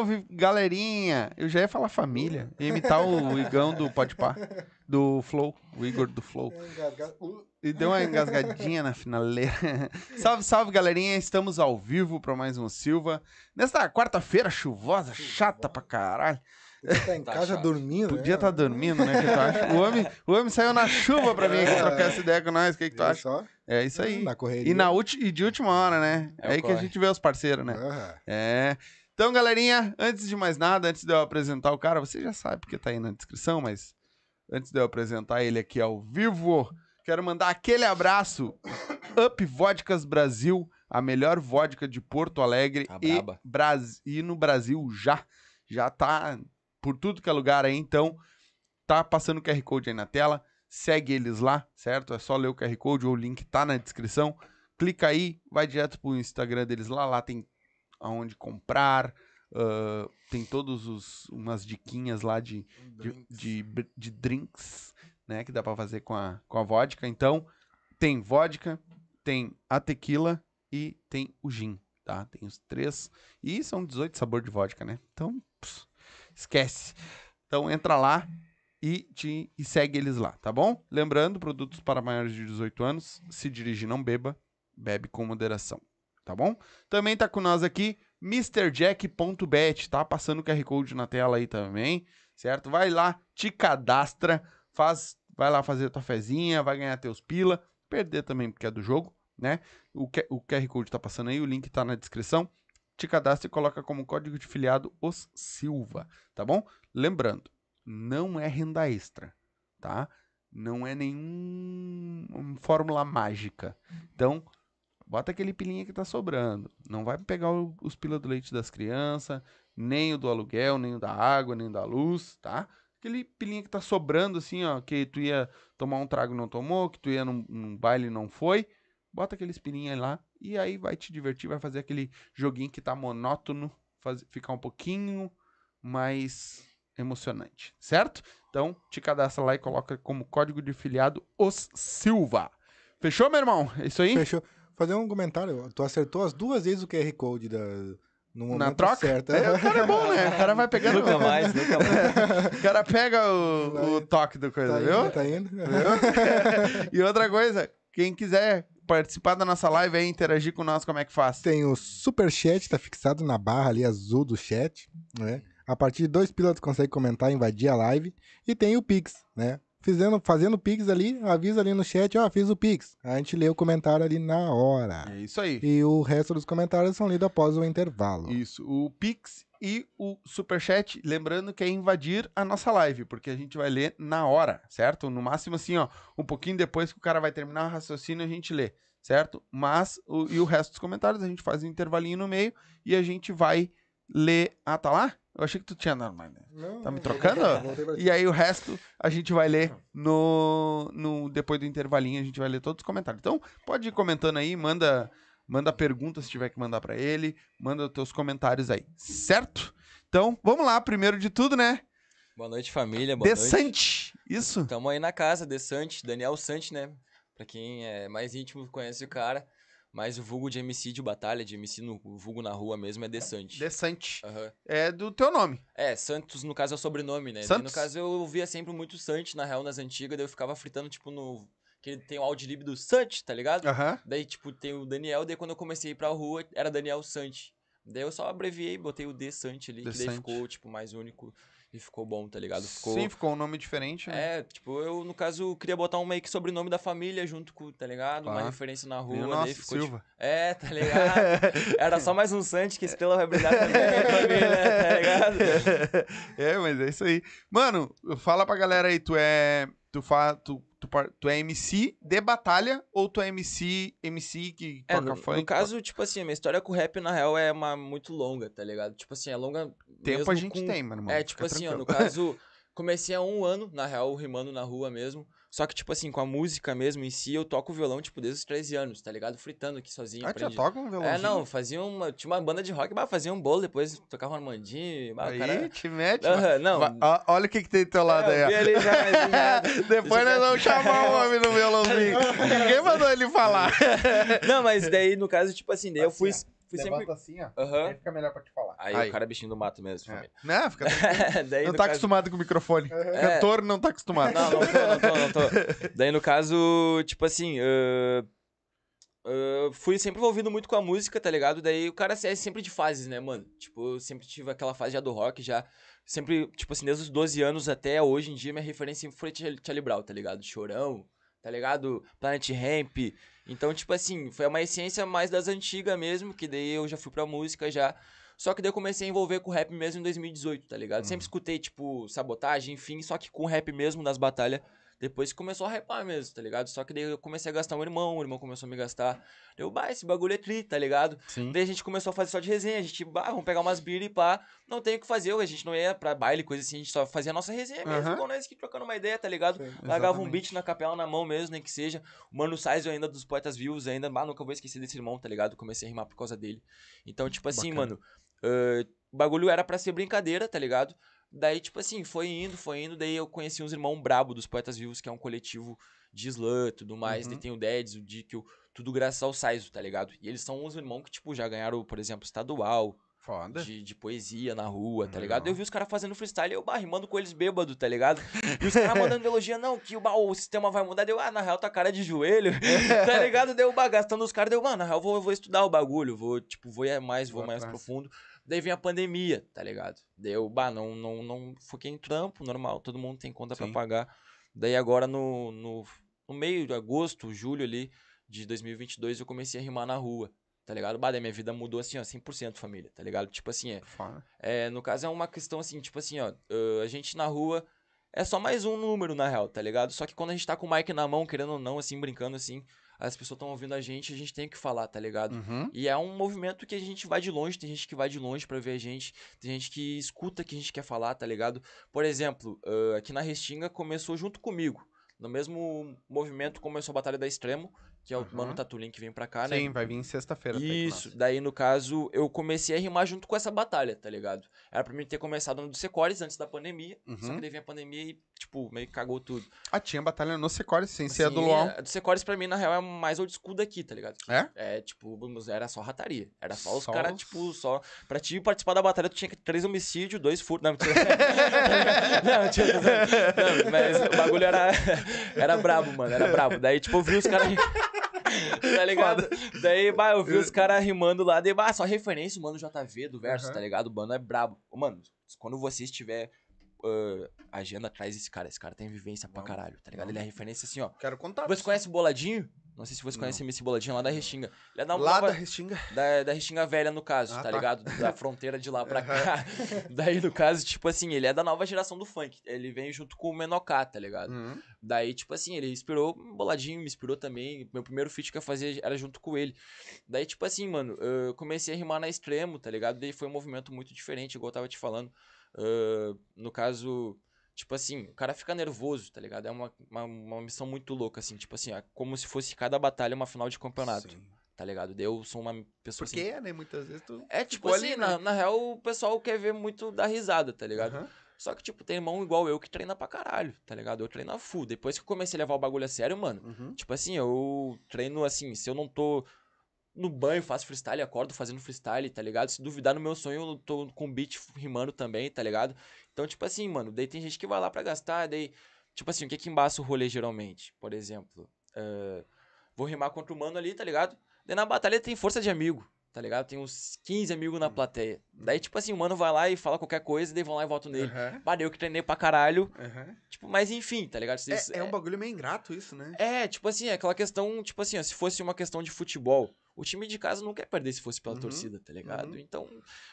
Salve, galerinha! Eu já ia falar família. Ia imitar o Igão do Podpah, do Flow, o Igor do Flow. E deu uma engasgadinha na finaleira. salve, salve, galerinha! Estamos ao vivo para mais um Silva. Nesta quarta-feira chuvosa, chata pra caralho. Podia tá em Tá casa chato. dormindo. Podia né? estar dormindo, né? O que tu acha? O homem, o homem saiu na chuva pra vir aqui trocar essa ideia com nós. O que, que tu acha? só? É isso aí. Na correria. E, na ulti, e de última hora, né? É É aí que a corre. gente vê os parceiros, né? Aham. É. Então, galerinha, antes de mais nada, antes de eu apresentar o cara, você já sabe porque tá aí na descrição, mas antes de eu apresentar ele aqui ao vivo, quero mandar aquele abraço. Up Vodkas Brasil, a melhor vodka de Porto Alegre A e. Bras... e no Brasil já. Já tá por tudo que é lugar aí, então tá passando o QR Code aí na tela. Segue eles lá, certo? É só ler o QR Code ou o link tá na descrição. Clica aí, vai direto pro Instagram deles lá, lá tem aonde comprar, ah, tem todos os umas diquinhas lá de, de, de, br- de drinks, né, que dá pra fazer com a, com a vodka. Então, tem vodka, tem a tequila e tem o gin, tá? Tem os três. E são 18 sabores de vodka, né? Então, pss, esquece. Então, entra lá e, te, e segue eles lá, tá bom? Lembrando, produtos para maiores de 18 anos, se dirige não beba, bebe com moderação, tá bom? Também tá com nós aqui, MrJack.bet, tá? Passando o QR Code na tela aí também, certo? Vai lá, te cadastra, faz, vai lá fazer tua fezinha, vai ganhar teus pila, perder também porque é do jogo, né? O, o QR Code tá passando aí, o link tá na descrição. Te cadastra e coloca como código de filiado os Silva, tá bom? Lembrando, não é renda extra, tá? Não é nenhum um fórmula mágica. Então, bota aquele pilinha que tá sobrando. Não vai pegar o- os pila do leite das crianças, nem o do aluguel, nem o da água, nem o da luz, tá? Aquele pilinha que tá sobrando assim, ó, que tu ia tomar um trago e não tomou, que tu ia num, num baile e não foi. Bota aqueles pilinha lá e aí vai te divertir, vai fazer aquele joguinho que tá monótono, faz, ficar um pouquinho mais emocionante, certo? Então, te cadastra lá e coloca como código de filiado os Silva. Fechou, meu irmão? É isso aí? Fechou. Fazer um comentário. Tu acertou as duas vezes o QR Code da... no momento Na troca? certo. É, o cara é bom, né? O cara vai pegando. Nunca mais, nunca mais. O cara pega o, o toque do coisa, Tá viu? indo, tá indo. e outra coisa, quem quiser participar da nossa live aí, interagir com nós, como é que faz? Tem o Superchat, tá fixado na barra ali azul do chat, né? A partir de dois pilotos consegue comentar, invadir a live. E tem o Pix, né? Fazendo, fazendo Pix ali, avisa ali no chat, ó, fiz o Pix. A gente lê o comentário ali na hora. É isso aí. E o resto dos comentários são lidos após o intervalo. Isso, o Pix e o Superchat, lembrando que é invadir a nossa live, porque a gente vai ler na hora, certo? No máximo assim, ó, um pouquinho depois que o cara vai terminar o raciocínio, a gente lê, certo? Mas, o, e o resto dos comentários, a gente faz um intervalinho no meio e a gente vai ler... Ah, tá lá? Eu achei que tu tinha mais, né? Não, Tá me trocando? E aí o resto a gente vai ler no, no depois do intervalinho, a gente vai ler todos os comentários. Então, pode ir comentando aí, manda manda pergunta se tiver que mandar pra ele, manda os teus comentários aí, certo? Então, vamos lá, primeiro de tudo, né? Boa noite, família. Boa noite. Desante. Isso. Tamo aí na casa, Desante, Daniel Sante, né? Pra quem é mais íntimo conhece o cara. Mas o vulgo de MC de batalha, de MC no o vulgo na rua mesmo, é Desante. Desante. Aham. É do teu nome. É, Santos, no caso, é o sobrenome, né? Santos? no caso, eu via sempre muito Sante, na real, nas antigas, daí eu ficava fritando, tipo, no... Que tem o audiolib do Sante, tá ligado? Aham. Daí, tipo, tem o Daniel, daí quando eu comecei a ir pra rua, era Daniel Sante. Daí eu só abreviei, botei o D Sante ali, que daí ficou, tipo, mais único e ficou bom, tá ligado? Ficou... Sim, ficou um nome diferente. né? É, tipo, eu, no caso, queria botar um meio que sobrenome da família junto com, tá ligado? Uma referência na rua, Meu daí nossa, ficou, tipo, Silva. é, tá ligado? Era só mais um Sante que a estrela vai brilhar também, família, tá ligado? é, mas é isso aí. Mano, fala pra galera aí, tu é. Tu, fa, tu, tu, tu é MC de batalha ou tu é MC, MC que É, toca no, funk? no caso, tipo assim, a minha história com o rap, na real, é uma muito longa, tá ligado? Tipo assim, é longa tempo a gente com- tem, mano. É, tipo assim, ó, no caso, comecei há um ano, na real, rimando na rua mesmo. Só que, tipo assim, com a música mesmo em si, eu toco violão, tipo, desde os 13 anos, tá ligado? Fritando aqui sozinho. Ah, tu já aprendi. toca um violãozinho? É, não, fazia uma. Tinha uma banda de rock, mas fazia um bolo, depois tocava um Armandinho. bah, Aí, cara... te mete. Aham, não. Vai- ó- olha o que, que tem do teu lado É, aí, ó. ali já. Depois nós vamos chamar o homem no violãozinho. Ninguém mandou ele falar. Não, mas daí, no caso, tipo assim, daí eu fui, fui sempre. assim, ó. Aham. fica melhor pra te falar. Aí, Aí. o cara é bichinho do mato mesmo, É. família. Não, fica... Daí, não tá caso- acostumado com o microfone. É. Cantor não tá acostumado. Não, não tô, não tô, não tô. Daí, no caso, tipo assim, ah, ah, fui sempre envolvido muito com a música, tá ligado? Daí o cara é sempre de fases, né, mano? Tipo, eu sempre tive aquela fase já do rock, já. Sempre, tipo assim, desde os 12 anos até hoje em dia, minha referência sempre foi Charlie Brown, tá ligado? Chorão, tá ligado? Planet Ramp. Então, tipo assim, foi uma essência mais das antigas mesmo, que daí eu já fui pra música já. Só que daí eu comecei a envolver com rap mesmo em 2018, tá ligado? Sempre escutei, tipo, sabotagem, enfim, só que com rap mesmo nas batalhas. Depois começou a hypar mesmo, tá ligado? Só que daí eu comecei a gastar um irmão, o irmão começou a me gastar. Eu, bah, esse bagulho é tri, tá ligado? Sim. Daí a gente começou a fazer só de resenha. A gente, bah, vamos pegar umas beer e pá. Não tem o que fazer, a gente não ia pra baile, coisa assim. A gente só fazia a nossa resenha mesmo, Aham. com nós aqui trocando uma ideia, tá ligado? Sim, Largava um beat na capela na mão mesmo, nem que seja. O Mano Size ainda dos Poetas Vivos ainda. Bah, nunca vou esquecer desse irmão, tá ligado? Comecei a rimar por causa dele. Então, tipo assim, Bacana. mano. ah, o bagulho era pra ser brincadeira, tá ligado? Daí, tipo assim, foi indo, foi indo. Daí eu conheci uns irmãos brabo dos Poetas Vivos, que é um coletivo de slam e tudo mais. Uhum. Daí tem o Dedes, o Dickel, tudo graças ao Saizo, tá ligado? E eles são uns irmãos que, tipo, já ganharam, por exemplo, estadual, Foda. de, de poesia na rua, tá Legal. ligado? Eu vi os caras fazendo freestyle, eu bah, rimando com eles bêbado, tá ligado? E os caras mandando elogia, não, que o, bah, o sistema vai mudar. Deu, ah, na real, tá cara de joelho, tá ligado? Deu, bah, gastando os caras, deu, mano, na real, vou, vou estudar o bagulho, vou, tipo, vou mais, vou Vou mais atrás. profundo. Daí vem a pandemia, tá ligado? Deu, bah, não, não, não, foquei em trampo, normal, todo mundo tem conta pra pagar. Daí agora no, no, no meio de agosto, julho ali, de 2022, eu comecei a rimar na rua. Tá ligado? Bah, daí minha vida mudou assim, ó, 100% família, tá ligado? Tipo assim, é, é, no caso é uma questão assim, tipo assim, ó, a gente na rua é só mais um número na real, tá ligado? Só que quando a gente tá com o mic na mão, querendo ou não, assim, brincando assim, as pessoas estão ouvindo a gente, a gente tem que falar, tá ligado? Uhum. E é um movimento que a gente vai de longe, tem gente que vai de longe pra ver a gente, tem gente que escuta o que a gente quer falar, tá ligado? Por exemplo, ah, aqui na Restinga começou junto comigo. No mesmo movimento começou a Batalha da Extremo, que é o Uhum. Mano Tatulin que vem pra cá, né? Sim, vai vir sexta-feira. tá Isso, daí no caso eu comecei a rimar junto com essa batalha, tá ligado? Era pra mim ter começado no Secores antes da pandemia, só Uhum. que daí veio a pandemia e, tipo, meio que cagou tudo. Ah, tinha batalha no Secores, sem ser a do Assim, Luau. a do Secores pra mim, na real, é mais old school daqui, tá ligado? É? É, tipo, era só rataria. Era só os Só caras, tipo, só. Pra te participar da batalha, tu tinha que três homicídios, dois furtos. Não, mentira. não, tinha. Não, mas o bagulho era. Era brabo, mano. Era brabo. Daí, tipo, eu vi os caras. tá ligado? Daí, bah, eu vi os caras rimando lá. Daí, bah, só referência, mano, JV do verso, Aham. tá ligado? O mano é brabo. Mano, quando você estiver. ah, agenda atrás desse cara. Esse cara tem vivência pra Vamos. caralho, tá ligado? Ele é referência assim, ó. Quero contar. Você conhece o Boladinho? Não sei se você Não. conhece esse Boladinho lá da Restinga. Ele é da, Lá da Restinga. da, da Restinga Velha, no caso, Ah, tá, tá. ligado? Da fronteira de lá pra cá. Daí, no caso, tipo assim, ele é da nova geração do funk. Ele vem junto com o Menocá, tá ligado? Uhum. Daí, tipo assim, ele inspirou Boladinho, me inspirou também. Meu primeiro feat que eu fazia era junto com ele. Daí, tipo assim, mano, eu comecei a rimar na extremo, tá ligado? Daí foi um movimento muito diferente, igual eu tava te falando. Ah, no caso, tipo assim, o cara fica nervoso, tá ligado? É uma, uma, uma missão muito louca, assim, tipo assim, é como se fosse cada batalha uma final de campeonato, Sim. tá ligado? Eu sou uma pessoa Porque assim. é, né? Muitas vezes tu. É tipo assim, ali, na, né? na real o pessoal quer ver muito da risada, tá ligado? Aham. Só que, tipo, tem irmão igual eu que treina pra caralho, tá ligado? Eu treino a full. Depois que eu comecei a levar o bagulho a sério, mano, Uhum. tipo assim, eu treino assim, se eu não tô no banho, faço freestyle, acordo fazendo freestyle, tá ligado? Se duvidar no meu sonho, eu tô com beat rimando também, tá ligado? Então, tipo assim, mano, daí tem gente que vai lá pra gastar, daí, tipo assim, o que que embaça o rolê geralmente? Por exemplo, eh, vou rimar contra o mano ali, tá ligado? Daí na batalha tem força de amigo, tá ligado? Tem uns 15 amigos Hum. na plateia. Daí, tipo assim, o mano vai lá e fala qualquer coisa, daí vão lá e votam nele. Aham. Bah, eu que treinei pra caralho, Aham. tipo, mas enfim, tá ligado? Vocês- É, é um bagulho meio ingrato isso, né? é, tipo assim, é aquela questão, tipo assim, ó, se fosse uma questão de futebol, o time de casa não quer perder se fosse pela Uhum, torcida, tá ligado? uhum. Então,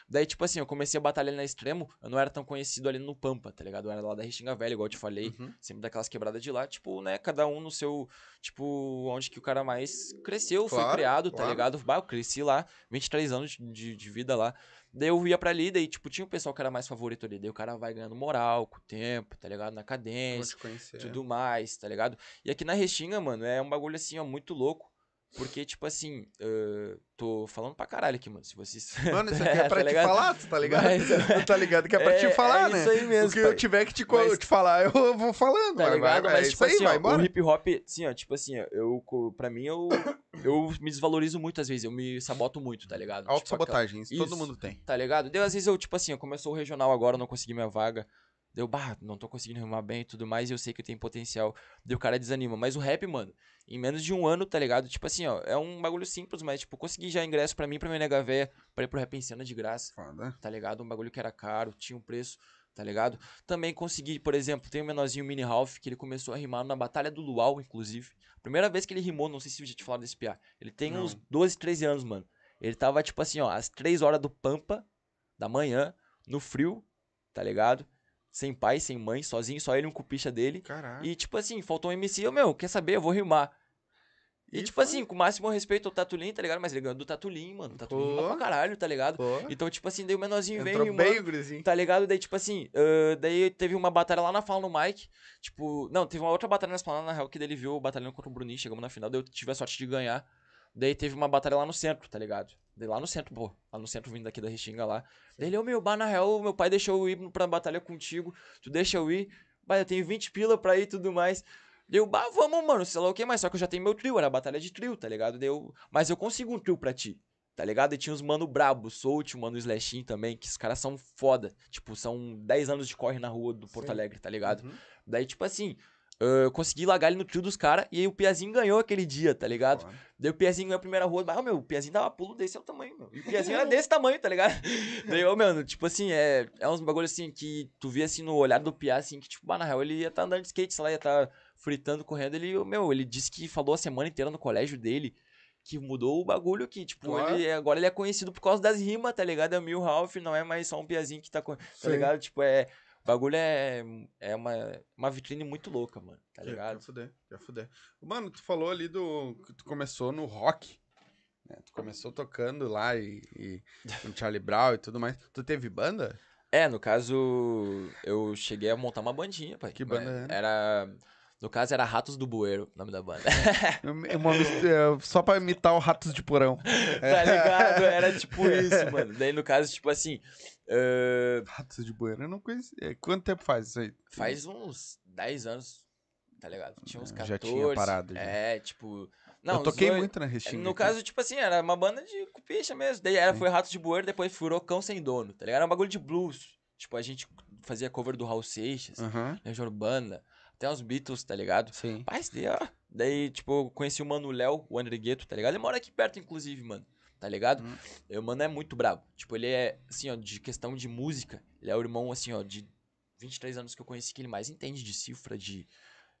daí, tipo assim, eu comecei a batalhar na extremo, eu não era tão conhecido ali no Pampa, tá ligado? Eu era lá da Restinga Velha, igual eu te falei, Uhum. sempre daquelas quebradas de lá, tipo, né, cada um no seu, tipo, onde que o cara mais cresceu, foi Claro, criado, tá claro. ligado? Bah, eu cresci lá, 23 anos de- de, de vida lá. Daí eu ia pra ali, daí, tipo, tinha o pessoal que era mais favorito ali. Daí o cara vai ganhando moral com o tempo, tá ligado? Na cadência tudo mais, tá ligado? E aqui na Restinga, mano, é um bagulho assim, ó, muito louco. Porque, tipo assim, uh, tô falando pra caralho aqui, mano. Se vocês. Mano, isso aqui é pra tá te ligado? falar, tu tá ligado? Mas- Tu tá ligado que é pra É- te falar, é né? isso aí mesmo, O que pai. eu tiver que te, Mas- te falar, eu vou falando. Tá vai, vai, Mas, é tipo isso aí, assim, vai ó, embora. o hip hop, assim, ó, tipo assim, eu, pra mim, eu, eu me desvalorizo muito às vezes, eu me saboto muito, tá ligado? Tipo, aquela- todo mundo tem. Tá ligado? Deu, às vezes eu, tipo assim, eu começou o regional agora, eu não consegui minha vaga. Deu, bah, não tô conseguindo rimar bem e tudo mais, e eu sei que eu tenho potencial. Deu, o cara desanima. Mas o rap, mano, em menos de um ano, tá ligado? Tipo assim, ó, é um bagulho simples, mas, tipo, consegui já ingresso pra mim, pra minha nega véia, pra ir pro rap em cena de graça, Foda. tá ligado? Um bagulho que era caro, tinha um preço, tá ligado? Também consegui, por exemplo, tem um menorzinho Mini Ralph, que ele começou a rimar na Batalha do Luau, inclusive. Primeira vez que ele rimou, não sei se eu já te falaram desse piá. Ele tem Não. uns 12, 13 anos, mano. Ele tava, tipo assim, ó, às 3 horas do Pampa, da manhã, no frio, tá ligado? Sem pai, sem mãe, sozinho, só ele um cupicha dele. Caralho. E, tipo assim, faltou um MC, eu, meu, quer saber? Eu vou rimar. E, E tipo foi. assim, com o máximo respeito ao Tatulin, tá ligado? Mas ele ganhou do Tatulin, mano. Tatulin Pô. pra caralho, tá ligado? Pô, Então, tipo assim, daí o menorzinho veio entrou rimando. bem o gurizinho. Tá ligado? Daí, tipo assim, ah, daí teve uma batalha lá na Fala no Mike. Tipo, não, teve uma outra batalha na Esplanada, na real, que ele viu o batalhão contra o Bruninho, chegamos na final, daí eu tive a sorte de ganhar. Daí teve uma batalha lá no centro, tá ligado? Daí lá no centro, pô, lá no centro vindo daqui da Restinga lá. Daí ele, ô meu, bah, na real, meu pai deixou eu ir pra batalha contigo, tu deixa eu ir, bah, eu tenho 20 pila pra ir e tudo mais. Deu, bah, vamos, mano, sei lá o que, mas só que eu já tenho meu trio, era batalha de trio, tá ligado? Deu, mas eu consigo um trio pra ti, tá ligado? E tinha uns mano brabo, Soult, o mano Slashin também, que os caras são foda. Tipo, são 10 anos de corre na rua do Porto Sim. Alegre, tá ligado? Uhum. Daí, tipo assim, eu consegui largar ele no trio dos caras e aí o Piazinho ganhou aquele dia, tá ligado? Foda. Daí o Piazinho ganhou a primeira rua. Ah, meu, o Piazinho dava pulo desse é o tamanho, meu. E o Piazinho era desse tamanho, tá ligado? Daí, ô, mano, tipo assim, é, é uns bagulho assim que tu vê assim no olhar do Pia, assim, que, tipo, bah, na real, ele ia tá andando de skate, sei lá, ia tá fritando, correndo. Ele, ô, meu, ele disse que falou a semana inteira no colégio dele. Que mudou o bagulho que, tipo, ele, agora ele é conhecido por causa das rimas, tá ligado? É o Mil Ralph, não é mais só um Piazinho que tá, tá Sim. ligado? Tipo, é. O bagulho é, é uma, uma vitrine muito louca, mano, tá ligado? Quer fuder, quer fuder. Mano, tu falou ali do. que tu começou no rock. né? Tu começou tocando lá e, e com Charlie Brown e tudo mais. Tu teve banda? É, no caso, eu cheguei a montar uma bandinha, pai. Que banda Mas era? No caso, era Ratos do Bueiro, o nome da banda. Uma é, só pra imitar o Ratos de Porão. tá ligado? Era tipo isso, mano. Daí, no caso, tipo assim. Ah, Ratos de Bueiro, eu não conheci. É, Quanto tempo faz isso aí? faz uns 10 anos, tá ligado? Tinha uns Ah, 14. já tinha parado, já. É, tipo. Não, eu toquei dois- muito na Restinga. No aqui. caso, tipo assim, era uma banda de cupicha mesmo. Daí era, Sim. foi Ratos de Bueiro, depois furou Cão Sem Dono, tá ligado? Era um bagulho de blues. Tipo, a gente fazia cover do Raul Seixas, Legião Urbana, até uns Beatles, tá ligado? sim. Paz, daí, ó. Daí, tipo, eu conheci o mano Léo, o André Gueto, tá ligado? Ele mora aqui perto, inclusive, mano. Tá ligado? Hum. O mano é muito brabo. Tipo, ele é, assim, ó, de questão de música. Ele é o irmão, assim, ó, de 23 anos que eu conheci que ele mais entende de cifra, de,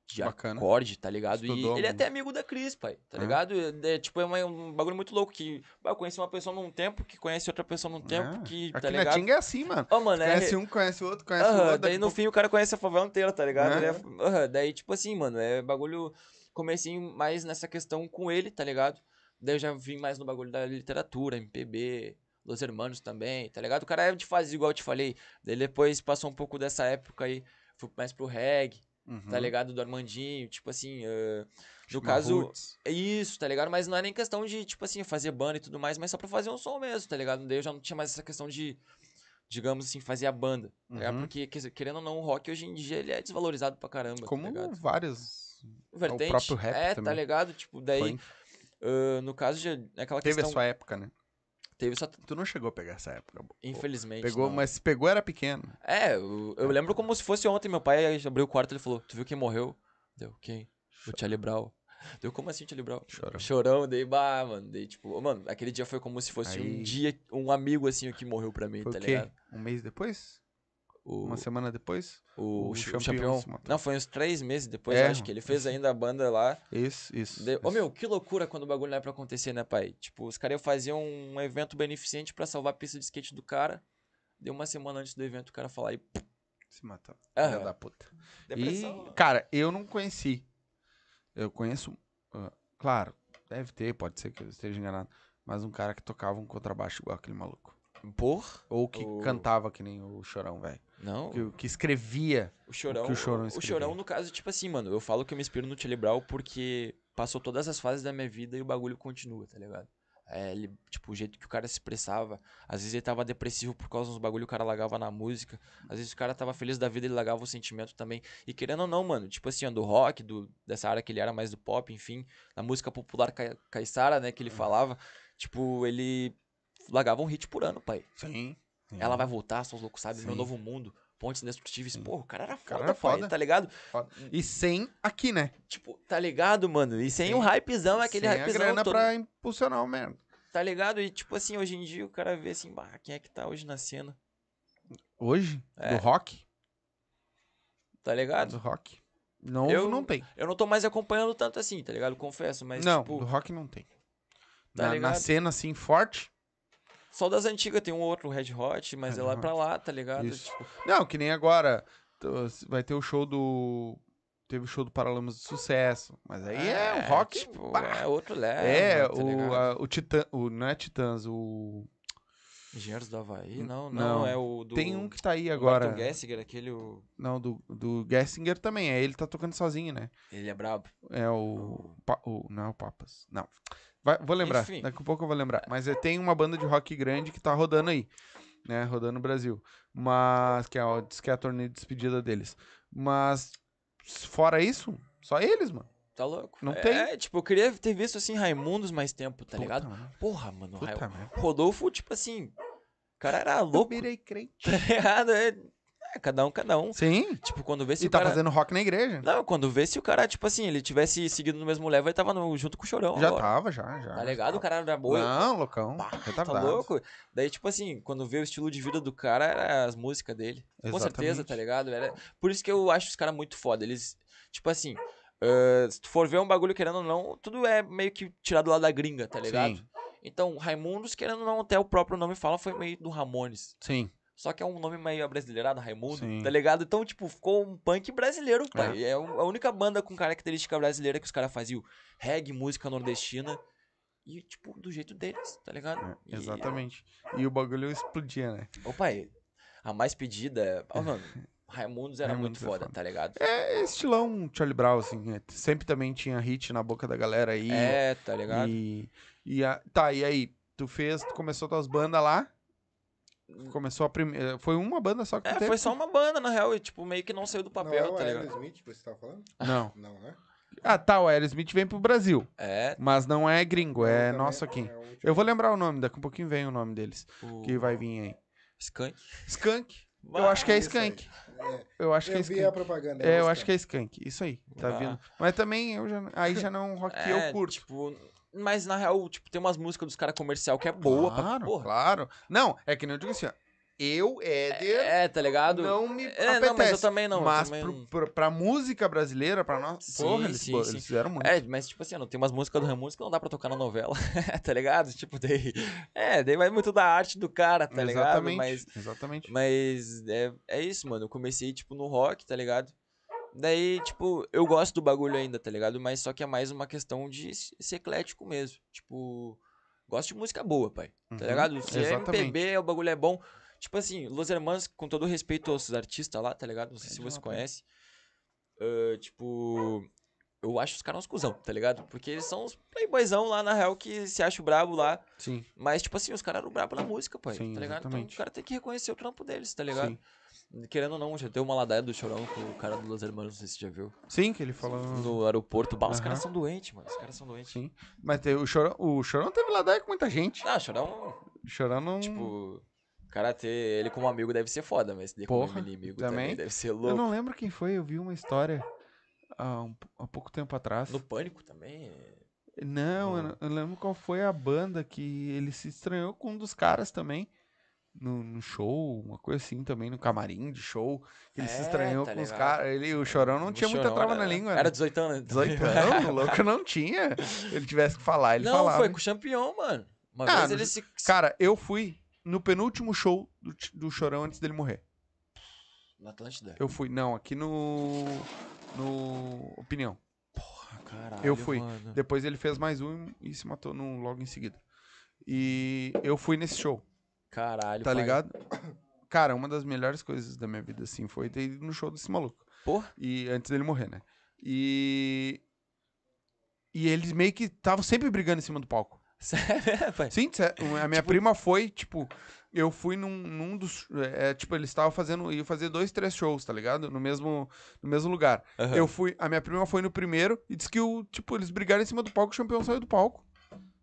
de Bacana. acorde, tá ligado? Estudou, e ele é mano. até amigo da Cris, pai, tá Ah. ligado? É, é, tipo, é uma- um bagulho muito louco que eu conheci uma pessoa num tempo, que conhece outra pessoa num tempo, Ah, que, Aqui tá na ligado? Tinga é assim, mano. Ô, mano, é... Conhece um, conhece o outro, conhece o Aham, outro. daí no pouco- fim o cara conhece a favela inteira, tá ligado? Ele é- daí, tipo assim, mano, é bagulho. Comecei mais nessa questão com ele, tá ligado? Daí eu já vim mais no bagulho da literatura, MPB, Los Hermanos também, tá ligado? O cara é de fase igual eu te falei. Daí depois passou um pouco dessa época aí, fui mais pro reggae, Uhum. tá ligado? Do Armandinho, tipo assim. ah, no caso, é isso, tá ligado? Mas não é nem questão de, tipo assim, fazer banda e tudo mais, mas só pra fazer um som mesmo, tá ligado? Daí eu já não tinha mais essa questão de, digamos assim, fazer a banda. Tá? Uhum. Porque, quer dizer, querendo ou não, o rock hoje em dia ele é desvalorizado pra caramba. Como tá vários. Vertente. próprio rap é, tá também. ligado? Tipo, daí, funk. Ah, no caso, já, é aquela Teve questão. a sua época, né? Teve só. Tu não chegou a pegar essa época. Infelizmente. Pegou, não. mas se pegou era pequeno. É, eu, eu lembro como se fosse ontem. Meu pai abriu o quarto e ele falou: Tu viu quem morreu? Deu, quem? O Charlie Brown. Deu, como assim, Charlie Brown? Chorão. Chorão, daí, bah, mano. Daí, tipo, mano, aquele dia foi como se fosse um Aí- dia, um amigo assim, que morreu pra mim, Foi tá ligado? Um mês depois? O, Uma semana depois? o, o o Champion Champion. Não, foi uns três meses depois, É, acho que ele fez ainda a banda lá. Isso, isso. Daí- Ô isso. meu, que loucura quando o bagulho não é pra acontecer, né, pai? Tipo, os caras iam fazer um evento beneficente pra salvar a pista de skate do cara. Deu uma semana antes do evento o cara falar e. Se. Aham. Filha da puta. Depressão. E, cara, eu não conheci. Eu conheço. ah, claro, deve ter, pode ser que eu esteja enganado. Mas um cara que tocava um contrabaixo igual aquele maluco. Por? Ou que O- cantava que nem o Chorão, velho. Não. Que, que escrevia. O chorão. que o Chorão o escrevia. chorão, no caso, tipo assim, mano, eu falo que eu me inspiro no Brown porque passou todas as fases da minha vida e o bagulho continua, tá ligado? É, ele, tipo, o jeito que o cara se expressava. Às vezes ele tava depressivo por causa dos bagulho, o cara lagava na música. Às vezes o cara tava feliz da vida, ele lagava o sentimento também. E querendo ou não, mano, tipo assim, ó, do rock, do, dessa área que ele era mais do pop, enfim, da música popular ca caiçara, né, que ele falava. Tipo, ele lagava um hit por ano, pai. Sim. Ela vai voltar, são os loucos sabem, meu Sim. novo mundo, pontes indestrutíveis. Sim. Porra, o cara era foda, cara era pai, foda. tá ligado? E sem aqui, né? Tipo, tá ligado, mano? E sem Sim. o hypezão, aquele sem a hypezão grana todo. pra impulsionar o merda. Tá ligado? E tipo assim, hoje em dia o cara vê assim, bah, quem é que tá hoje na cena? Hoje, É. do rock, Tá ligado? do rock. Novo Eu- não tem. Eu não tô mais acompanhando tanto assim, tá ligado? Confesso, mas não, tipo, do rock não tem. Tá na, na cena assim forte. Só das antigas tem um outro Red Hot, mas Red é lá Hot. pra lá, tá ligado? Isso. Tipo, Não, que nem agora. Vai ter o show do. Teve o show do Paralamas do Sucesso. Mas aí é, o rock. tipo, pá. é outro level. é, tá o, a- o Titã. O, não é Titãs, o. Engenheiros do Havaí? Não, Não. não, é o do. Tem um que tá aí o agora. Martin Gessinger, aquele. o- Não, do, do Gessinger também. É ele tá tocando sozinho, né? Ele é brabo. É o. Pa- o não é o Papas. Não. Vai- vou lembrar. Enfim. Daqui a pouco eu vou lembrar. Mas é, tem uma banda de rock grande que tá rodando aí. Né? Rodando no Brasil. Mas. Que é, a- diz que é a turnê de despedida deles. Mas. Fora isso, só eles, mano. Tá louco? Não é, tem? É, tipo, eu queria ter visto assim Raimundos mais tempo, tá Puta ligado? merda. Porra, mano. Puta Ra-. Rodolfo, tipo assim. O cara era Eu louco, virei crente. tá ligado? É, é, cada um, cada um. Sim. Tipo, quando vê se E o tá cara. fazendo rock na igreja. Não, quando vê se o cara, tipo assim, ele tivesse seguido no mesmo level, ele tava no- junto com o Chorão. Já agora. tava, já, já. Tá ligado? O cara era boa. Não, loucão. Pá, tá retardado. louco? Daí, tipo assim, quando vê o estilo de vida do cara, era as músicas dele. Com certeza, Exatamente. tá ligado? Era... Por isso que eu acho os caras muito foda. Eles, tipo assim, ah, se tu for ver um bagulho querendo ou não, tudo é meio que tirado lá da gringa, tá ligado? Sim, Então, Raimundos, querendo ou não, até o próprio nome fala, foi meio do Ramones. sim. Só que é um nome meio abrasileirado, Raimundo, Sim. tá ligado? Então, tipo, ficou um punk brasileiro, pai. É, a única banda com característica brasileira que os caras faziam reggae, música nordestina. E, tipo, do jeito deles, tá ligado? É, E- exatamente. E o bagulho explodia, né? Ô, pai, a mais pedida. Ó, mano, Raimundos era Raimundos muito é foda, foda. tá ligado? É estilão Charlie Brown, assim. né? Sempre também tinha hit na boca da galera aí. É, tá ligado? E, e a- tá, e aí? Tu fez, tu começou tuas bandas lá? Começou a primeira. Foi uma banda só que É, teve? foi só uma banda, na real, e, tipo, meio que não saiu do papel, não, é tá o ligado? Aerosmith que você tava falando? Não. Não, né? Ah, tá, o Aerosmith vem pro Brasil. É, Mas não é gringo, é Também nosso aqui. é o último. Eu vou lembrar o nome, daqui a pouquinho vem o nome deles. o... Que vai vir aí. Skank. Skunk. Eu acho que é isso aí. Skunk. É, Eu acho que é eu vi a Skunk. propaganda. É, eu acho que é Skunk. Isso aí, tá Ah. vindo. Mas também eu já, aí já não é um rock que É, eu curto. Tipo, mas na real, tipo, tem umas músicas dos caras comercial que é boa pra claro, porra. claro. Não, é que nem eu digo assim, ó. Eu, Éder, É, tá ligado? não me É, apetece. não, mas eu também não. mas também pro, pro- pra música brasileira, pra nós, Sim, porra, eles, sim, sim. fizeram muito. É, mas tipo assim, não tem umas músicas do Raimundos que não dá pra tocar na novela, tá ligado? Tipo, daí. É, daí vai muito da arte do cara, tá ligado? exatamente, Mas, exatamente. mas é, é isso, mano. Eu comecei, tipo, no rock, tá ligado? Daí, tipo, eu gosto do bagulho ainda, tá ligado? Mas só que é mais uma questão de ser eclético mesmo. Tipo, gosto de música boa, pai. Tá Uhum, ligado? Se é exatamente. MPB, o bagulho é bom. Tipo assim, Los Hermanos, com todo respeito aos artistas lá, tá ligado? Não sei É se você uma conhece. Ah, tipo, eu acho os caras uns cuzão, tá ligado? Porque eles são uns playboyzão lá, na real, que se acham brabo lá. Sim, Mas, tipo assim, os caras eram brabo na música, pai. Sim, tá ligado? Então exatamente. o cara tem que reconhecer o trampo deles, tá ligado? sim. Querendo ou não, já deu uma ladaia do chorão com o cara do Los Hermanos, não sei se você já viu. Sim, que ele falou. No aeroporto, bah, os Aham. caras são doentes, mano. Os caras são doentes. Sim. Mas o Chorão, o Chorão teve ladaia com muita gente. Não, chorão, O Chorão não. tipo. O cara ter ele como amigo deve ser foda, mas como Porra, inimigo também. também deve ser eu louco. não lembro quem foi, eu vi uma história há, um- há pouco tempo atrás. No pânico também. Não, eu, não- eu lembro qual foi a banda que ele se estranhou com um dos caras também. No, no show, uma coisa assim também, no camarim de show. Ele se É, estranhou tá com os ligado. caras. Ele, o chorão não O tinha muita trava era- na língua. Era né? 18 anos. 18 anos, o louco não tinha. Ele tivesse que falar, ele não, falava. foi com o Champion, mano. Uma Ah, vez ele se. se- Cara, eu fui no penúltimo show do, do Chorão antes dele morrer. Na Atlântida. Eu fui, não, aqui no. No. Opinião. Porra, caralho. Eu fui. Mano. Depois ele fez mais um e se matou no, logo em seguida. E eu fui nesse show, Caralho. tá pai. ligado? Cara, uma das melhores coisas da minha vida, assim, foi ter ido no show desse maluco. Porra. E antes dele morrer, né? E. E eles meio que estavam sempre brigando em cima do palco. Sério, pai? Sim, sé- a minha prima foi, tipo, eu fui num, num dos. É, tipo, eles estavam fazendo. Ia fazer dois, três shows, tá ligado? No mesmo, no mesmo lugar. Aham. Eu fui. A minha prima foi no primeiro e disse que o, tipo, eles brigaram em cima do palco, o campeão saiu do palco.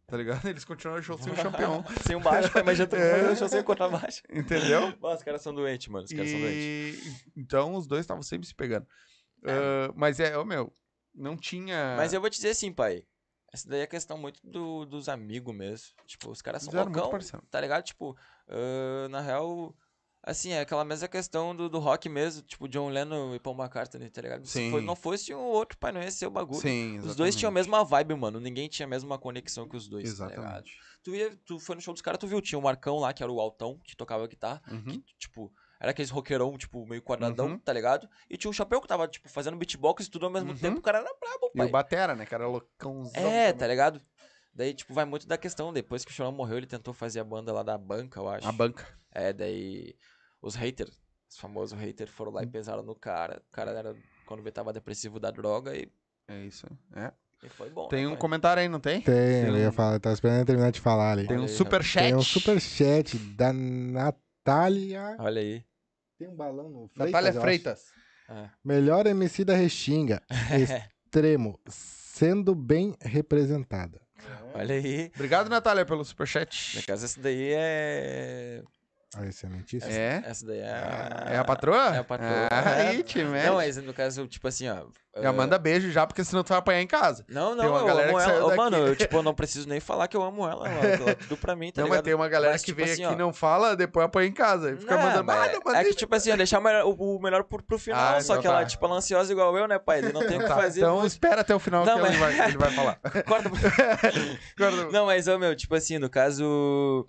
Tá ligado? Eles continuaram o show sem o campeão. Sem um baixo, mas já tô É. fazendo show sem contrabaixo. Entendeu? Nossa, os caras são doentes, mano. Os caras são doentes. E... Então os dois estavam sempre se pegando. Ah, mas é, ô meu, não tinha. Mas eu vou te dizer assim, pai. Essa daí é questão muito do- dos amigos mesmo. Tipo, os caras são loucão, tá ligado? Tipo, ah, na real, assim, é aquela mesma questão do, do rock mesmo. Tipo, John Lennon e Paul McCartney, tá ligado? Se Sim. foi- não fosse um outro, pai, não ia ser o bagulho. Sim, Os dois tinham a exatamente. mesma vibe, mano. Ninguém tinha a mesma conexão que os dois, tá ligado? Exatamente. Tu, ia, tu foi no show dos caras, tu viu, tinha o Marcão lá, que era o altão, que tocava guitarra. Uhum. que, tipo, era aqueles roqueirão, tipo, meio quadradão, Uhum. tá ligado? E tinha o Chapéu que tava, tipo, fazendo beatbox e tudo ao mesmo Uhum. tempo. O cara era brabo, E pai. o Batera, né? Que era loucãozão. É, também. tá ligado? Daí, tipo, vai muito da questão. Depois que o Chorão morreu, ele tentou fazer a banda lá da banca, eu acho. A banca. É, daí os haters, os famosos haters foram Hum. lá e pesaram no cara. O cara era, quando vê, tava depressivo da droga e, É isso. É. e foi bom. Tem né, um pai? comentário aí, não tem? Tem, Tem eu ia falar, tava esperando ele terminar de falar ali. Tem um superchat. Tem um superchat da Natália. Olha aí. Tem um balão no Natália eu acho. Freitas. É. Melhor MC da Restinga. Extremo. Sendo bem representada. Olha aí. Obrigado, Natália, pelo No superchat. caso, essa daí é. Ah, excelentíssimo. É? Essa daí é. É a patroa? É a patroa. Ah, É. aí, time. Não, mas no caso, tipo assim, ó. Já ah, manda beijo já, porque senão tu vai apanhar em casa. Não, não, Tem uma eu galera amo que ela. Mano, eu, tipo, eu não preciso nem falar que eu amo ela. Ela, ela é tudo pra mim, tá não, ligado? mas tem uma galera Mas, que tipo vem assim, aqui e não fala, depois apanha em casa. E fica Não, mandando mas nada, é, é que, tipo assim, ó, deixar o melhor, o, o melhor pro, pro final, Ah, só então que ela, tá. tipo, ela é ansiosa igual eu, né, pai? Ele não tem o que Tá, fazer. então vou- espera até o final Não, que mas- ele, vai, ele vai falar. Corta. Não, mas, ô, meu, tipo assim, no caso,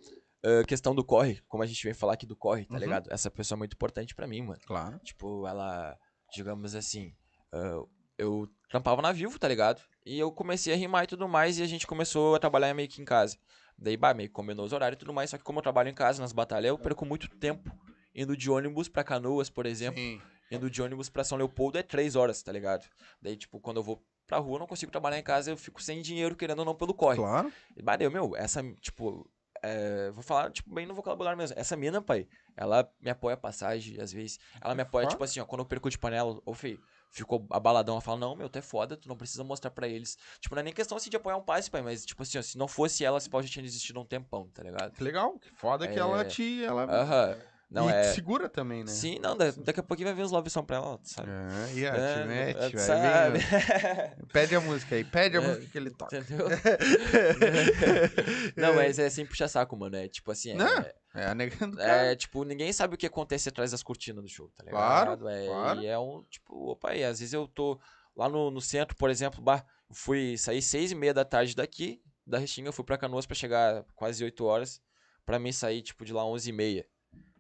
questão do corre, como a gente vem falar aqui do corre, tá Uhum. ligado? Essa pessoa é muito importante pra mim, mano. Claro. Tipo, ela, digamos assim, ah, eu trampava na Vivo, tá ligado? E eu comecei a rimar e tudo mais, e a gente começou a trabalhar meio que em casa. Daí, bah, meio que combinou os horários e tudo mais, só que como eu trabalho em casa, nas batalhas, eu perco muito tempo indo de ônibus pra Canoas, por exemplo. Sim. Indo de ônibus pra São Leopoldo é três horas, tá ligado? Daí, tipo, quando eu vou pra rua, eu não consigo trabalhar em casa, eu fico sem dinheiro, querendo ou não, pelo corre. Claro. E, bah, deu, meu, essa, tipo, é, vou falar, tipo, bem no vocabulário mesmo. Essa mina, pai, ela me apoia a passagem, às vezes. Ela me apoia, Foda. tipo assim, ó, quando eu perco de panela, ô, feio, ficou abaladão, ela fala, não, meu, tu é foda, tu não precisa mostrar pra eles. Tipo, não é nem questão, assim, de apoiar um passe, pai, mas, tipo assim, ó, se não fosse ela, esse pau já tinha desistido há um tempão, tá ligado? Que legal. Que foda que É. ela te. Ela... Aham. Não, e é... segura também, né? Sim, não, da- daqui a pouquinho vai vir os love song pra ela, sabe? É, e a É, te mete, vai sabe? Pede a música aí, pede a É, música que ele toca. Entendeu? não, mas é sem puxar saco, mano. É tipo assim, é, Não, É a nega do cara. é, tipo, ninguém sabe o que acontece atrás das cortinas do show, tá Claro, ligado? é, claro. E é um, tipo, opa, e às vezes eu tô lá no, no centro, por exemplo, bah, fui sair seis e meia da tarde daqui, da Restinga, eu fui pra Canoas pra chegar quase oito horas, pra mim sair, tipo, de lá onze e meia.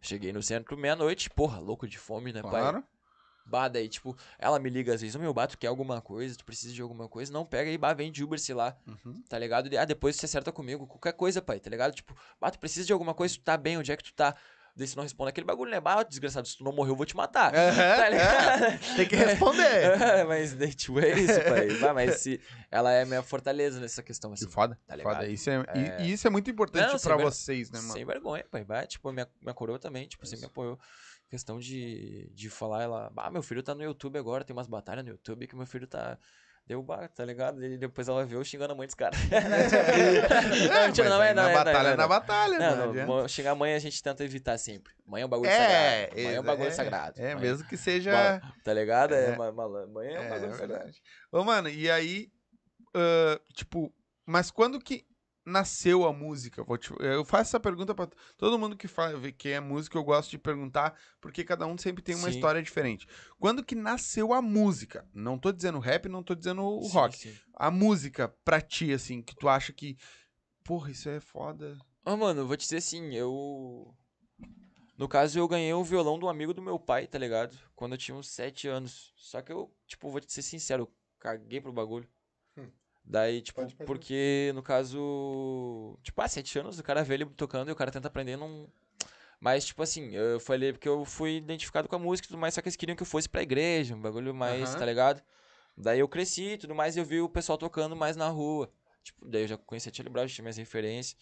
Cheguei no centro meia-noite, porra, louco de fome, né, pai? Claro. Bah, daí, tipo, ela me liga às vezes, ô meu, bah, tu quer alguma coisa, tu precisa de alguma coisa? Não, pega aí, bah, vem de Uber, sei lá, Uhum. tá ligado? Ah, depois você acerta comigo, qualquer coisa, pai, tá ligado? Tipo, bah, tu precisa de alguma coisa, tu tá bem, onde é que tu tá? Daí você não responde aquele bagulho, né? Bah, desgraçado, se tu não morreu, eu vou te matar. Aham, tá ligado? é. Tem que responder. É, mas, daí, tipo, é isso, pai. Bah, mas se, ela é minha fortaleza nessa questão, assim. Que foda. Tá ligado? foda. Isso é, e- É. E, isso é muito importante Não, pra ver- vocês, né, mano? Sem vergonha, pai. Bah, tipo, minha, minha coroa também, tipo, sempre me apoiou. Questão de, de falar, ela, ah, meu filho tá no YouTube agora, tem umas batalhas no YouTube que meu filho tá. Deu bah, tá ligado? E depois ela viu xingando a mãe dos caras. não, mentira, não é, não na é. batalha, é, na batalha, Não, não, não, xingar a mãe a gente tenta evitar sempre. Mãe é um bagulho É, sagrado. Mãe é um bagulho é, sagrado. É, Mãe- mesmo que seja. Tá ligado? É, É. mãe é um É, bagulho é sagrado. verdade. Ô, mano, e aí, ah, tipo, mas quando que nasceu a música? Eu faço essa pergunta pra todo mundo que, fala, que é música, eu gosto de perguntar, porque cada um sempre tem uma Sim. história diferente. Quando que nasceu a música? Não tô dizendo rap, não tô dizendo o Sim, rock. sim. A música pra ti, assim, que tu acha que, porra, isso é foda. Ô, mano, eu vou te dizer assim, eu. No caso, eu ganhei um violão de um amigo do meu pai, tá ligado? Quando eu tinha uns 7 anos. Só que eu, tipo, vou te ser sincero, eu caguei pro bagulho. Hum. Daí, tipo, Pode- pode porque, no caso. Tipo, ah, 7 anos, o cara vê ele tocando e o cara tenta aprender, não. Mas, tipo assim, eu falei porque eu fui identificado com a música e tudo mais, só que eles queriam que eu fosse pra igreja, um bagulho mais, Aham. tá ligado? Daí eu cresci e tudo mais, e eu vi o pessoal tocando mais na rua. Tipo, daí eu já conhecia Charlie Brown, já tinha minhas referências.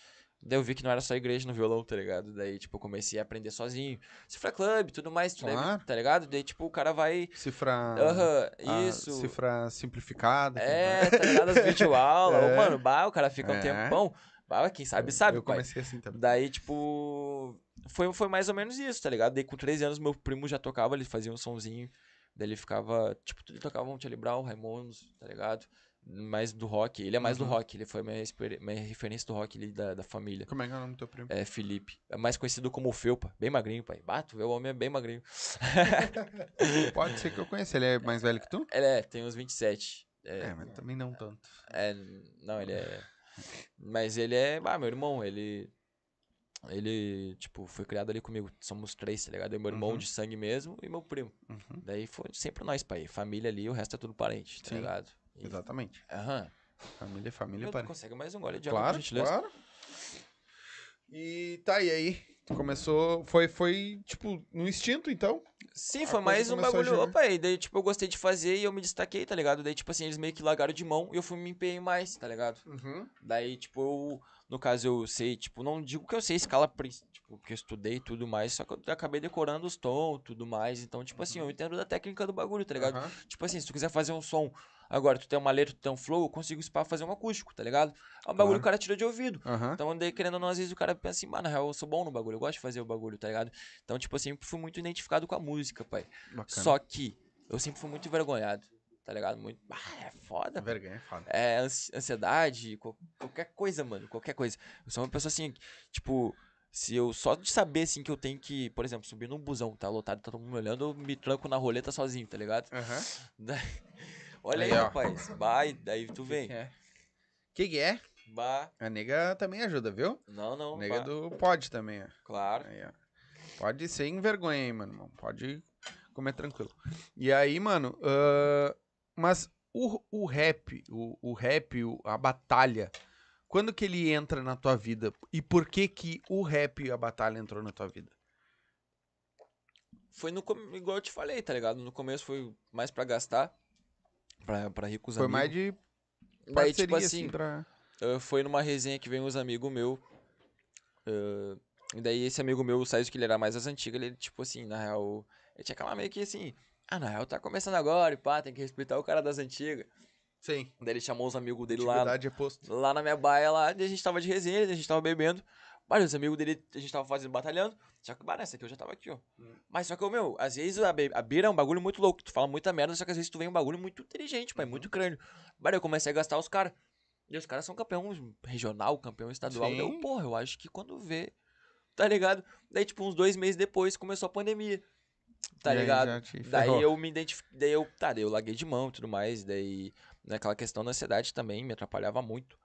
Daí eu vi que não era só igreja no violão, tá ligado? Daí, tipo, eu comecei a aprender sozinho. Cifra Club, tudo mais, aí, Claro. tá ligado? Daí, tipo, o cara vai. Cifra. Aham, a isso. Cifra simplificada. É, tá ligado? As videoaulas. É. Ô, Mano, bah, o cara fica um É. tempão. Bah, quem sabe, sabe, Eu pai. comecei assim também. Daí, tipo. Foi, foi mais ou menos isso, tá ligado? Daí com 13 anos meu primo já tocava, ele fazia um sonzinho. Daí ele ficava. Tipo, ele tocava um Charlie Brown, Raimundos, tá ligado? Mais do rock. Ele é mais do Uhum. rock, ele foi minha, minha referência do rock ali da, da família. Como é que é o nome do teu primo? É Felipe. É mais conhecido como Felpa. Bem magrinho, pai. Bato, o homem é bem magrinho. Pode ser que eu conheça. Ele é mais velho que tu? Ele é, tem uns 27. É, É, mas também não tanto. é não, ele é. Mas ele é. Ah, meu irmão, ele. Ele, tipo, foi criado ali comigo. Somos três, tá ligado? Eu, meu irmão Uhum. de sangue mesmo e meu primo. Uhum, Daí foi sempre nós, pai. Família ali, o resto é tudo parente, tá Sim. ligado? Exatamente. Aham. Família, família, Meu, para. consegue mais um gole de água, Claro, por gentileza? claro. E tá, e aí? Começou. Foi, foi, tipo, no instinto, então? Sim, foi mais um bagulho. Opa, e daí, tipo, eu gostei de fazer e eu me destaquei, tá ligado? Daí, tipo assim, eles meio que largaram de mão e eu fui me empenhei mais, tá ligado? Uhum. Daí, tipo, eu, no caso, eu sei, tipo, não digo que eu sei escala, tipo, que eu estudei e tudo mais, só que eu acabei decorando os tons e tudo mais. Então, tipo assim, eu entendo da técnica do bagulho, tá ligado? Aham. Tipo assim, se tu quiser fazer um som, agora tu tem uma letra, tu tem um flow, eu consigo isso pra fazer um acústico, tá ligado? É um bagulho que o cara tira de ouvido. Aham. Então, daí, querendo ou não, às vezes o cara pensa assim, mano, na real, eu sou bom no bagulho, eu gosto de fazer o bagulho, tá ligado? Então, tipo eu sempre fui muito identificado com a música, pai. Bacana. Só que eu sempre fui muito envergonhado, tá ligado? Muito. Ah, é foda, Vergonha, é foda. é ansi- ansiedade, qual- qualquer coisa, mano, qualquer coisa. Eu sou uma pessoa assim, tipo, se eu só de saber assim que eu tenho que, por exemplo, subir num busão, tá lotado, tá todo mundo me olhando, eu me tranco na roleta sozinho, tá ligado? Aham. Daí- Olha aí, Aí, ó. rapaz. Bah, daí tu vem. É. Que que é? Bah, A nega também ajuda, viu? não, não. A nega bah. do pode também, ó. Claro. Aí, ó. Pode ser em vergonha aí, mano. Pode comer tranquilo. E aí, mano, ah, mas o, o rap, o, o rap, o- a batalha, quando que ele entra na tua vida? E por que que o rap e a batalha entrou na tua vida? Foi no igual eu te falei, tá ligado? No começo foi mais pra gastar, pra, pra rir com os Foi amigos. mais de Daí, tipo assim, assim, pra... Ah, foi numa resenha que veio uns amigos meu. ah, e daí esse amigo meu, o Saiz, que ele era mais das antigas, ele, tipo assim, na real, ele tinha aquela meio que assim, ah, na real tá começando agora e pá, tem que respeitar o cara das antigas. Sim, Daí ele chamou os amigos dele lá, é lá na minha baia lá, e a gente tava de resenha, a gente tava bebendo. Vários amigos dele, a gente tava fazendo, batalhando. Só que, bah, nessa aqui eu já tava aqui, ó. Mas só que, meu, às vezes a, be- a beira é um bagulho muito louco. Tu fala muita merda, só que às vezes tu vem um bagulho muito inteligente, pai, muito crânio. Bah, daí eu comecei a gastar os caras. E os caras são campeão regional, campeão estadual. Sim. Eu, porra, eu acho que quando vê, tá ligado? Daí, tipo, uns dois meses depois começou a pandemia. Tá E ligado? Daí eu me identifiquei. Daí eu, tá, daí eu larguei de mão e tudo mais. Daí, naquela questão da ansiedade também, me atrapalhava muito.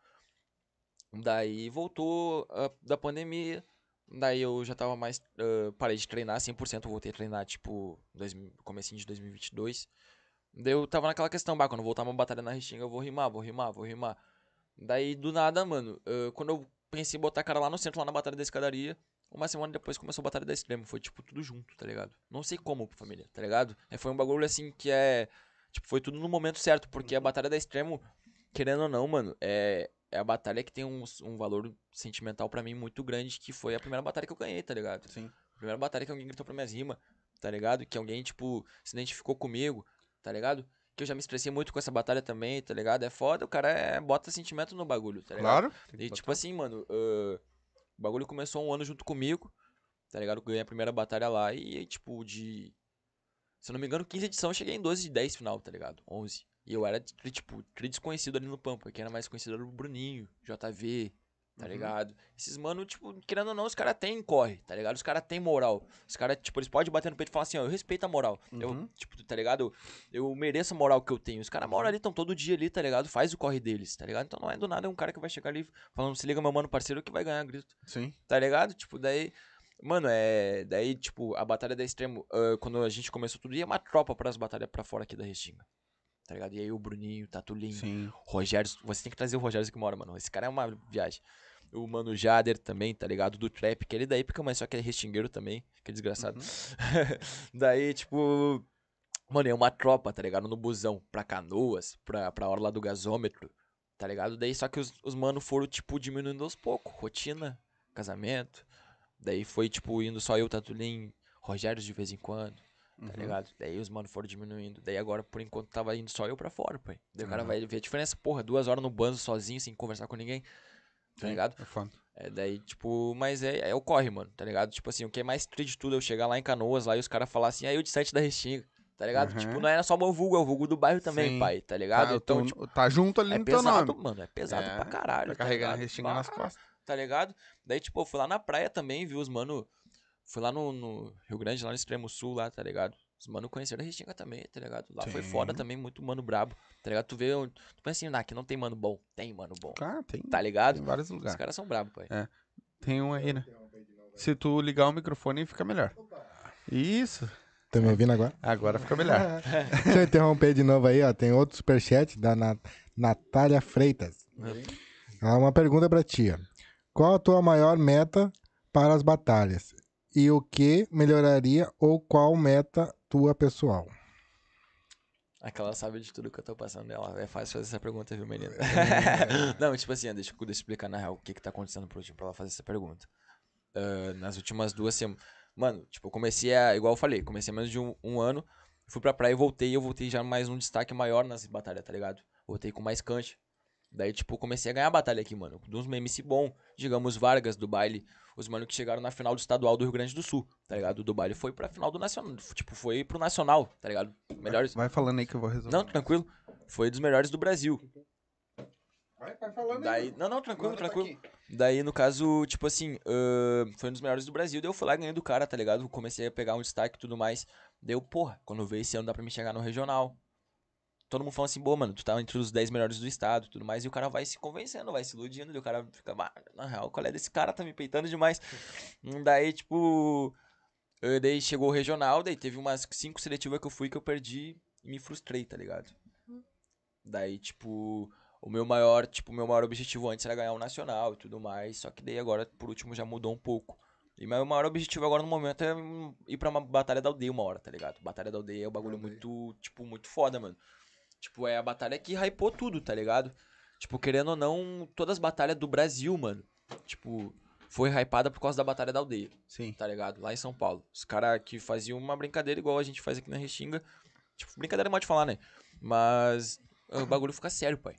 Daí voltou ah, da pandemia. Daí eu já tava mais. ah, parei de treinar 100%. Eu voltei a treinar, tipo, dois, comecinho de 2022. Daí eu tava naquela questão, bah, quando voltar uma batalha na Restinga, eu vou rimar, vou rimar, vou rimar. Daí do nada, mano, ah, quando eu pensei em botar a cara lá no centro, lá na Batalha da Escadaria, uma semana depois começou a Batalha da Extremo. Foi, tipo, tudo junto, tá ligado? Não sei como, família, tá ligado? É, foi um bagulho assim que é. Tipo, foi tudo no momento certo, porque a Batalha da Extremo, querendo ou não, mano, é, é a batalha que tem um, um valor sentimental pra mim muito grande, que foi a primeira batalha que eu ganhei, tá ligado? Sim. A primeira batalha que alguém gritou pra minhas rimas, tá ligado? Que alguém, tipo, se identificou comigo, tá ligado? Que eu já me estressei muito com essa batalha também, tá ligado? É foda, o cara é, bota sentimento no bagulho, tá ligado? Claro. E tipo assim, mano, ah, o bagulho começou um ano junto comigo, tá ligado? Ganhei a primeira batalha lá e, tipo, de. Se eu não me engano, 15 edição, eu cheguei em 12 de 10 final, tá ligado? 11. E eu era, tipo, desconhecido ali no Pampa. Quem era mais conhecido era o Bruninho, JV, tá Uhum. ligado? Esses mano, tipo, querendo ou não, os caras têm corre, tá ligado? Os caras têm moral. Os caras, tipo, eles podem bater no peito e falar assim, ó, eu respeito a moral. Uhum. Eu, tipo, tá ligado? Eu, eu mereço a moral que eu tenho. Os caras moram ali, estão todo dia ali, tá ligado? Faz o corre deles, tá ligado? Então não é do nada, é um cara que vai chegar ali falando, se liga, meu mano parceiro, que vai ganhar grito, Sim. tá ligado? Tipo, daí. Mano, é. Daí, tipo, a Batalha da Extremo, ah, quando a gente começou tudo, ia uma tropa pras batalhas pra fora aqui da Restinga. Tá ligado? E aí o Bruninho, Tatulinho, Sim. Rogério, você tem que trazer o Rogério aqui uma hora, mano. Esse cara é uma viagem. O Mano Jader também, tá ligado? Do Trap, que ele é da época, mas só que é restingueiro também, que é desgraçado. Uhum. Daí, tipo. Mano, é uma tropa, tá ligado? No busão, pra canoas, pra, pra hora lá do gasômetro, tá ligado? Daí só que os, os mano foram, tipo, diminuindo aos poucos. Rotina, casamento. Daí foi, tipo, indo só eu, Tatulim, Rogério de vez em quando, tá Uhum. ligado? Daí os mano foram diminuindo. Daí agora, por enquanto, tava indo só eu pra fora, pai. Daí o cara Aham. vai ver a diferença, porra, duas horas no banzo sozinho, sem conversar com ninguém, tá Sim, ligado? É foda. É, daí, tipo, mas é, é o corre, mano, tá ligado? Tipo assim, o que é mais triste de tudo é eu chegar lá em Canoas lá e os caras falar assim, aí eu de sete da Restinga, tá ligado? Aham. Tipo, não é só meu vulgo, é o vulgo do bairro também, Sim. pai, tá ligado? Tá, então, tu- tipo, tá junto ali é no teu pesado, nome. mano, é pesado É, pra caralho, Tá tá carregando a ligado? restinga nas costas. Tá ligado? Daí, tipo, eu fui lá na praia também, vi os mano, fui lá no, no Rio Grande, lá no extremo sul, lá, tá ligado? Os mano conheceram a Restinga também, tá ligado? Lá foi Sim. foda também, muito mano brabo, tá ligado? Tu vê, tu pensa assim, nah, aqui não tem mano bom, tem mano bom, Ah, tem, tá ligado? tem vários Os lugares. caras são brabos, pai. Tem um aí, né? Se tu ligar o microfone, fica melhor. Isso. Tá me ouvindo agora? Agora fica melhor. Deixa eu interromper de novo aí, ó. Tem outro superchat da Na- Natália Freitas. Há uma pergunta pra ti. ó. Qual a tua maior meta para as batalhas? E o que melhoraria ou qual meta tua pessoal? Aquela sabe de tudo que eu tô passando nela. É fácil fazer essa pergunta, viu, menino? não, tipo assim, deixa, eu- deixa eu explicar na real o que que tá acontecendo pro time pra ela fazer essa pergunta. Ah, nas últimas duas semanas. Mano, tipo, eu comecei a. Igual eu falei, comecei menos de um, um ano. Fui pra praia e voltei. E eu voltei já mais um destaque maior nas batalhas, tá ligado? Voltei com mais cancha. Daí, tipo, comecei a ganhar batalha aqui, mano. De uns MC bom, digamos, Vargas do baile. Os mano que chegaram na final do estadual do Rio Grande do Sul, tá ligado? Do baile foi pra final do nacional. Tipo, foi pro nacional, tá ligado? Melhores. Vai falando aí que eu vou resolver. Não, tranquilo. Foi dos melhores do Brasil. vai, vai falando Daí, não, não, tranquilo, Manda tá tranquilo. Daí, no caso, tipo assim, ahn, foi um dos melhores do Brasil. Daí eu fui lá e ganhei do cara, tá ligado? Comecei a pegar um destaque e tudo mais. Deu, porra, quando veio esse ano dá pra me chegar no regional. Todo mundo falando assim, boa, mano, tu tá entre os 10 melhores do estado e tudo mais. E o cara vai se convencendo, vai se iludindo. E o cara fica, "Ah, na real, qual é desse cara? Tá me peitando demais. Hum, daí, tipo. eh, Daí chegou o regional, daí teve umas cinco seletivas que eu fui que eu perdi e me frustrei, tá ligado? Daí, tipo, o meu maior, tipo, meu maior objetivo antes era ganhar o nacional e tudo mais, só que daí agora, por último, já mudou um pouco. E meu maior objetivo agora no momento é ir pra uma batalha da aldeia uma hora, tá ligado? Batalha da aldeia é um bagulho muito, tipo, muito foda, mano. Tipo, é a batalha que hypou tudo, tá ligado? Tipo, querendo ou não, todas as batalhas do Brasil, mano, tipo, foi hypada por causa da batalha da aldeia Sim. tá ligado? Lá em São Paulo. Os caras que faziam uma brincadeira igual a gente faz aqui na Restinga. Tipo, brincadeira é mal de falar, né? Mas o bagulho fica sério, pai.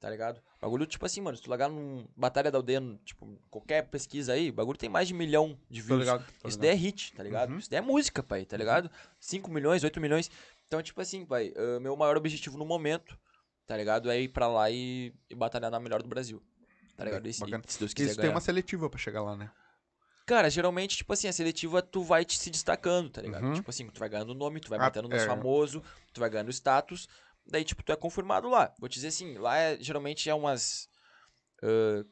Tá ligado? O bagulho, tipo assim, mano, se tu largar num Batalha da Aldeia, tipo, qualquer pesquisa aí, o bagulho tem mais de milhão de Tô views. ligado. tô Isso ligado. daí é hit, tá ligado? Uhum. Isso daí é música, pai, tá ligado? 5 milhões, 8 milhões. Então, tipo assim, pai, ah, meu maior objetivo no momento, tá ligado? É ir pra lá e, e batalhar na melhor do Brasil. Tá ligado? E, se- Bacana. se Deus quiser Isso tem uma seletiva pra chegar lá, né? Cara, geralmente, tipo assim, a seletiva tu vai te se destacando, tá ligado? Uhum. Tipo assim, tu vai ganhando nome, tu vai Ah, batendo nos é. famosos, tu vai ganhando status, daí, tipo, tu é confirmado lá. Vou te dizer assim, lá é, geralmente é umas ah,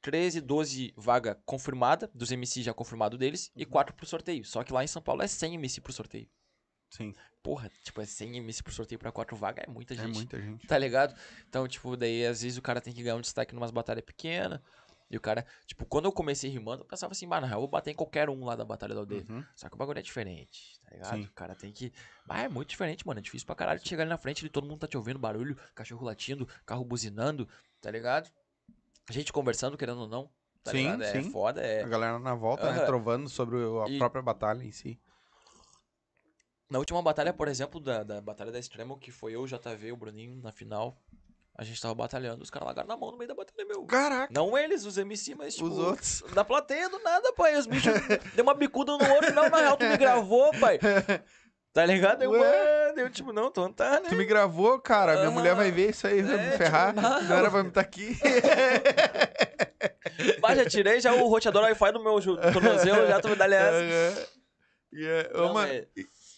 13, 12 vaga confirmada, dos MC já confirmado deles, Uhum. e 4 pro sorteio. Só que lá em São Paulo é 100 MC pro sorteio. Sim. Porra, tipo, é 100 MC pro sorteio pra 4 vagas, é muita É gente. muita gente. Tá ligado? Então, tipo, daí às vezes o cara tem que ganhar um destaque numas batalhas pequenas. E o cara, tipo, quando eu comecei rimando, eu pensava assim, mano, eu vou bater em qualquer um lá da Batalha da Aldeia. Uhum. Só que o bagulho é diferente, tá ligado? Sim. O cara tem que. Ah, é muito diferente, mano. É difícil pra caralho de chegar ali na frente e todo mundo tá te ouvindo, barulho, cachorro latindo, carro buzinando, tá ligado? A gente conversando, querendo ou não. Tá Sim, ligado? É sim. foda, é. A galera na volta, né? Aham. Trovando sobre a E- própria batalha em si. Na última batalha, por exemplo, da, da Batalha da Extremo, que foi eu, o JV, o Bruninho, na final. A gente tava batalhando, os caras largaram na mão no meio da batalha, meu. Caraca! Não eles, os MC, mas tipo. Os outros. Da plateia do nada, pai. Os bichos deu uma bicuda no outro, não, na real, tu me gravou, pai. Tá ligado? Eu, mano, eu, tipo, não, tu não tá, né? Tu me gravou, cara. Minha mulher vai ver isso aí, vai É, me tipo, ferrar. não. Não era pra me estar aqui. Bah, já tirei já o roteador Wi-Fi do meu tornozelo, já tu me dá essa. Aham. E, é, ô, Não, mano, é-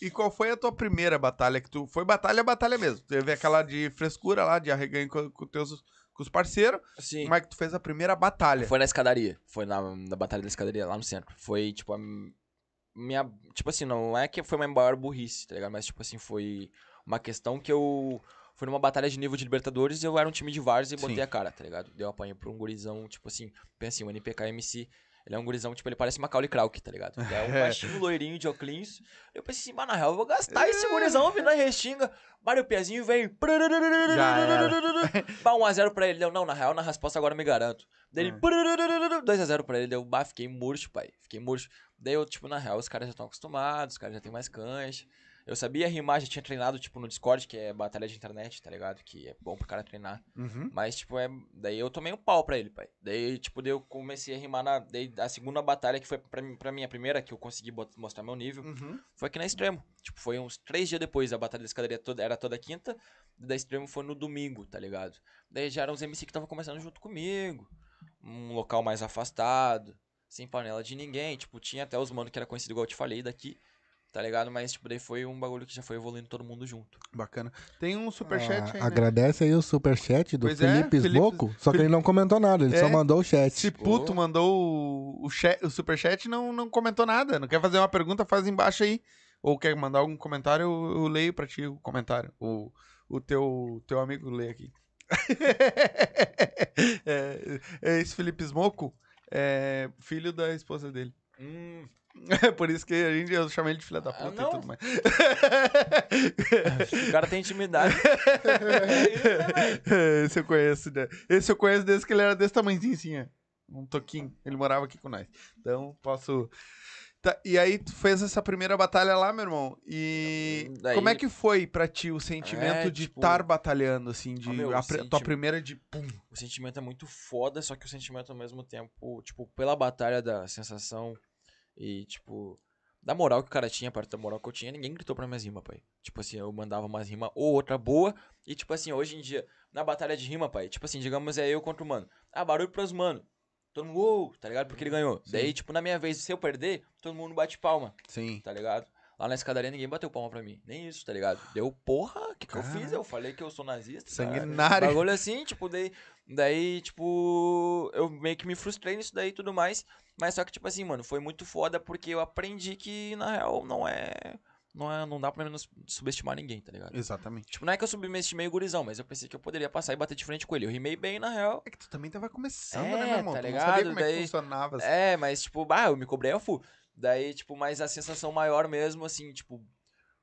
e, qual foi a tua primeira batalha que tu. Foi batalha, batalha mesmo. Teve aquela de frescura lá, de arreganho com, com teus com os parceiros. Sim. Como é que tu fez a primeira batalha? Foi na escadaria. Foi na, na batalha da escadaria, lá no centro. Foi, tipo, a minha. Tipo assim, não é que foi uma maior burrice, tá ligado? Mas, tipo assim, foi uma questão que eu. Foi numa batalha de nível de Libertadores e eu era um time de Vars e botei Sim. a cara, tá ligado? Deu apanho pra um gurizão, tipo assim, pensa assim, o NPK MC Ele é um gurizão, tipo, ele parece Macaulay Culkin, tá ligado? Ele é um É. baixinho, loirinho de óculos. Eu pensei assim, mas na real eu vou gastar esse gurizão vindo na restinga. Bara o pezinho vem. Bah, 1x0 pra ele. Deu, não, na real, na resposta agora eu me garanto. Daí ele. 2x0 pra ele. Deu, bah, fiquei murcho, pai. Fiquei murcho. Daí eu, tipo, na real, os caras já estão acostumados, os caras já têm mais cancha. Eu sabia rimar, já tinha treinado, tipo, no Discord, que é batalha de internet, tá ligado? Que é bom pro cara treinar. Uhum. Mas, tipo, é. Daí eu tomei um pau pra ele, pai. Daí, tipo, daí eu comecei a rimar na. Daí a segunda batalha, que foi pra, mim- pra mim a primeira, que eu consegui mostrar meu nível, Uhum. foi aqui na Extremo. Tipo, foi uns três dias depois. A batalha da escadaria toda, era toda quinta. Da Extremo foi no domingo, tá ligado? Daí já eram os MC que estavam começando junto comigo. Um local mais afastado. Sem panela de ninguém. Tipo, tinha até os mano que era conhecido igual eu te falei daqui. Tá ligado? Mas, tipo, daí foi um bagulho que já foi evoluindo todo mundo junto. Bacana. Tem um superchat Ah, aí, né? agradece aí o superchat do Pois é, Felipe Felipe- Smoco, só que ele não comentou nada, ele É. só mandou o chat. Esse puto Pô. mandou o, o, chat, o superchat e não, não comentou nada. Não quer fazer uma pergunta, faz embaixo aí. Ou quer mandar algum comentário, eu, eu leio pra ti o comentário. O, o teu, teu amigo lê aqui. é, é esse Felipe Smoco é filho da esposa dele. Hum. É por isso que a gente, eu chamei ele de filha da Ah, puta e não. tudo mais. O cara tem intimidade. Esse eu conheço, né? Esse eu conheço desde que ele era desse tamanhozinho assim, ó. Um toquinho. Ele morava aqui com nós. Então, posso... Tá, e aí, tu fez essa primeira batalha lá, meu irmão. E Daí- como é que foi pra ti o sentimento É, de tipo- estar batalhando, assim? De Ah, meu, a tua primeira de... Pum. o sentimento é muito foda, só que o sentimento ao mesmo tempo, tipo, pela batalha da sensação e, tipo, da moral que o cara tinha, perto da moral que eu tinha, ninguém gritou pra minhas rimas, pai. Tipo assim, eu mandava umas rimas ou outra boa, e tipo assim, hoje em dia, na batalha de rima, pai, tipo assim, digamos é eu contra o mano. Ah, barulho pros mano. Todo mundo, uou, tá ligado? Porque ele ganhou. Sim. Daí, tipo, na minha vez, se eu perder, todo mundo bate palma, Sim. tá ligado? Lá na escadaria ninguém bateu palma pra mim. Nem isso, tá ligado? Deu, porra, o que, que eu fiz? Eu falei que eu sou nazista. Sanguinário. Bagulho assim, tipo, daí, daí, tipo, eu meio que me frustrei nisso daí e tudo mais. Mas só que, tipo assim, mano, foi muito foda porque eu aprendi que, na real, não é. Não, é, não dá pra menos subestimar ninguém, tá ligado? Exatamente. Tipo, não é que eu subestimei o gurizão, mas eu pensei que eu poderia passar e bater de frente com ele. Eu rimei bem, na real. É que tu também tava começando, É, né, meu irmão? tá tu não ligado? sabia como é que Daí- funcionava. assim. É, mas, tipo, bah, eu me cobrei a full. Daí, tipo, mas a sensação maior mesmo, assim, tipo,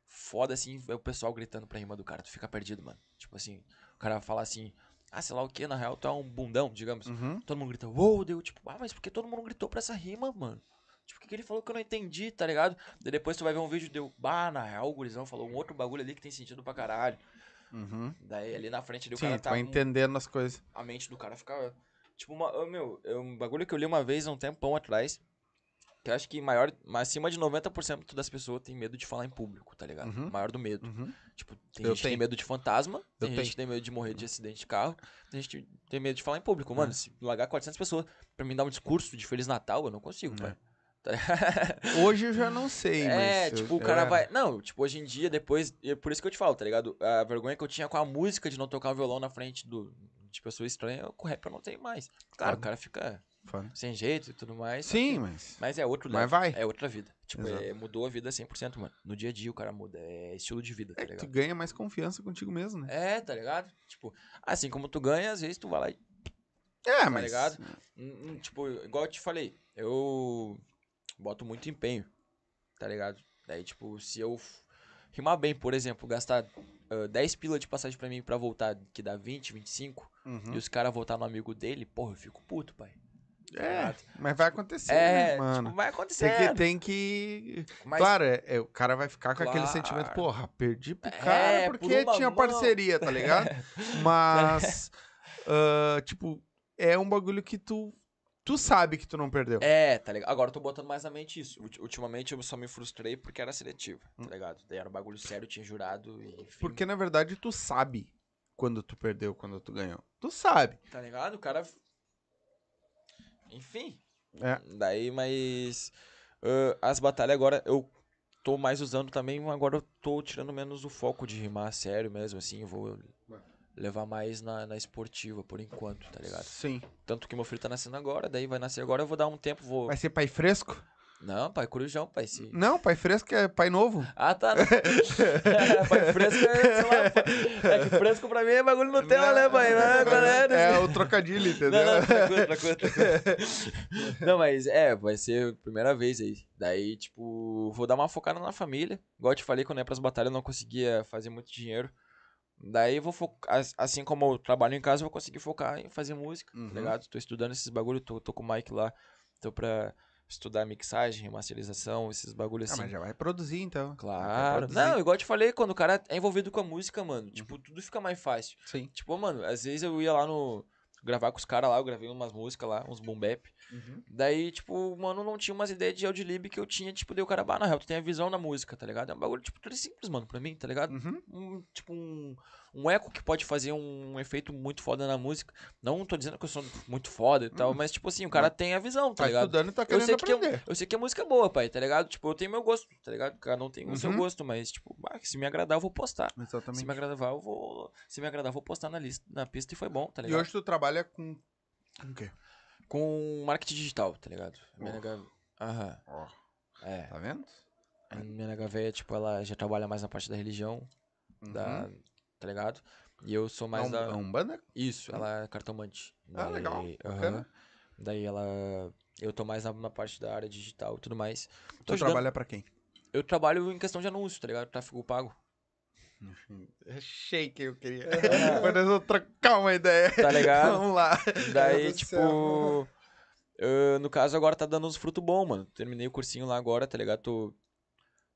foda, assim, é o pessoal gritando pra rima do cara. Tu fica perdido, mano. Tipo assim, o cara fala assim, ah, sei lá o que, na real, tu é um bundão, digamos. Uhum. Todo mundo grita, uou, deu, tipo, ah, mas por que todo mundo gritou pra essa rima, mano? Tipo, o que, que ele falou que eu não entendi, tá ligado? Daí depois tu vai ver um vídeo deu, bah, na real, o gurizão falou um outro bagulho ali que tem sentido pra caralho. Uhum. Daí ali na frente ali, o Sim, cara tá. vai um- entendendo as coisas. a mente do cara fica. Tipo, uma, ô, meu, é um bagulho que eu li uma vez há um tempão atrás. Que eu acho que maior, acima de 90% das pessoas tem medo de falar em público, tá ligado? Uhum. Maior do medo. Uhum. Tipo, tem Eu gente que tem medo de fantasma, tem Eu gente tenho. que tem medo de morrer de acidente de carro, tem gente que tem medo de falar em público. Mano, se largar 400 pessoas pra mim dar um discurso de Feliz Natal, eu não consigo, É. pai. Hoje eu já não sei, É, tipo, eu- o cara eu vai. Não, tipo, hoje em dia, depois. É por isso que eu te falo, tá ligado? A vergonha que eu tinha com a música de não tocar o violão na frente do, de pessoa estranha, com o rap eu não tenho mais. Claro, Foda. o cara fica Foda. sem jeito e tudo mais. Sim, mas... Mas é outro Mas level. vai. É outra vida. Tipo, é, mudou a vida 100%, mano. No dia a dia o cara muda. É estilo de vida, tá É que tu ligado? ganha mais confiança contigo mesmo, né? É, tá ligado? Tipo, assim como tu ganha, às vezes tu vai lá e É, Tá mas... ligado? Hum, hum, Tipo, igual eu te falei, eu boto muito empenho, tá ligado? Daí, tipo, se eu rimar bem, por exemplo, gastar ah, 10 pila de passagem pra mim pra voltar, que dá 20, 25, Uhum. e os caras voltar no amigo dele, porra, eu fico puto, pai. É, mas vai acontecer, É, né, mano? tipo, vai acontecer. Tem que, tem que... Mas, Claro, é, é, o cara vai ficar com aquele Claro. sentimento, porra, perdi pro É, cara por porque uma tinha mão. parceria, tá ligado? Mas, ah, tipo, é um bagulho que tu, tu sabe que tu não perdeu. É, tá ligado? Agora eu tô botando mais na mente isso. Ulti- Ultimamente eu só me frustrei porque era seletivo, Hum. tá ligado? Daí era um bagulho sério, tinha jurado e enfim. Porque, na verdade, tu sabe quando tu perdeu, quando tu ganhou. Tu sabe. Tá ligado? O cara. Enfim. É. Daí, mas. ah, as batalhas agora eu tô mais usando também, agora eu tô tirando menos o foco de rimar sério mesmo, assim. Eu vou levar mais na, na esportiva por enquanto, tá ligado? Sim. Tanto que meu filho tá nascendo agora, daí vai nascer agora, eu vou dar um tempo, vou. Vai ser pai fresco? Não, pai, corujão, pai. Se... Não, pai fresco é pai novo. Ah, tá. pai fresco é, sei lá, pai- é que fresco pra mim é bagulho Nutella, né, pai? Né, galera? É o trocadilho, entendeu? Não, não, tranquilo, tranquilo, tranquilo. Não, mas é, vai ser a primeira vez aí. Daí, tipo, vou dar uma focada na família. Igual eu te falei, quando eu ia pras batalhas eu não conseguia fazer muito dinheiro. Daí eu vou focar, as- assim como eu trabalho em casa, eu vou conseguir focar em fazer música, Uhum. tá ligado? Tô estudando esses bagulho, tô, tô com o Mike lá, tô pra estudar mixagem, masterização, esses bagulho Ah, assim. mas já vai produzir, então. Claro. produzir. Não, igual eu te falei, quando o cara é envolvido com a música, mano, tipo, tudo fica mais fácil. Sim. Tipo, mano, às vezes eu ia lá no. Gravar com os caras lá, eu gravei umas músicas lá, uns boom bap. Daí, tipo, mano, não tinha umas ideias de audiolib que eu tinha, tipo, deu o cara, bah, na real, tu tem a visão na música, tá ligado? É um bagulho, tipo, tudo simples, mano, pra mim, tá ligado? Uhum. Um, tipo, um, um eco que pode fazer um efeito muito foda na música. Não tô dizendo que eu sou muito foda e tal, mas, tipo assim, o cara tem a visão, tá Tá ligado? estudando e tá Eu querendo sei, que aprender. é, eu sei que a música é boa, pai, tá ligado? Tipo, eu tenho meu gosto, tá ligado? Cada um tem o seu Uhum. gosto, mas, tipo, bah, se me agradar, eu vou postar. Se Exatamente. me agradar, eu vou. Se me agradar, eu vou postar na lista, na pista e foi bom, tá E ligado? hoje tu trabalha com. Com o quê? Com marketing digital, tá ligado? Minha Oh. nega. Aham. Ó, É. tá vendo? A minha nega véia, tipo, ela já trabalha mais na parte da religião, da. Uhum. Tá ligado? E eu sou mais é um, da. é um banda? Isso, ela é cartomante. Ah, legal, aham. bacana. Daí ela. Eu tô mais na, parte da área digital e tudo mais. Tô Tu ajudando- trabalha pra quem? Eu trabalho em questão de anúncio, tá ligado? Tráfego pago. Achei que eu queria. Mas nós vamos trocar uma ideia. Tá ligado? Vamos lá. Daí, tipo. céu. eu, no caso, agora tá dando uns frutos bons, mano. Terminei o cursinho lá agora, tá ligado? Tô.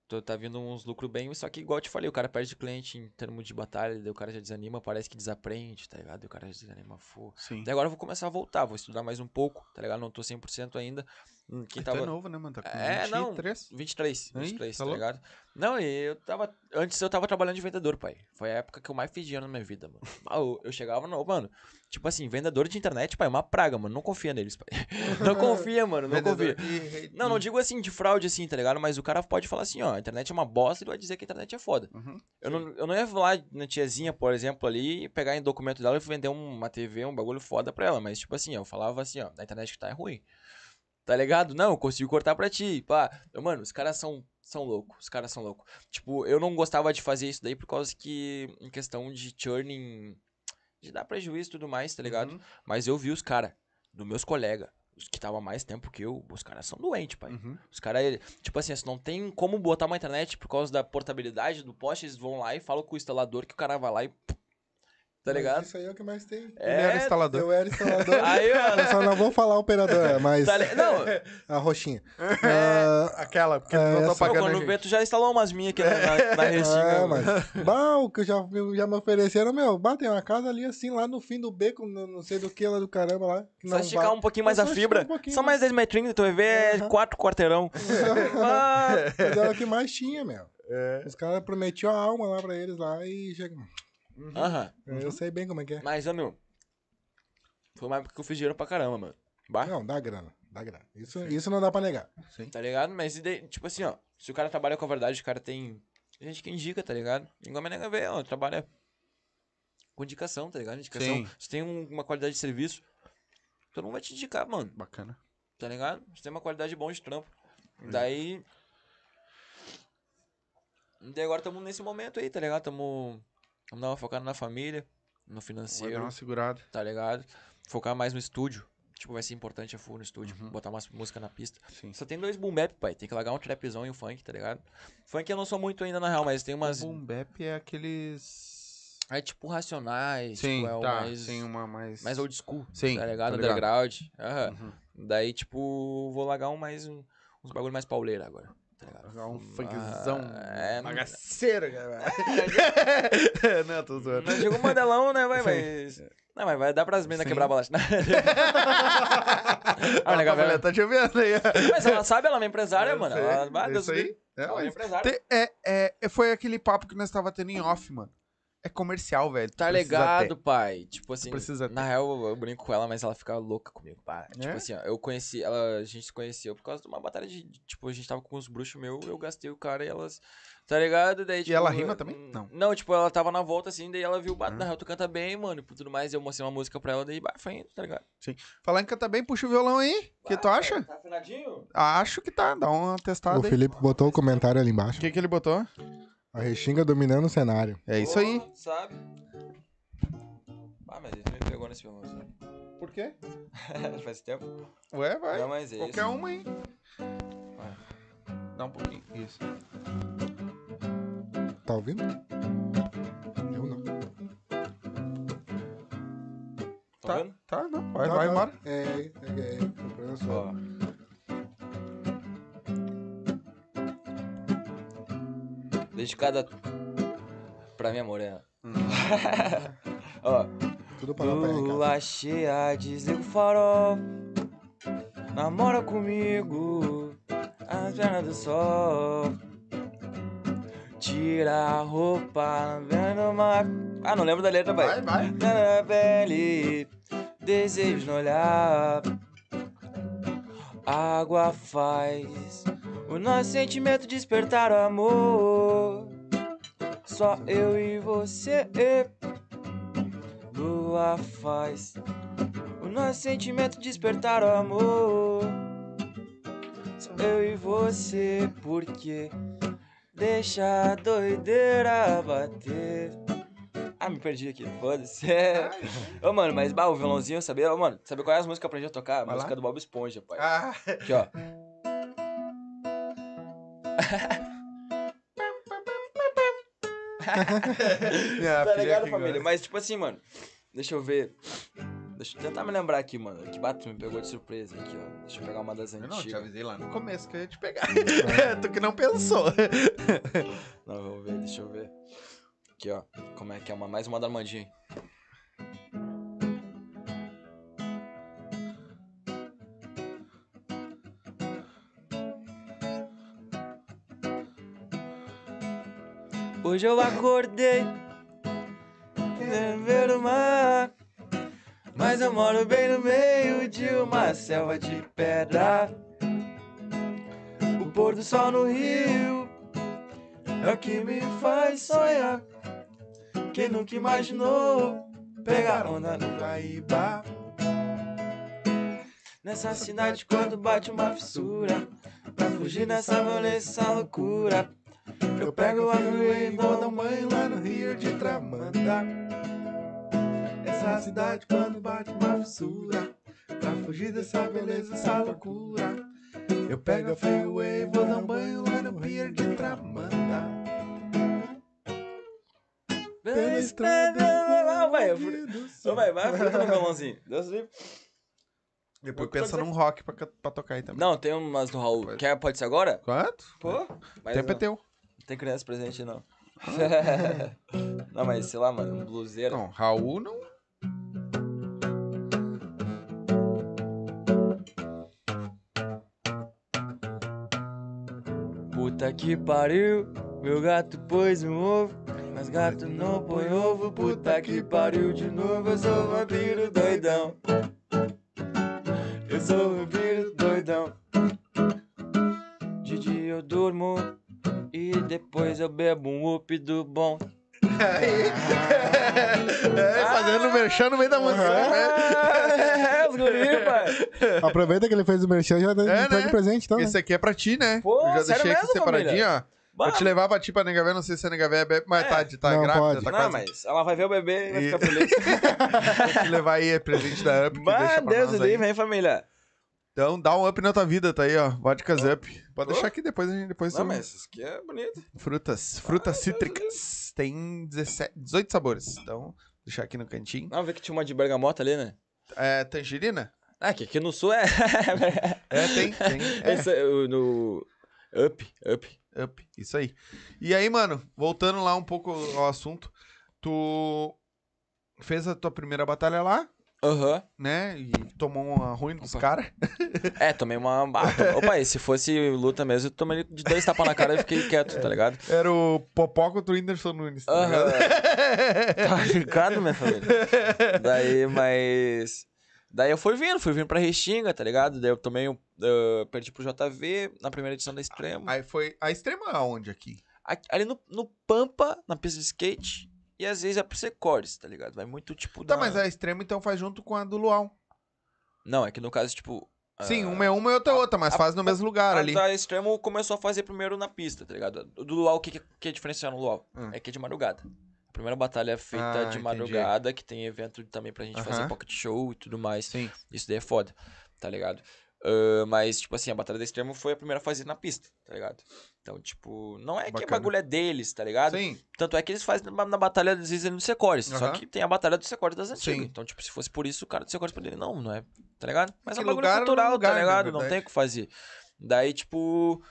Tô tá vindo uns lucros bem, só que, igual eu te falei, o cara perde cliente em termos de batalha, daí o cara já desanima, parece que desaprende, tá ligado? O cara já desanima, fô. Sim. Daí agora eu vou começar a voltar, vou estudar mais um pouco, tá ligado? Não tô 100% ainda. Hum, Quem Tu é tava. novo, né, mano? Tá com É, não. 23? 23, Aí, 23, tá tá, ligado? Não, e eu tava. Antes eu tava trabalhando de vendedor, pai. Foi a época que eu mais fiz dinheiro na minha vida, mano. Eu, eu chegava no. Mano, tipo assim, vendedor de internet, pai, é uma praga, mano. Não confia neles, pai. Não confia, mano, não confia. De- Não, não digo assim de fraude assim, tá ligado? Mas o cara pode falar assim, ó, a internet é uma bosta e vai dizer que a internet é foda. Uhum. Eu não, eu não ia falar na tiazinha, por exemplo, ali, e pegar em documento dela e vender uma TV, um bagulho foda pra ela. Mas, tipo assim, eu falava assim, ó, a internet que tá é ruim. Tá ligado? Não, eu consigo cortar pra ti. Pá. Mano, os caras são, são loucos. Os caras são loucos. Tipo, eu não gostava de fazer isso daí por causa que, em questão de churning, de dar prejuízo e tudo mais, tá ligado? Uhum. Mas eu vi os caras, dos meus colegas, os que tava mais tempo que eu, os caras são doentes, pai. Uhum. Os caras, tipo assim, não tem como botar uma internet por causa da portabilidade do poste, eles vão lá e falam com o instalador que o cara vai lá e. Tá Mas ligado? Isso aí é o que mais tem. Ele era É. instalador. Eu era instalador. Aí, Eu mano. só não vou falar operadora, mas Tá li- Não, a roxinha. Ah, Aquela, porque É, não tô pô, pagando a quando vê, tu já instalou umas minhas aqui na, na, na restinga. É, mas. Bah, o que eu já, já me ofereceram, meu, bah, tem uma casa ali assim, lá no fim do beco, no- não sei do que lá do caramba lá. Só não esticar vai- um pouquinho mais É a fibra. um Só mais 10 metrinhos, tu vai ver é Aham. quatro quarteirão. Ah, Mas era o que mais tinha, meu. É. Os caras prometiam a alma lá pra eles lá e chega. Aham. Eu sei bem como é que é. Mas, ó, meu. Foi uma época que eu fiz dinheiro pra caramba, mano. Bah, Não, dá grana, dá grana. Isso, isso não dá pra negar. tá ligado? Mas, daí, tipo assim, ó. Se o cara trabalha com a verdade, o cara tem. Gente que indica, tá ligado? Igual a minha nega vê, ó. Trabalha com indicação, tá ligado? Indicação. Sim. Se tem um- uma qualidade de serviço, todo mundo vai te indicar, mano. Bacana. Tá ligado? Você tem uma qualidade boa de trampo. Daí. Daí agora estamos nesse momento aí, tá ligado? Tamo. Vamos dar uma focada na família, no Vai dar financeiro, uma segurada. tá ligado? Focar mais no estúdio. Tipo, vai ser importante a full no estúdio. Uhum. Botar mais música na pista. Sim. Só tem dois boom bap, pai. Tem que largar um trapzão e um funk, tá ligado? Funk eu não sou muito ainda, na real, mas tem umas. O boom bap é aqueles... É tipo racionais. Sim, tipo, é tá. mais. Tem uma mais... Mais old school. Sim, Tá ligado? tô ligado. Underground. Aham. Uhum. Daí, tipo, vou largar um mais. um- uns bagulho mais pauleira agora. Tá? Um funkzão. Ah, é, Bagaceiro, cara. não, tô zoando. Digo modelão, né, vai, mas. Não, mas vai dar pras minas Sim. quebrar a bolacha. ah, legal, a mulher tá te ouvindo aí. Mas ela sabe, ela é uma empresária, Eu mano. sei, Ela, é isso aí. É, Ela é mas é, é, foi aquele papo que nós tava tendo em off, mano. É comercial, velho. Tá ligado, ter. pai. Tipo assim, precisa na real eu, eu brinco com ela, mas ela fica louca comigo. Pá. É? Tipo assim, ó, eu conheci, ela, a gente se conheceu por causa de uma batalha de, de- tipo, a gente tava com os bruxos meu, eu gastei o cara e elas, tá ligado? Daí, tipo, ela rima eu- também? Não. Não, tipo, ela tava na volta assim, daí ela viu, bah, Ah. na real tu canta bem, mano, e tudo mais, eu mostrei uma música pra ela, daí, bah, foi indo, tá ligado? Falar em cantar bem, puxa o violão aí. O que tu acha? Tá afinadinho? Acho que tá. Dá uma testada O aí. Felipe botou o comentário ali embaixo. O que, que ele botou? A Restinga dominando o cenário. É isso aí. Sabe? Ah, mas ele me pegou nesse violãozinho. Por quê? Faz tempo. Ué, vai. Não, mas é Qualquer isso. uma aí. Dá um pouquinho. Isso. Tá ouvindo? Eu não. Tá, Tá, vendo? tá, não. Vai, Tá, vai tá. embora. É, é, é. é. O problema é só. Ó. Dedicada pra minha morena. Ó. Tudo pra. Lua cheia, desliga o farol. Namora comigo, a perna do sol. Tira a roupa, vendo uma. Ah, não lembro da letra, Vai, vai. vai. Na pele, desejo no olhar. Água faz o nosso sentimento despertar o amor. Só eu e você. Lua faz o nosso sentimento despertar o amor. Só eu e você, porque deixa a doideira bater. Ah, me perdi aqui, foda-se. Ô, mano, mas bah, o violãozinho, sabia? Ô, mano, sabe qual é as músicas que eu aprendi a tocar? A Vai música lá. do Bob Esponja, pai. Ah, Aqui, ó. tá ligado, família? Mas, tipo assim, mano, deixa eu ver. Deixa eu tentar me lembrar aqui, mano. Que bato me pegou de surpresa aqui, ó. Deixa eu pegar uma das Eu não, te antigas. avisei lá no começo que eu ia te pegar. tu que não pensou. Não, vamos ver, deixa eu ver. Aqui, ó. Como é que é? Uma, mais uma da Armandinho. Hoje eu acordei querendo ver o mar Mas eu moro bem no meio de uma selva de pedra O pôr do sol no rio é o que me faz sonhar. Quem nunca imaginou pegar onda no Guaíba? Nessa cidade quando bate uma fissura, pra fugir dessa violência, loucura, eu pego a rua e vou dar um banho lá no Rio de Tramanda. Essa cidade quando bate uma fissura, pra fugir dessa beleza, essa loucura. Eu pego a freeway e vou dar um banho lá no Pier de Tramanda. Pela estrada. Vai, fui- Ô, vai, vai, fruta no violãozinho. Deus livre. Depois pensa num rock pra, pra tocar aí também. Não, tem umas do Raul. Pode. Quer, pode ser agora? Quanto? Pô. Tempo é teu. Tem criança presente, não. não, mas sei lá, mano, um bluseiro. Não, Raul não. Puta que pariu, meu gato pôs um ovo, mas gato não põe ovo. Puta que pariu de novo, eu sou vampiro doidão. Eu sou vampiro doidão. De dia eu durmo e depois eu bebo um up do bom. é, fazendo merchan no meio da música. né? É, os guri, pai. Aproveita que ele fez o merchan e já É, é, né? de presente, então. né? Esse aqui é pra ti, né? Pô, eu já sério deixei aqui mesmo, separadinho, família? ó. Vou te levar pra ti pra Negavé, não sei se a Negavé bebe, mas É. tá, de- tá Não grávida, pode. tá Não, quase. mas ela vai ver o bebê e vai ficar feliz. Vou te levar aí, é presente da Up, que Mas deixa pra Deus aí. livre, hein, família? Então dá um up na tua vida, tá aí, ó. Vodkas Up. Pode Ô. deixar aqui depois, a gente depois Não, mas isso aqui é bonito. Frutas, frutas cítricas. Tem 17, 18 sabores. Então, deixar aqui no cantinho. Não, vê que tinha uma de bergamota ali, né? É tangerina? Ah, que aqui no sul é. É, tem, tem. É, Esse é no. Up, up. up, isso aí. E aí, mano, voltando lá um pouco ao assunto, tu fez a tua primeira batalha lá, Aham. né? E tomou uma ruim dos caras. É, tomei uma. Ah, Opa, e se fosse luta mesmo, eu tomei de dois tapas na cara e fiquei quieto, tá ligado? Era o Popó contra o Whindersson Nunes, tá ligado? Tá ligado, minha família? Daí, mas. Daí eu fui vindo, fui vindo pra Restinga, tá ligado? Daí eu tomei um. perdi pro JV na primeira edição da Extremo. Aí foi a extrema aonde aqui? Aqui- ali no, no Pampa, na pista de skate. E às vezes é pro Secores, tá ligado? Vai muito tipo. Tá, da- mas a extrema então faz junto com a do Luau. Não, é que no caso, tipo. Sim, ah, uma é uma e outra é outra, mas a- faz no mesmo lugar a ali. da Extremo começou a fazer primeiro na pista, tá ligado? Do Luau, o que, que, é diferencial no Luau? Hum. É que é de madrugada. A primeira batalha feita Ah, de entendi. madrugada, que tem evento também pra gente fazer Aham. pocket show e tudo mais. Sim. Isso daí é foda, tá ligado? Ah, mas, tipo assim, a Batalha da Extremo foi a primeira fase na pista, tá ligado? Então, tipo, não é que o Bacana. bagulho é deles, tá ligado? Sim. Tanto é que eles fazem na, na batalha, às vezes, no Secores. Só Aham. que tem a batalha do Secores das antigas. Sim. Então, tipo, se fosse por isso, o cara do Secores poderia. Não, não é. Tá ligado? Mas é Que um bagulho lugar é cultural, lugar, tá ligado? Não tem o que fazer. Daí, tipo.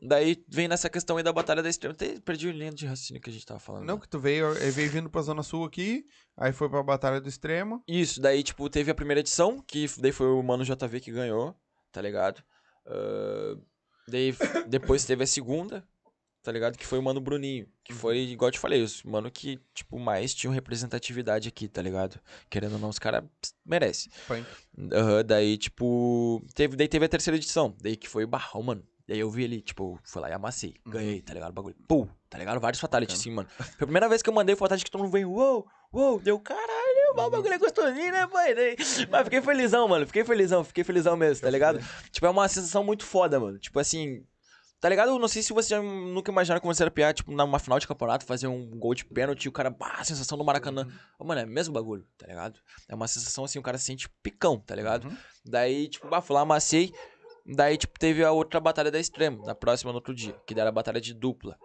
Daí vem nessa questão aí da batalha da extrema. Até perdi o linha de raciocínio que a gente tava falando. Não, né? que tu veio, veio vindo pra Zona Sul aqui, aí foi pra Batalha do Extremo. Isso, daí, tipo, teve a primeira edição, que daí foi o Mano JV que ganhou, tá ligado? Ah, daí, depois teve a segunda, tá ligado? Que foi o Mano Bruninho. Que foi, igual eu te falei, os mano que, tipo, mais tinham representatividade aqui, tá ligado? Querendo ou não, os caras merecem. Foi. Aham, daí, tipo. Teve, daí teve a terceira edição. Daí que foi o barrão, mano. Daí eu vi ele, tipo, fui lá e amassei. Ganhei, tá ligado? O bagulho. Pum, tá ligado? Vários fatalities, assim, mano. Foi a primeira vez que eu mandei o fatality que todo mundo veio, uou, uou, deu caralho, o bagulho é gostosinho, né, pai? Mas fiquei felizão, mano. Fiquei felizão, fiquei felizão mesmo, tá ligado? Tipo, é uma sensação muito foda, mano. Tipo assim. Tá ligado? Eu não sei se vocês já nunca imaginaram como era piar, tipo, numa final de campeonato, fazer um gol de pênalti e o cara, bah, sensação do Maracanã. Ô, Mano, é o mesmo bagulho, tá ligado? É uma sensação assim, o cara se sente picão, tá ligado? Uhum. Daí, tipo, bah, fui lá, amassei. Daí, tipo, teve a outra batalha da extremo, na próxima, no outro dia, que era a batalha de dupla,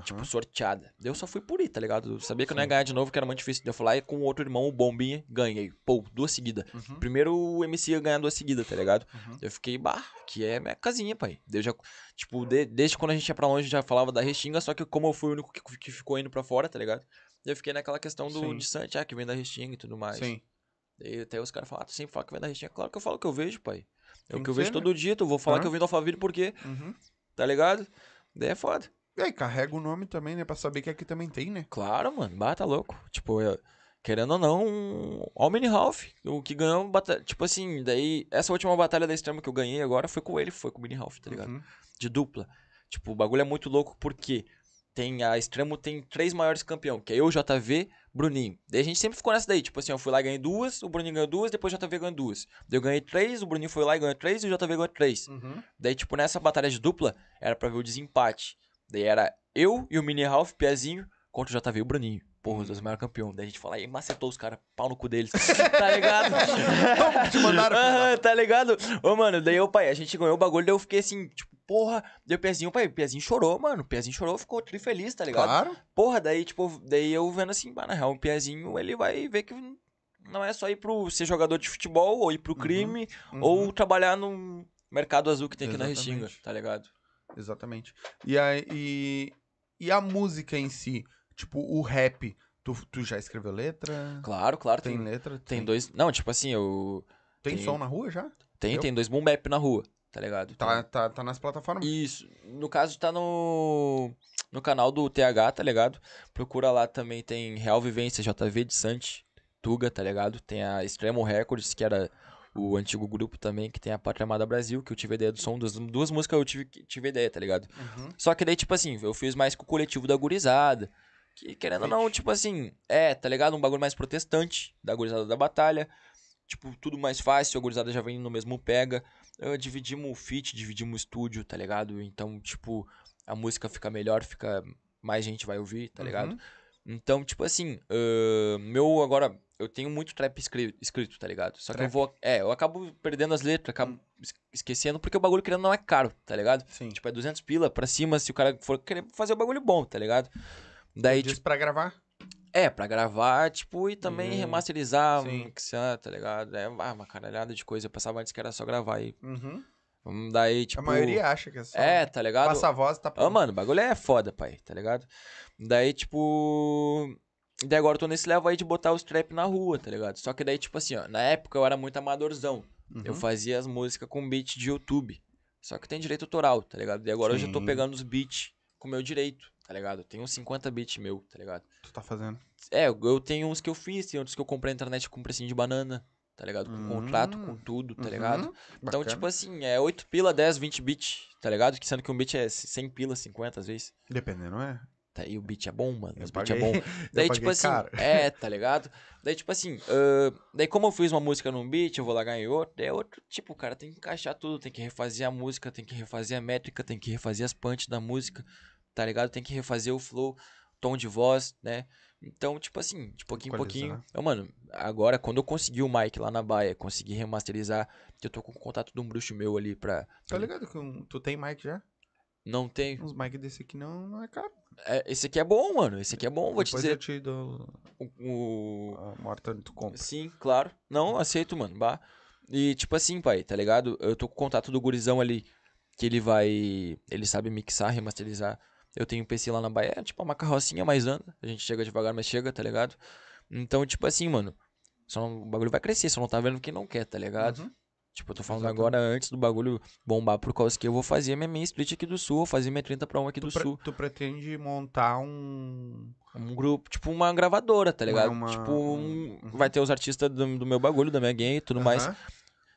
tipo, sorteada. Daí eu só fui por ir, tá ligado? Eu sabia que eu não ia ganhar de novo, que era muito difícil. Daí eu fui lá e com o outro irmão, o Bombinha, ganhei. Pô, duas seguidas. Uhum. Primeiro o MC ia ganhar duas seguidas, tá ligado? Uhum. Eu fiquei, bah, que é minha casinha, pai. Daí eu já, tipo, de- desde quando a gente ia pra longe, já falava da Restinga, só que como eu fui o único que, que ficou indo pra fora, tá ligado? Daí eu fiquei naquela questão do, Sim. de Santi, ah, que vem da Restinga e tudo mais. Sim. Daí até os caras falam, ah, tu sempre fala que vem da Restinga. Claro que eu falo que eu vejo, pai. É Tem o que que eu vejo né? todo dia, tu vou falar que eu vim do Alphaville porque, Uhum. tá ligado? Daí é foda. E aí, carrega o nome também, né? Pra saber que aqui também tem, né? Claro, mano, bah, tá louco. Tipo, eu- querendo ou não, ó o Mini Ralph, o que ganhou, bata- tipo assim, daí, essa última batalha da extrema que eu ganhei agora foi com ele, foi com o Mini Ralph, tá ligado? Uhum. De dupla. Tipo, o bagulho é muito louco porque tem a extremo tem três maiores campeão, que é eu, JV, Bruninho. Daí a gente sempre ficou nessa daí, tipo assim, eu fui lá e ganhei duas, o Bruninho ganhou duas, depois o JV ganhou duas. Daí eu ganhei três, o Bruninho foi lá e ganhou três e o JV ganhou três. Uhum. Daí, tipo, nessa batalha de dupla, era pra ver o desempate. Daí era eu e o Mini Ralph, Piazinho, contra o JV e o Bruninho. Porra, os dois maiores campeões. Daí a gente fala aí, macetou os caras, pau no cu deles. tá ligado? Te mandaram tá ligado? Ô, mano, daí eu, pai, a gente ganhou o bagulho, daí eu fiquei assim, tipo, porra. Daí o Piazinho, pai, o Piazinho chorou, mano. O Piazinho chorou, ficou tri feliz, tá ligado? Claro. Porra, daí, tipo, daí eu vendo assim, bah, na real, o Piazinho, ele vai ver que não é só ir pro ser jogador de futebol, ou ir pro crime, Uhum. ou trabalhar no mercado azul que tem aqui na Exatamente. Restinga, tá ligado? Exatamente. E a, e, e a música em si? Tipo, o rap. Tu, tu já escreveu letra? Claro, claro, Tem, tem, letra? tem dois. Não, tipo assim, eu. Tem, tem- som na rua já? Tem, Eu? tem dois boom bap na rua, tá ligado? Tá, tá, tá nas plataformas? Isso. No caso, tá no. No canal do TH, tá ligado? Procura lá também, tem Real Vivência JV de Sante, Tuga, tá ligado? Tem a Extremo Records, que era o antigo grupo também, que tem a Pátria Amada Brasil, que eu tive ideia do som. Das duas músicas eu tive, tive ideia, tá ligado? Uhum. Só que daí, tipo assim, eu fiz mais com o coletivo da gurizada. Que, querendo ou não, tipo assim, é, tá ligado? Um bagulho mais protestante da gurizada da batalha. Tipo, tudo mais fácil, a gurizada já vem no mesmo pega. Ah, dividimos o feat, dividimos o estúdio, tá ligado? Então, tipo, a música fica melhor, fica. Mais gente vai ouvir, tá ligado? Uhum. Então, tipo assim, ah, meu agora. Eu tenho muito trap escri- escrito, tá ligado? Só que eu Trap. vou. É, eu acabo perdendo as letras, acabo es- esquecendo, porque o bagulho querendo não é caro, tá ligado? Sim. Tipo, é 200 pila pra cima se o cara for querer fazer o bagulho bom, tá ligado? Daí, Diz tipo, pra gravar? é, pra gravar, tipo, e também Hum, remasterizar, mixar, tá ligado? É ah, uma caralhada de coisa. Eu pensava antes que era só gravar e. Uhum. Daí, tipo. a maioria acha que é só. É, tá ligado? Passa a voz, tá Ah, mano, o bagulho é foda, pai, tá ligado? Daí, tipo. Daí agora eu tô nesse level aí de botar os trap na rua, tá ligado? Só que daí, tipo assim, ó, na época eu era muito amadorzão. Eu Uhum. fazia as músicas com beat de YouTube. Só que tem direito autoral, tá ligado? E agora hoje eu tô Sim. pegando os beats com meu direito, tá ligado? Tem uns 50 beats meu, tá ligado? Tu tá fazendo. É, eu- eu tenho uns que eu fiz, tem outros que eu comprei na internet com precinho de banana, tá ligado? Com Hum. contrato, com tudo, tá Uhum. ligado? Então, Bacana. tipo assim, é 8 pila, 10, 20 bits, tá ligado? Que sendo que um beat é 100 pila, 50 às vezes. Dependendo, é? Tá, e o beat é bom, mano. Eu Os beat é bom. Daí, tipo assim, caro. é, tá ligado? Daí, tipo assim, ahn, daí como eu fiz uma música num beat, eu vou lá ganhar outro, é outro, tipo, o cara tem que encaixar tudo, tem que refazer a música, tem que refazer a métrica, tem que refazer as punch da música, tá ligado? Tem que refazer o flow, tom de voz, né? Então, tipo assim, de pouquinho em pouquinho. Equalizar. Eu, mano, agora, quando eu consegui o mic lá na Baia, consegui remasterizar, eu tô com o contato de um bruxo meu ali pra. Tá ligado que um- tu tem mic já? Não tem. Uns mic desse aqui não, não é caro. É, esse aqui é bom, mano. Esse aqui é bom, vou te Depois dizer. eu te dou O, o- morta tu compra. Sim, claro. Não, aceito, mano. Bah. E tipo assim, pai, tá ligado? Eu tô com o contato do gurizão ali, que ele vai. Ele sabe mixar, remasterizar. Eu tenho um PC lá na Bahia, é tipo uma carrocinha, mas anda. A gente chega devagar, mas chega, tá ligado? Então, tipo assim, mano. Só não- o bagulho vai crescer, só não tá vendo quem não quer, tá ligado? Uhum. Tipo, eu tô falando Exatamente. agora antes do bagulho bombar por causa que eu vou fazer minha main split aqui do sul, vou fazer minha 30 pra 1 aqui Tu, do sul. tu pretende montar um. Um grupo, tipo uma gravadora, tá ligado? uma- tipo, um- um- uhum. vai ter os artistas do, do meu bagulho, da minha game e tudo mais. Aham.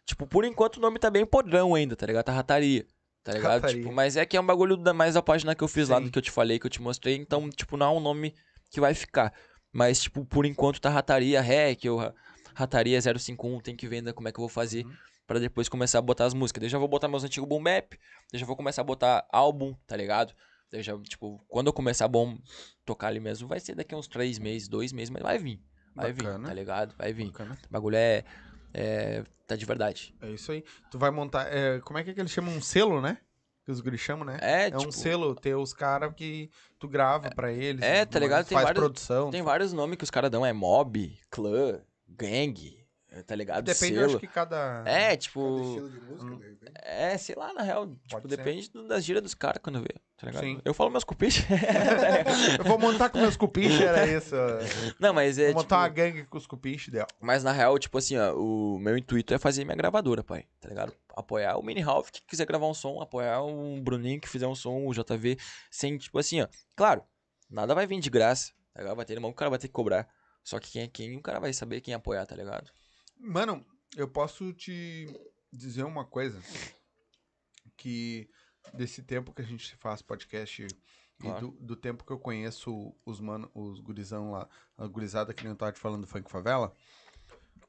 Tipo, por enquanto o nome tá bem podrão ainda, tá ligado? Tá rataria. Tá ligado? Tipo, mas é que é um bagulho da, mais da página que eu fiz lá Sim. do que eu te falei, que eu te mostrei. Então, tipo, não é um nome que vai ficar. Mas, tipo, por enquanto tá rataria rec, ou ra- rataria 051, tem que ver ainda como é que eu vou fazer. Uhum. Pra depois começar a botar as músicas. Daí eu já vou botar meus antigos boom bap. Daí já vou começar a botar álbum, tá ligado? Daí já, tipo, quando eu começar a bom tocar ali mesmo, vai ser daqui uns três meses, dois meses, mas vai vir. Vai vir, Bacana. tá ligado? Vai vir. Bacana. O bagulho é, é. Tá de verdade. É isso aí. Tu vai montar. é, como é que, é que eles chamam? Um selo, né? Que os guris chamam, né? É, É um tipo, selo, ter os caras que tu grava pra eles. É, tá ligado? Tem faz vários- produção. Tem vários nomes que os caras dão, é mob, clã, gang, tá ligado? Depende, eu Selo. acho que cada. É, Cada tipo. estilo de música. É, sei lá, na real. Tipo, Pode ser. depende do- das gírias dos caras quando vê, tá ligado? Sim. Eu falo meus cupiches. Eu vou montar com meus cupinches, era isso. Não, mas é. Vou Tipo, montar uma gangue com os cupinches dela. Mas na real, tipo assim, ó, o meu intuito é fazer minha gravadora, pai. Tá ligado? Apoiar o Mini Ralph que quiser gravar um som, apoiar um Bruninho que fizer um som, o JV, sem, tipo assim, ó. Claro, nada vai vir de graça, tá ligado? Vai ter irmão que o cara vai ter que cobrar. Só que quem é quem, o cara vai saber quem apoiar, tá ligado? Mano, eu posso te dizer uma coisa. Que desse tempo que a gente faz podcast Claro. e do, do tempo que eu conheço os mano, os gurizão lá, a gurizada que nem eu tava te falando do Funk Favela,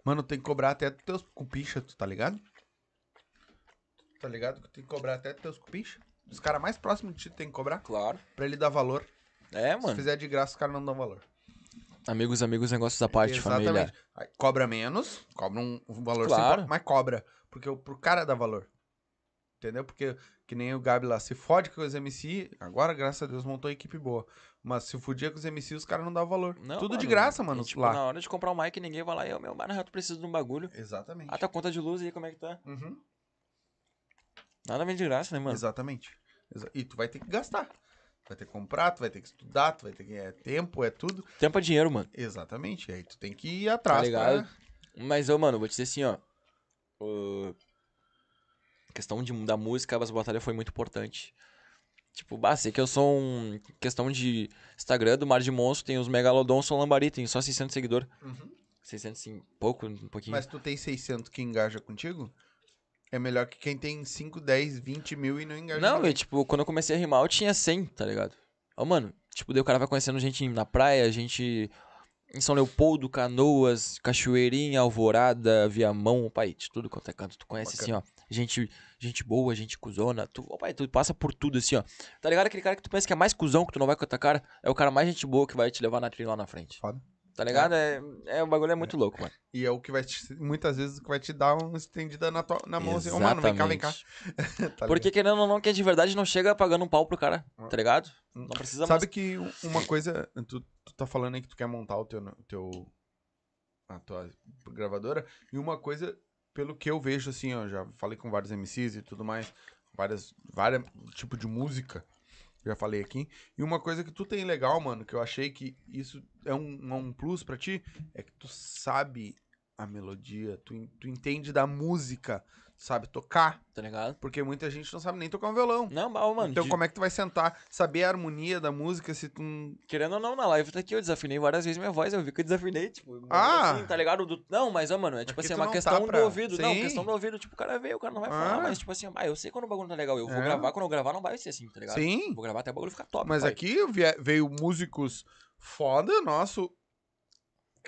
mano, tem que cobrar até teus cupincha, tu tá ligado? Tá ligado que tem que cobrar até teus cupincha? Os caras mais próximos de ti tem que cobrar Claro. pra ele dar valor. É, Se mano. fizer de graça, os caras não dão valor. Amigos, amigos, negócios à parte, família. Aí, cobra menos, cobra um, um valor Claro. sim, mas cobra. Porque pro cara dá valor. Entendeu? Porque, que nem o Gabi lá, se fode com os MC, agora, graças a Deus, montou equipe boa. Mas se fudia com os MC, os caras não dão valor. Não, Tudo de mano, graça, mano, e, tipo, lá. na hora de comprar o mic, ninguém vai lá e eu, meu, mano, tu precisa de um bagulho. Exatamente. Ah, tua conta de luz aí, como é que tá? Uhum. Nada vem de graça, né, mano? Exatamente. Exa- E tu vai ter que gastar. Vai ter que comprar, tu vai ter que estudar, tu vai ter que. É tempo, é tudo. Tempo é dinheiro, mano. Exatamente. Aí tu tem que ir atrás. Tá ligado? pra- Mas, ô, mano, vou te dizer assim, ó. A questão de, da música, as batalhas foi muito importante. Tipo, bah, sei que eu sou um. Questão de Instagram do Mar de Monstro, tem os Megalodon, sou Lambari, tem só 600 seguidores. Uhum. 600, sim, pouco, um pouquinho. Mas tu tem 600 que engaja contigo? É melhor que quem tem 5, 10, 20 mil e não engaja. Não, e tipo, quando eu comecei a rimar, eu tinha 100, tá ligado? Ó, mano, tipo, daí o cara vai conhecendo gente na praia, gente em São Leopoldo, Canoas, Cachoeirinha, Alvorada, Viamão, pai, de tudo quanto é canto, tu conhece assim, ó. Gente, gente boa, gente cuzona, tu, ó, pai, tu passa por tudo assim, ó. Tá ligado? Aquele cara que tu pensa que é mais cuzão, que tu não vai com a tua cara, é o cara mais gente boa que vai te levar na trilha lá na frente. Foda. Tá ligado? É, é, o bagulho é muito louco, mano. E é o que vai te, muitas vezes o que vai te dar uma estendida na, tua, na mão assim, ô mano, vem cá, vem cá. Exatamente. Tá Porque querendo ou não, que é de verdade não chega pagando um pau pro cara, tá ligado? Hum. Não precisa Sabe que u- uma coisa, tu, tu tá falando aí que tu quer montar o teu, teu a tua gravadora, e uma coisa, pelo que eu vejo assim, ó, já falei com vários MCs e tudo mais, várias, várias tipo de música, já falei aqui, e uma coisa que tu tem legal, mano, que eu achei que isso é um, um plus pra ti, é que tu sabe a melodia, tu, tu entende da música, sabe tocar, Tá ligado? porque muita gente não sabe nem tocar um violão. Não, mas, ô, mano, então de- como é que tu vai sentar, saber a harmonia da música se tu não Querendo ou não, na live tá aqui, eu desafinei várias vezes minha voz, eu vi que eu desafinei, tipo, Ah! assim, tá ligado? Do- Não, mas, ó, mano, é tipo Porque assim, é uma não questão tá pra- do ouvido. Não, Sim. questão do ouvido, tipo, o cara veio, o cara não vai Ah. falar, mas, tipo assim, ah, eu sei quando o bagulho tá legal, eu vou É. gravar, quando eu gravar não vai ser assim, tá ligado? Sim, Vou gravar até o bagulho ficar top, mas pai. aqui veio músicos foda, nosso,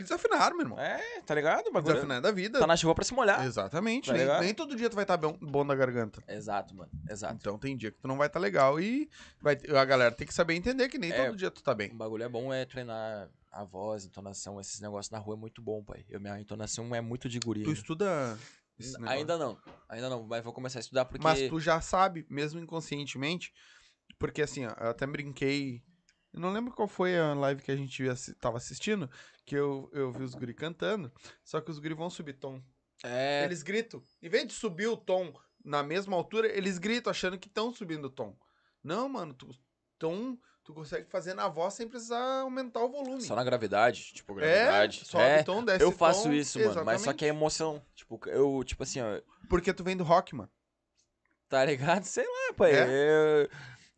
que desafinaram, meu irmão. É, tá ligado? O bagulho Desafinaram da vida. tá na chuva pra se molhar. Exatamente. Tá nem, nem todo dia tu vai estar bom, bom da garganta. Exato, mano, exato. Então tem dia que tu não vai estar legal e vai, a galera tem que saber entender que nem É. todo dia tu tá bem. O bagulho é bom é treinar a voz, entonação, esses negócios na rua é muito bom, pai. Eu, minha entonação é muito de guri. Tu estuda. Ainda não, ainda não, mas vou começar a estudar porque... Mas tu já sabe, mesmo inconscientemente, porque assim, ó, eu até brinquei. Eu não lembro qual foi a live que a gente tava assistindo, que eu, eu vi os guri cantando, só que os guri vão subir tom. É, Eles gritam. Em vez de subir o tom na mesma altura, eles gritam achando que estão subindo o tom. Não, mano, tu, tom tu consegue fazer na voz sem precisar aumentar o volume. só na gravidade, tipo, é, gravidade. sobe é, tom, desce eu faço tom, isso, mano, mas só que é emoção. Tipo, eu, tipo assim, ó, Porque tu vem do rock, mano. tá ligado? Sei lá, pai. É? É?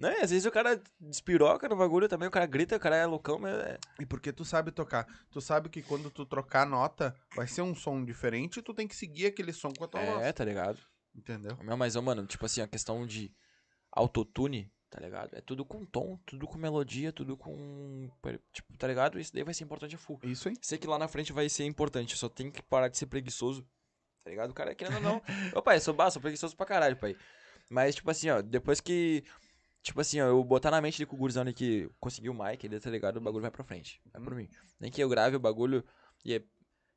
Né? Às vezes o cara despiroca no bagulho também, o cara grita, o cara é loucão, mas é... E porque tu sabe tocar. Tu sabe que quando tu trocar nota, vai ser um som diferente e tu tem que seguir aquele som com a tua É, voz. tá ligado? Entendeu? Não, mas, mano, tipo assim, a questão de autotune, tá ligado? É tudo com tom, tudo com melodia, tudo com. Tipo, tá ligado? Isso daí vai ser importante a full. Isso aí. Sei que lá na frente vai ser importante, só tem que parar de ser preguiçoso. Tá ligado? O cara, querendo ou não. Ô, pai, sou, bah, sou preguiçoso pra caralho, pai. Mas, tipo assim, ó, depois que. Tipo assim, ó, eu botar na mente de que o gurizão ali que conseguiu o mic, ele tá ligado? O bagulho vai pra frente. Vai por mim. Nem que eu grave o bagulho e é-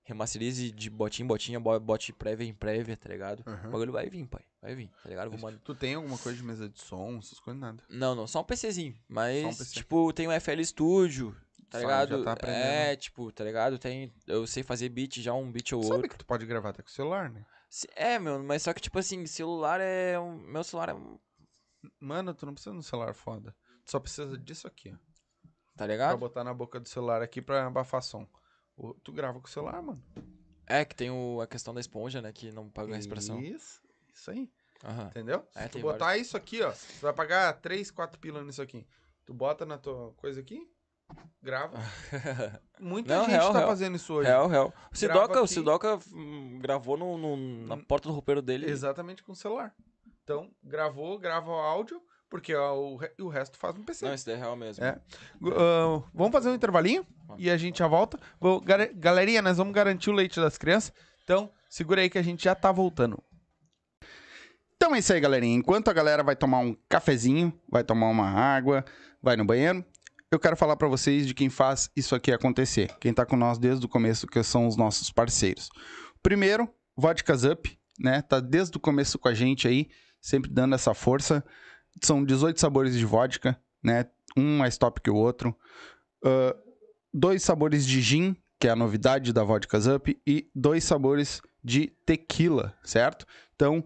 remasterize de botinha em botinha, bo- bote prévia em prévia, tá ligado? O bagulho vai vir, pai. Vai vir, tá ligado? Vou mandar. Tu tem alguma coisa de mesa de som, essas coisas, nada. Não, não, só um PCzinho. Mas, um PC. tipo, tem o FL Studio, tá ligado? tá é, tipo, tá ligado? Tem, eu sei fazer beat já, um beat ou Sabe outro. que tu pode gravar até com o celular, né? É, meu, mas só que, tipo assim, celular é. Meu celular é. um- Mano, tu não precisa de um celular foda. Tu só precisa disso aqui, ó. Tá Pra ligado? botar na boca do celular aqui pra abafar som. O- Tu grava com o celular, mano. É, que tem o, a questão da esponja, né? Que não paga a respiração. Isso, isso aí. Aham. Entendeu? É, Se tu tem botar isso aqui, ó, tu vai pagar 3, 4 pila nisso aqui. Tu bota na tua coisa aqui, grava. Muita Não, gente real, tá real. fazendo isso hoje. real, real. O Sidoca, o aqui. Sidoca hum, gravou no, no- na porta do roupeiro dele. Exatamente com o celular. Então, gravou, grava o áudio, porque o, re- o resto faz no PC. Não, isso é real mesmo. É. Ah, vamos fazer um intervalinho e a gente já volta. Vou- galerinha, nós vamos garantir o leite das crianças. Então, segura aí que a gente já tá voltando. Então é isso aí, galerinha. Enquanto a galera vai tomar um cafezinho, vai tomar uma água, vai no banheiro, eu quero falar pra vocês de quem faz isso aqui acontecer. Quem tá com nós desde o começo, que são os nossos parceiros. Primeiro, Vodkas Up, né? Tá desde o começo com a gente aí, sempre dando essa força. São 18 sabores de vodka, né? Um mais top que o outro. Ah, dois sabores de gin, que é a novidade da Vodkas Up, e dois sabores de tequila, certo? Então,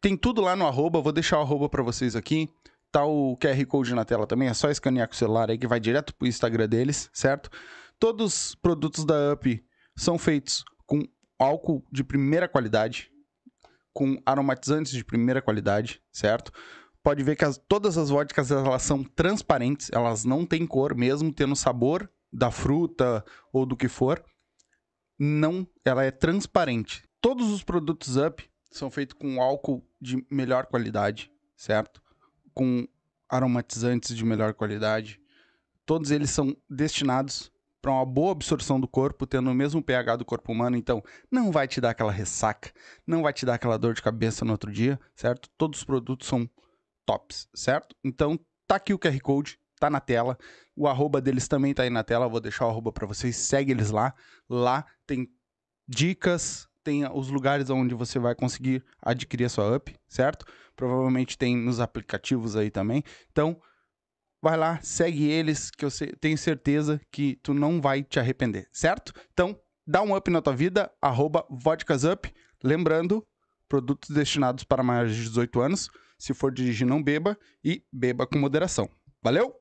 tem tudo lá no arroba, vou deixar o arroba pra vocês aqui. Tá o QR Code na tela também, é só escanear com o celular aí que vai direto pro Instagram deles, certo? Todos os produtos da Up são feitos com álcool de primeira qualidade, com aromatizantes de primeira qualidade, certo? Pode ver que as- todas as vodkas elas são transparentes, elas não têm cor, mesmo tendo sabor da fruta ou do que for. Não, ela é transparente. Todos os produtos Up são feitos com álcool de melhor qualidade, certo? Com aromatizantes de melhor qualidade. Todos eles são destinados para uma boa absorção do corpo, tendo o mesmo pH do corpo humano, então não vai te dar aquela ressaca, não vai te dar aquela dor de cabeça no outro dia, certo? Todos os produtos são tops, certo? Então tá aqui o QR Code, tá na tela. O arroba deles também tá aí na tela, vou deixar o arroba para vocês, segue eles lá. Lá tem dicas, tem os lugares onde você vai conseguir adquirir a sua up, certo? Provavelmente tem nos aplicativos aí também. Então, vai lá, segue eles, que eu tenho certeza que tu não vai te arrepender, certo? Então, dá um up na tua vida, arroba. Lembrando, produtos destinados para maiores de 18 anos. Se for dirigir, não beba e beba com moderação. Valeu?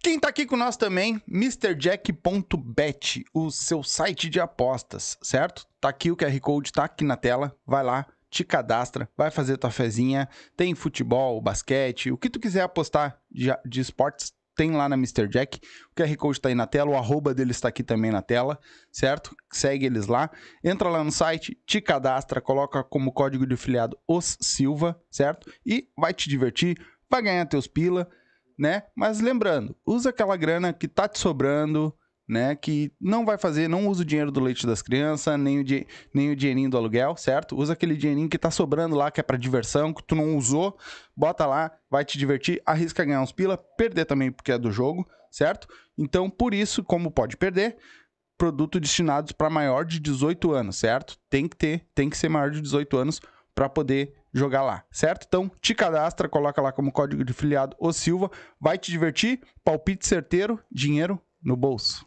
Quem tá aqui com nós também, MrJack.bet, o seu site de apostas, certo? Tá aqui o QR Code, tá aqui na tela. Vai lá, te cadastra, vai fazer tua fezinha. Tem futebol, basquete, o que tu quiser apostar de, de esportes, tem lá na Mr. Jack. O QR Code tá aí na tela, o arroba deles tá aqui também na tela, certo? Segue eles lá. Entra lá no site, te cadastra, coloca como código de afiliado os Silva, certo? E vai te divertir, vai ganhar teus pila, né? Mas lembrando, usa aquela grana que tá te sobrando, né? Que não vai fazer, não usa o dinheiro do leite das crianças, nem o, di- nem o dinheirinho do aluguel, certo? Usa aquele dinheirinho que tá sobrando lá, que é pra diversão, que tu não usou, bota lá, vai te divertir, arrisca ganhar uns pila, perder também porque é do jogo, certo? Então, por isso, como pode perder, produto destinados para maior de 18 anos, certo? Tem que ter, tem que ser maior de 18 anos para poder jogar lá, certo? Então, te cadastra, coloca lá como código de filiado o Silva, vai te divertir, palpite certeiro, dinheiro no bolso.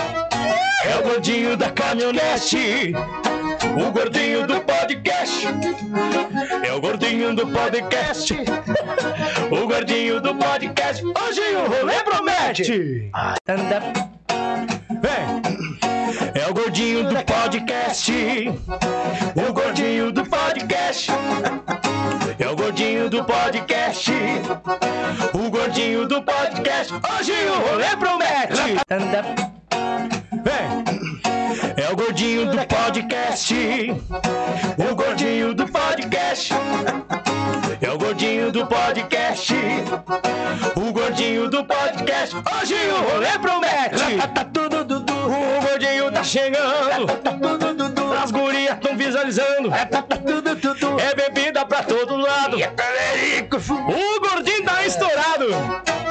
É o gordinho da caminhonete. O gordinho do podcast. É o gordinho do podcast. O gordinho do podcast. Hoje o rolê promete. Vem! É o gordinho do podcast. O gordinho do podcast. É o gordinho do podcast. O gordinho do podcast. Hoje o rolê promete. É gordinho do podcast. O gordinho do podcast. É o gordinho do podcast. O gordinho do podcast. Hoje o rolê promete. Tá tudo Dudu. O gordinho tá chegando. Tá tudo Dudu. As gurias tão visualizando. Tá tudo Dudu. É bebida pra todo lado. O gordinho tá estourado.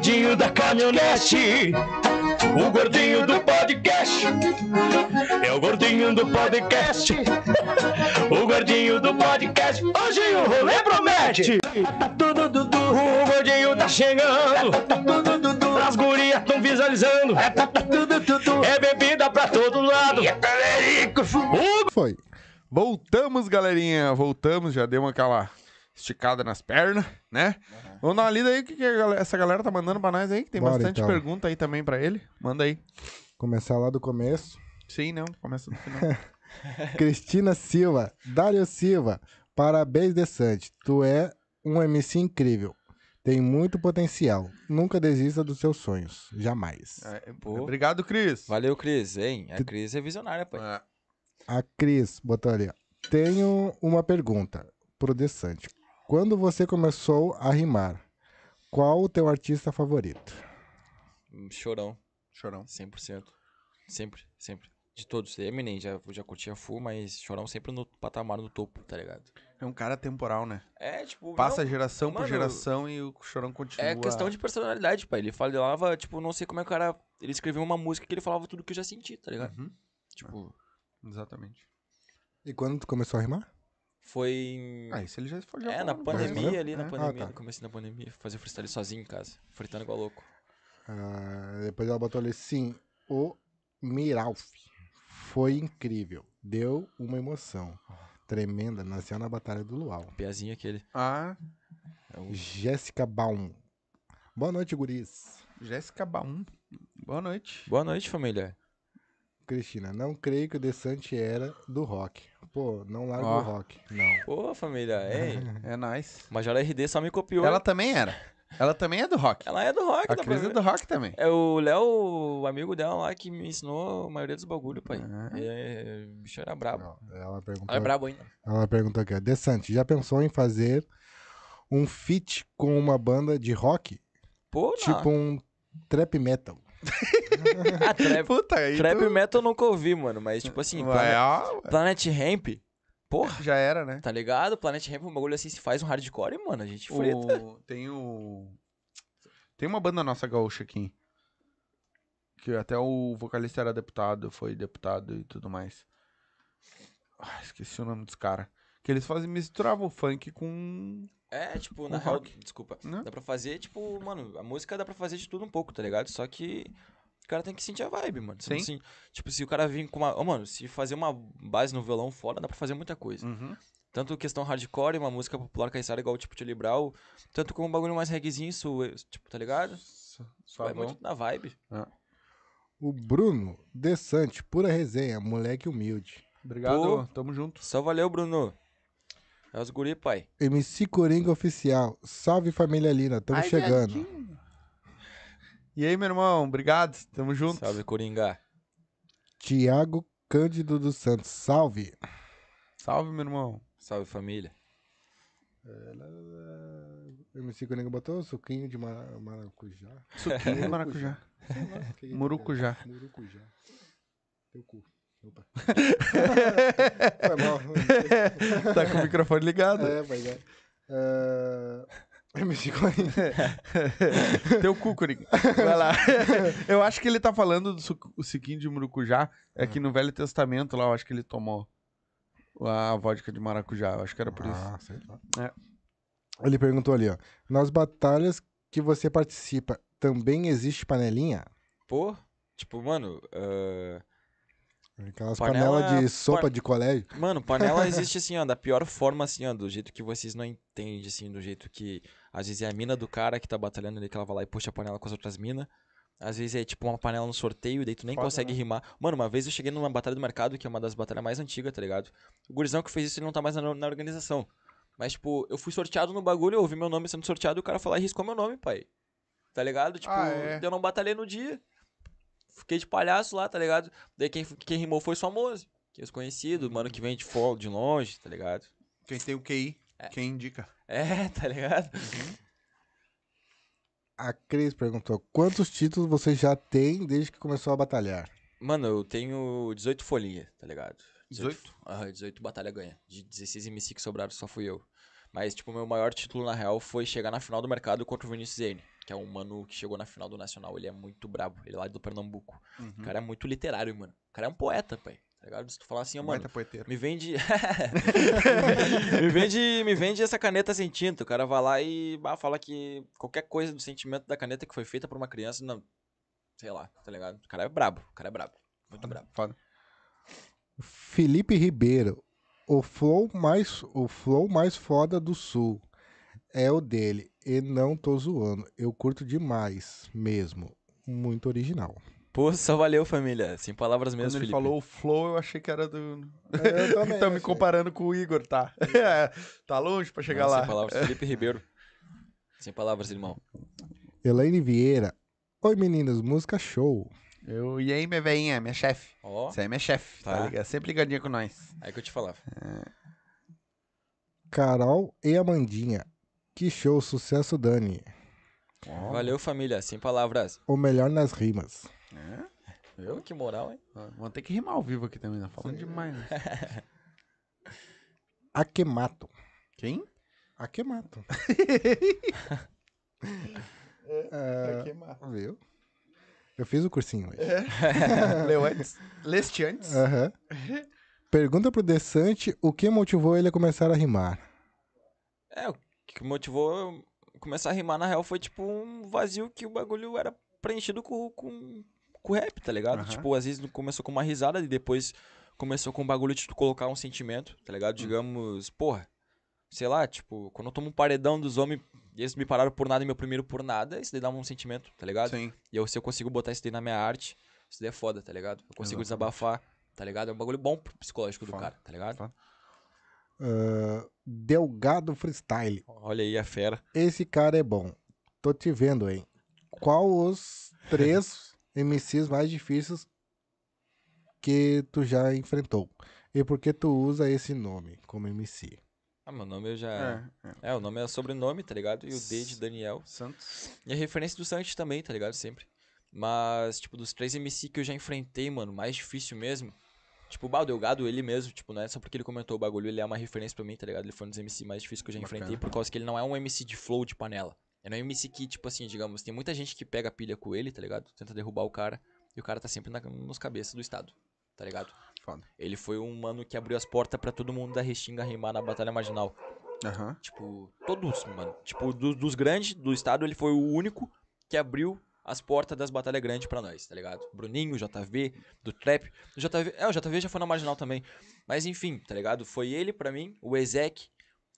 É o gordinho da caminhonete. O gordinho do podcast. É o gordinho do podcast. O gordinho do podcast. Hoje o rolê promete. Tá tudo Dudu. O gordinho tá chegando. Tá tudo Dudu. As gurias tão visualizando. Tá tudo Dudu. É bebida pra todo lado. O Foi. Voltamos, galerinha. Voltamos, já deu aquela esticada nas pernas, né? Vamos dar uma lida aí, o que, que a galera- essa galera tá mandando pra nós aí, que tem Bora, bastante então. pergunta aí também pra ele. Manda aí. Começar lá do começo. Sim, não, começa no final. Cristina Silva, Dário Silva, parabéns, Desante. Tu é um MC incrível. Tem muito potencial. Nunca desista dos seus sonhos. Jamais. É, Pô. Obrigado, Cris. Valeu, Cris, hein? A Cris é visionária, pai. É. A Cris botou ali. ó. Tenho uma pergunta pro Desante. Quando você começou a rimar, qual o teu artista favorito? Hum, Chorão, Chorão. 100%. Sempre, sempre. De todos. Eminem já, já curtia full, mas Chorão sempre no patamar no topo, tá ligado? É um cara temporal, né? É, tipo. Passa não, geração por mano, geração e o Chorão continua. É questão de personalidade, pai. Ele falava, tipo, não sei como é que o cara. Ele escreveu uma música que ele falava tudo que eu já senti, tá ligado? Uhum, Tipo, exatamente. E quando tu começou a rimar? Foi em. Ah, isso ele já foi já é, na pandemia programa. ali, na É. pandemia, Ah, tá. no começo da pandemia, fazer freestyle sozinho em casa, fritando igual louco. Ah, depois ela botou ali, sim, o Miralf. Foi incrível. Deu uma emoção. Tremenda. Nasceu na Batalha do Luau. Piazinho aquele. Ah, É o- Jéssica Baum. Boa noite, guris. Jéssica Baum. Boa noite. Boa noite, família. Cristina, não creio que o Desante era do rock. Pô, não larga Ó. o rock. Não. Pô, família, hein? É nice. Major RD só me copiou. Ela Ela, também era. Ela também é do rock. é do rock, A dá pra Cris é ver. do rock também. É o Léo, o amigo dela lá, que me ensinou a maioria dos bagulho, pai. Ah. É, o bicho era brabo. Não, Ela perguntou, Ela é brabo ainda. ela perguntou aqui, ó. Desante, já pensou em fazer um feat com uma banda de rock? Pô, não. Tipo um trap metal. Ah, trap, Puta, aí trap tu- metal eu nunca ouvi, mano. Mas, tipo assim, Vai, Planet, ó, Planet Ramp, porra, já era, né? tá ligado? Planet Ramp é um bagulho assim, se faz um hardcore, mano, a gente frita. O... Tem o... Tem uma banda nossa gaúcha aqui. Que até o vocalista era deputado, foi deputado e tudo mais. Ah, esqueci o nome dos caras. Que eles fazem, misturavam o funk com... É, tipo, na Com real, rock. desculpa. Né? Dá pra fazer, tipo, mano, a música dá pra fazer de tudo um pouco, tá ligado? Só que cara tem que sentir a vibe, mano. Sim. Assim, tipo, se o cara vir com uma. Ô, mano, se fazer uma base no violão fora, dá pra fazer muita coisa. Uhum. Tanto questão hardcore, uma música popular caiçara igual tipo Charlie Brown, tanto como um bagulho mais reggaezinho, isso, tipo, tá ligado? Só Vai bom. muito na vibe. O Bruno Desante, pura resenha, moleque humilde. Obrigado, Pô. tamo junto. Só valeu, Bruno. É os guri, pai. MC Coringa Oficial. Salve família Lina, tamo Ai, chegando. viadinho. E aí, meu irmão, obrigado, tamo junto. Salve, Coringa. Tiago Cândido dos Santos, salve. Salve, meu irmão. Salve, família. MC Coringa botou suquinho de mara- maracujá. Suquinho de maracujá. Sei lá, o que que é Murucujá. Murucujá. Teu cu. Opa. Foi mal. tá com o microfone ligado. É, pois é. Ah, MC Coringa. Teu cu, Coringa. Vai lá. Eu acho que ele tá falando do suco- o suquinho de murucujá. É que no Velho Testamento lá, eu acho que ele tomou a vodka de maracujá. Eu acho que era por isso. Ah, sei lá. É. Ele perguntou ali, ó. Nas batalhas que você participa, também existe panelinha? Pô, tipo, mano, ah, Aquelas Panela- panelas de sopa pan- de colégio. Mano, panela existe assim, ó, da pior forma, assim, ó, do jeito que vocês não entendem, assim, do jeito que às vezes é a mina do cara que tá batalhando ali, que ela vai lá e puxa a panela com as outras minas. Às vezes é tipo uma panela no sorteio, daí tu nem Foda, consegue né? rimar. Mano, uma vez eu cheguei numa batalha do mercado, que é uma das batalhas mais antigas, tá ligado? O gurizão que fez isso, ele não tá mais na, na organização. Mas, tipo, eu fui sorteado no bagulho, eu ouvi meu nome sendo sorteado e o cara falou e riscou meu nome, pai. Tá ligado? Tipo, Ah, é. eu não batalhei no dia. Fiquei de palhaço lá, tá ligado? Daí quem, quem rimou foi o famoso. Que é os conhecidos, mano que vem de fora, de longe, tá ligado? Quem tem o QI, quem indica. É, tá ligado? A Cris perguntou, quantos títulos você já tem desde que começou a batalhar? Mano, eu tenho 18 folhinhas, tá ligado? 18? Aham, 18 batalha ganha. De 16 MC que sobraram, só fui eu. Mas, tipo, meu maior título, na real, foi chegar na final do mercado contra o Vinícius Zene. Que é um mano que chegou na final do Nacional. Ele é muito brabo. Ele é lá do Pernambuco. Uhum. O cara é muito literário, mano. O cara é um poeta, pai. Tá ligado? Se tu falar assim, ó, mano, me vende... me vende. Me vende essa caneta sem tinta. O cara vai lá e bah, fala que qualquer coisa do sentimento da caneta que foi feita por uma criança, não... Sei lá, tá ligado? O cara é brabo. O cara é brabo. Muito brabo. Foda. Felipe Ribeiro, o flow mais, o flow mais foda do sul. é o dele. E não tô zoando. Eu curto demais, mesmo. Muito original. Pô, só valeu, família. Sem palavras Quando mesmo, ele Felipe. falou o flow, eu achei que era do. Eu também tá me comparando com o Igor, tá? É, tá longe pra chegar Não, lá. Sem palavras, Felipe Ribeiro. Sem palavras, irmão. Elaine Vieira. Oi, meninos. Música show. Eu, e aí, minha veinha, minha chefe. Ó, Você é minha chefe, tá, Tá. ligado? Sempre ligadinha com nós. aí que eu te falava. Carol e Amandinha. Que show, sucesso, Dani. Valeu, família. Sem palavras. O melhor nas rimas. É? Ô, que moral, hein? Vamos ter que rimar ao vivo aqui também, né? Falando demais, né? Akemato. Quem? Akemato. É. Viu? Eu fiz o cursinho hoje. Leu antes? Leste antes? Aham. Pergunta pro Desante o que motivou ele a começar a rimar. É, o que motivou eu começar a rimar na real foi tipo um vazio que o bagulho era preenchido com, com, com rap, tá ligado? Aham. Tipo, às vezes começou com uma risada e depois começou com um bagulho de tu colocar um sentimento, tá ligado? Hum. Digamos, porra, sei lá, tipo, quando eu tomo um paredão dos homens e eles me pararam por nada e meu primeiro por nada, isso daí dá um sentimento, tá ligado? Sim. E eu, se eu consigo botar isso daí na minha arte, isso daí é foda, tá ligado? Eu consigo Exatamente. desabafar, tá ligado? É um bagulho bom pro psicológico do Foda. cara, tá ligado? Foda. Ah, Delgado Freestyle. Olha aí a fera. Esse cara é bom. Tô te vendo, hein? Qual os três MCs mais difíceis que tu já enfrentou? E por que tu usa esse nome como MC? Ah, meu nome eu já. É, é. É, o nome é sobrenome, tá ligado? E o D de Daniel. Santos. E a referência do Santos também, tá ligado? Sempre. Mas, tipo, dos três MC que eu já enfrentei, mano, mais difícil mesmo. Tipo, o Bal Delgado, ele mesmo, tipo, não é só porque ele comentou o bagulho, ele é uma referência pra mim, tá ligado? Ele foi um dos MC mais difíceis que eu já Bacana. enfrentei, por causa que ele não é um MC de flow de panela. É um MC que, tipo assim, digamos, tem muita gente que pega a pilha com ele, tá ligado? Tenta derrubar o cara, e o cara tá sempre na, nos cabeças do Estado, tá ligado? Foda. Ele foi um mano que abriu as portas pra todo mundo da Restinga rimar na Batalha Marginal. Aham. Tipo, todos, mano. Tipo, do- dos grandes do estado, ele foi o único que abriu as portas das batalhas grandes pra nós, tá ligado? Bruninho, JV, do Trap. O JV, é, o JV já foi na Marginal também. Mas enfim, tá ligado? Foi ele pra mim, o Ezek